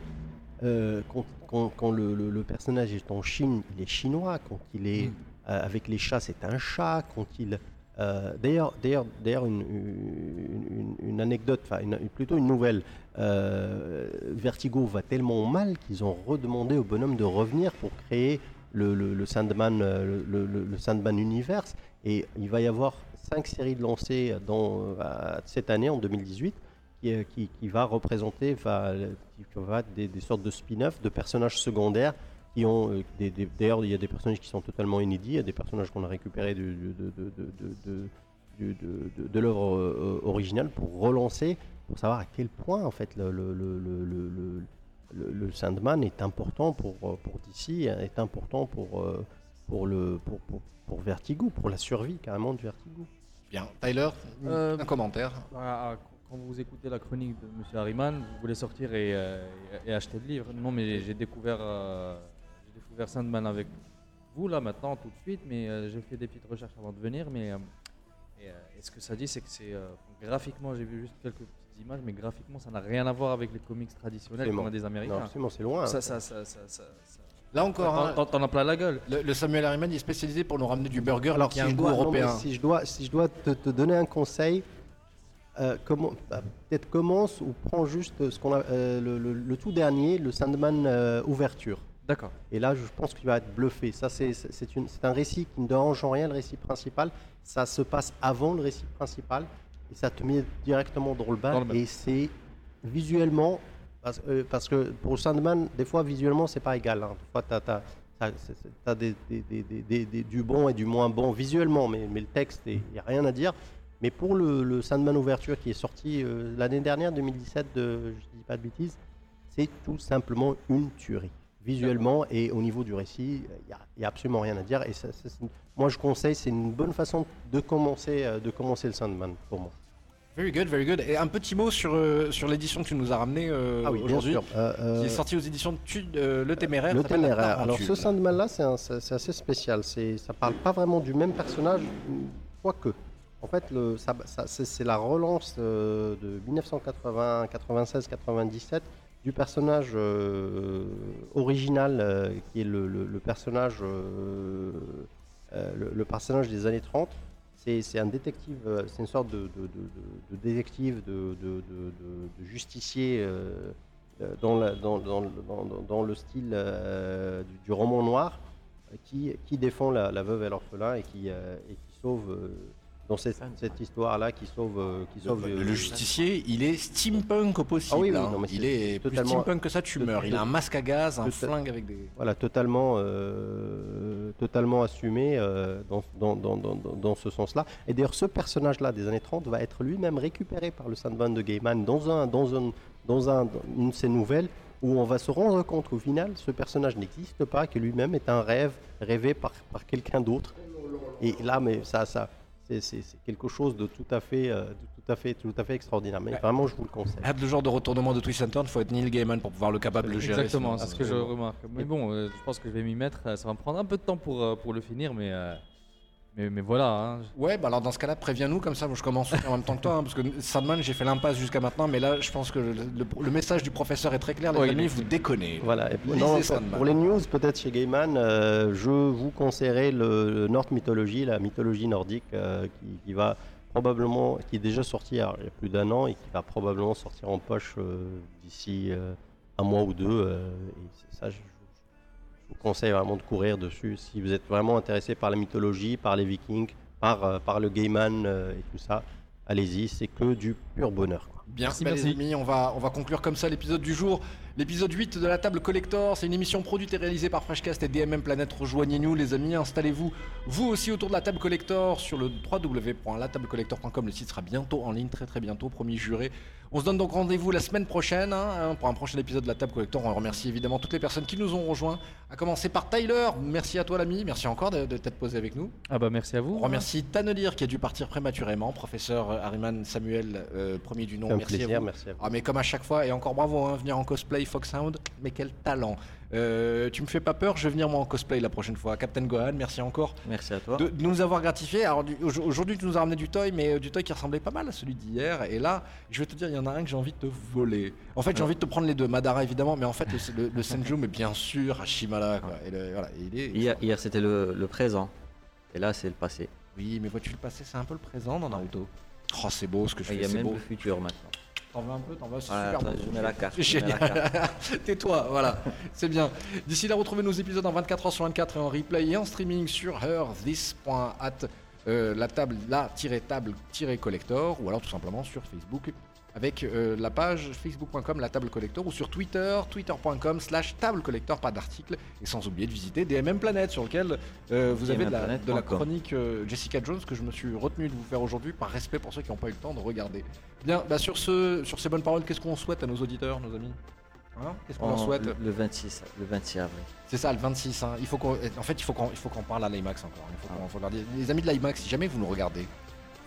euh, quand, quand- quand le, le- le personnage est en Chine, il est chinois. Quand il est Mm. euh, avec les chats, c'est un chat. Quand il euh, d'ailleurs, d'ailleurs, d'ailleurs, une, une- une- une anecdote, enfin plutôt une nouvelle. Euh, Vertigo va tellement mal qu'ils ont redemandé au bonhomme de revenir pour créer le, Sandman, euh, le, Sandman Universe. Et il va y avoir cinq séries de lancées dans, euh, cette année, en 2018 qui, qui- qui va représenter, va, va des, sortes de spin-off de personnages secondaires qui ont d'ailleurs il y a des personnages qui sont totalement inédits, il y a des personnages qu'on a récupérés de, de, de, de, de- l'œuvre originale pour relancer, pour savoir à quel point en fait le, le, le, le, le- le- le- le Sandman est important pour, euh, pour DC, est important pour, euh, pour, le, pour, pour, pour Vertigo, pour la survie carrément de Vertigo. Bien, Tyler, Euh, un commentaire. Bah, Quand vous écoutez la chronique de M. Harriman, vous voulez sortir et, euh, et- et acheter le livre. Non, mais j'ai découvert, euh, j'ai découvert Sandman avec vous là maintenant tout de suite, mais euh, j'ai fait des petites recherches avant de venir. Mais euh, et, euh, et ce que ça dit, c'est que c'est euh, graphiquement, j'ai vu juste quelques images, mais graphiquement, ça n'a rien à voir avec les comics traditionnels Absolument. qu'on a des Non, Américains. absolument, c'est loin. ça, ça, ça, ça, ça- ça- Là encore, hein, T'en- T'en as plein la gueule. le, le Samuel Harriman il est spécialisé pour nous ramener du burger Alors, qui si a un goût non, européen. si je dois, si je dois te, te donner un conseil, euh, comment- bah, peut-être commence ou prends juste ce qu'on a, euh, le, le- le tout dernier, le Sandman euh, ouverture. D'accord. Et là, je pense qu'il va être bluffé. Ça, c'est c'est- c'est une- c'est un récit qui ne dérange en rien le récit principal. Ça se passe avant le récit principal et ça te met directement dans le bain. Dans le bain. Et c'est visuellement, parce, euh, parce que pour Sandman, des fois visuellement, c'est pas égal. hein. Des fois, tu as, des- des- des- du bon et du moins bon visuellement, mais, mais le texte, il n'y a rien à dire. Mais pour le, le Sandman Ouverture qui est sorti euh, l'année dernière, 2017, de, je dis pas de bêtises, c'est tout simplement une tuerie. Visuellement et au niveau du récit, il n'y a, absolument rien à dire. Et ça- ça, c'est- moi, je conseille, c'est une bonne façon de commencer, euh, de commencer le Sandman pour moi. Very good, very good. Et un petit mot sur, euh, sur l'édition que tu nous as ramené euh, ah oui, aujourd'hui, sûr. Euh, qui euh, est sortie aux éditions Tu- euh, Le Téméraire. Le ça s'appelle La téméraire. Alors ce Sandman-là, c'est assez spécial. C'est, ça parle pas vraiment du même personnage, quoique. En fait, le, ça- ça- c'est, c'est la relance euh, de 1980, 96, 97 du personnage euh, original, euh, qui est le, le- le personnage, euh, euh, le personnage des années 30. C'est, un détective, euh, c'est une sorte de, de- détective, de, justicier. euh, euh, dans, la- dans- le style du, roman noir qui, défend la, veuve et l'orphelin et qui, et qui sauve dans cette, cette histoire-là qui sauve, euh, qui sauve Le, euh, le justicier, il est steampunk au possible. Ah oui, oui, hein. non, mais il c'est est plus steampunk que ça, tu meurs. Il a un masque à gaz, un flingue avec des. voilà, totalement, euh, totalement assumé euh, dans, dans, dans, dans, dans- dans ce sens-là. Et d'ailleurs, ce personnage-là des années 30 va être lui-même récupéré par le Sandman de Gaiman dans, un, dans, un, dans, un, dans une de ses nouvelles où on va se rendre compte qu'au final, ce personnage n'existe pas, que lui-même est un rêve rêvé par, par quelqu'un d'autre. Et là, mais ça, ça, c'est- quelque chose de tout à fait, euh, de tout à fait, tout à fait extraordinaire. Mais Ouais. vraiment, je vous le conseille. Le genre de retournement de twist and turn, faut être Neil Gaiman pour pouvoir le capable de le gérer. Exactement, c'est ce que je remarque. Mais bon, euh, je pense que je vais m'y mettre. Ça va me prendre un peu de temps pour, euh, pour le finir, mais, euh, mais, mais voilà. hein. Ouais, bah alors dans ce cas-là, préviens-nous, comme ça moi, je commence en même temps que toi, hein, parce que Sandman, j'ai fait l'impasse jusqu'à maintenant, mais là, je pense que le, le- le message du professeur est très clair, les Ouais, amis, vous déconnez. Voilà. Et pour, Lisez non, pour- Sandman. pour les news, peut-être chez Gaiman, euh, je vous conseillerais le Nord Mythologie, la mythologie nordique, euh, qui, qui va probablement, qui est déjà sorti il y a il y a plus d'un an et qui va probablement sortir en poche euh, d'ici euh, un mois ou deux. euh, et c'est ça, je vous conseille vraiment de courir dessus si vous êtes vraiment intéressé par la mythologie, par les Vikings, par, euh, par le Gaiman euh, et tout ça. Allez-y, c'est que du pur bonheur. quoi. Bien, Merci, bah, les merci. amis, on va, on va conclure comme ça l'épisode du jour. L'épisode 8 de la table collector, c'est une émission produite et réalisée par Freshcast et DMM Planète. Rejoignez-nous les amis, installez-vous vous aussi autour de la table collector sur le www.latablecollector.com. Le site sera bientôt en ligne, très très bientôt, promis juré. On se donne donc rendez-vous la semaine prochaine hein, hein, pour un prochain épisode de la table collector. On remercie évidemment toutes les personnes qui nous ont rejoints, à commencer par Tyler. Merci à toi l'ami, merci encore de, de t'être posé avec nous. Ah bah merci à vous. On remercie Tanelir qui a dû partir prématurément, professeur Harriman Samuel, euh, premier du nom. Un merci à vous. merci à vous. Ah mais comme à chaque fois, et encore bravo, hein, venir en cosplay Foxhound, mais quel talent Euh, Tu me fais pas peur, je vais venir moi en cosplay la prochaine fois. Captain Gohan, merci encore Merci à toi. de, de nous avoir gratifié. Alors aujourd'hui tu nous as ramené du toy, mais euh, du toy qui ressemblait pas mal à celui d'hier. Et là, je vais te dire, il y en a un que j'ai envie de te voler. En fait, j'ai envie de te prendre les deux, Madara évidemment, mais en fait le, le, le Senju, mais bien sûr, Hashimala. Quoi. Et le- voilà, il est... Hier, hier, c'était le, le présent. Et là, c'est le passé. Oui, mais vois-tu le passé, c'est un peu le présent dans Naruto. Oh, c'est beau ce que je Il fais, y a même beau. le futur maintenant. T'en veux un peu, t'en veux, c'est Voilà, super attends, beau. je mets la carte. Génial. Tais-toi, voilà, c'est bien. D'ici là, retrouvez nos épisodes en 24 h sur 24 et en replay et en streaming sur herthis.at, euh, la table, la-table-collector, ou alors tout simplement sur Facebook avec euh, la page facebook.com la table collector ou sur Twitter, twitter.com slash table collector, pas d'article, et sans oublier de visiter DMM Planet sur lequel euh, vous avez de la, de la DMMplanet.com. chronique euh, Jessica Jones que je me suis retenu de vous faire aujourd'hui par respect pour ceux qui n'ont pas eu le temps de regarder. Bien, bah sur, ce, sur ces bonnes paroles, qu'est-ce qu'on souhaite à nos auditeurs, nos amis? Hein? Qu'est-ce qu'on leur souhaite? le, le 26, le 26 avril. C'est ça, le 26. hein. Il faut en fait, il faut qu'on, il faut qu'on parle à l'IMAX encore. Il faut qu'on- faut leur dire- Les amis de l'IMAX, si jamais vous nous regardez,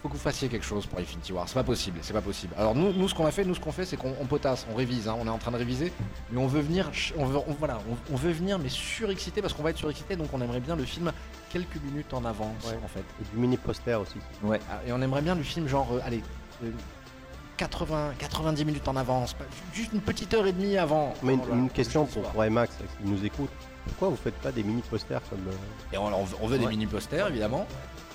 faut que vous fassiez quelque chose pour Infinity War. C'est pas possible, c'est pas possible. Alors nous, nous ce qu'on a fait, nous ce qu'on fait, c'est qu'on on potasse, on révise. hein. On est en train de réviser, mais on veut venir, on veut, on- voilà, on, on veut venir, mais surexcité parce qu'on va être surexcité, donc on aimerait bien le film quelques minutes en avance, Ouais. en fait. Et du mini poster aussi. Ouais. Ah, Et on aimerait bien le film genre, euh, allez, euh, 80, 90 minutes en avance, juste une petite heure et demie avant. Mais une, question pour, pour IMAX, qui nous écoute. Pourquoi vous faites pas des mini posters comme euh, Et on, on veut, on veut des mini posters évidemment.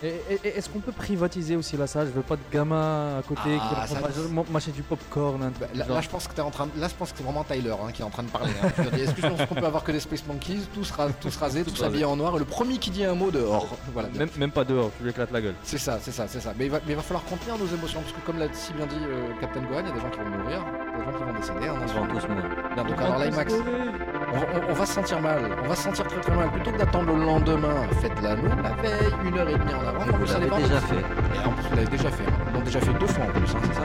Et, et- et est-ce qu'on peut privatiser aussi la salle? Je veux pas de gamin à côté Ah, qui ça- va mâcher du popcorn. un Bah, là, là, je pense que t'es en train de- là je pense que c'est vraiment Tyler hein, qui est en train de parler. hein. Est-ce que je pense qu'on peut avoir que des Space Monkeys, tous, ra- tous rasés, tous habillés en noir, et le premier qui dit un mot dehors. Voilà. même, même pas dehors, tu lui éclates la gueule. C'est ça, c'est ça, c'est ça. Mais il va, mais il va falloir contenir nos émotions parce que comme l'a si bien dit euh, Captain Gohan, il y a des gens qui vont mourir, des gens qui vont décéder. hein, vont ce- tous mourir. Bien, donc alors l'IMAX, on, va- on- on va se sentir mal, on va se sentir très très mal. Plutôt que d'attendre le lendemain, faites-la nous la veille, une heure et demie en avant. Et vous l'avez déjà fait. Déjà fait. On l'a déjà fait deux fois en plus, hein,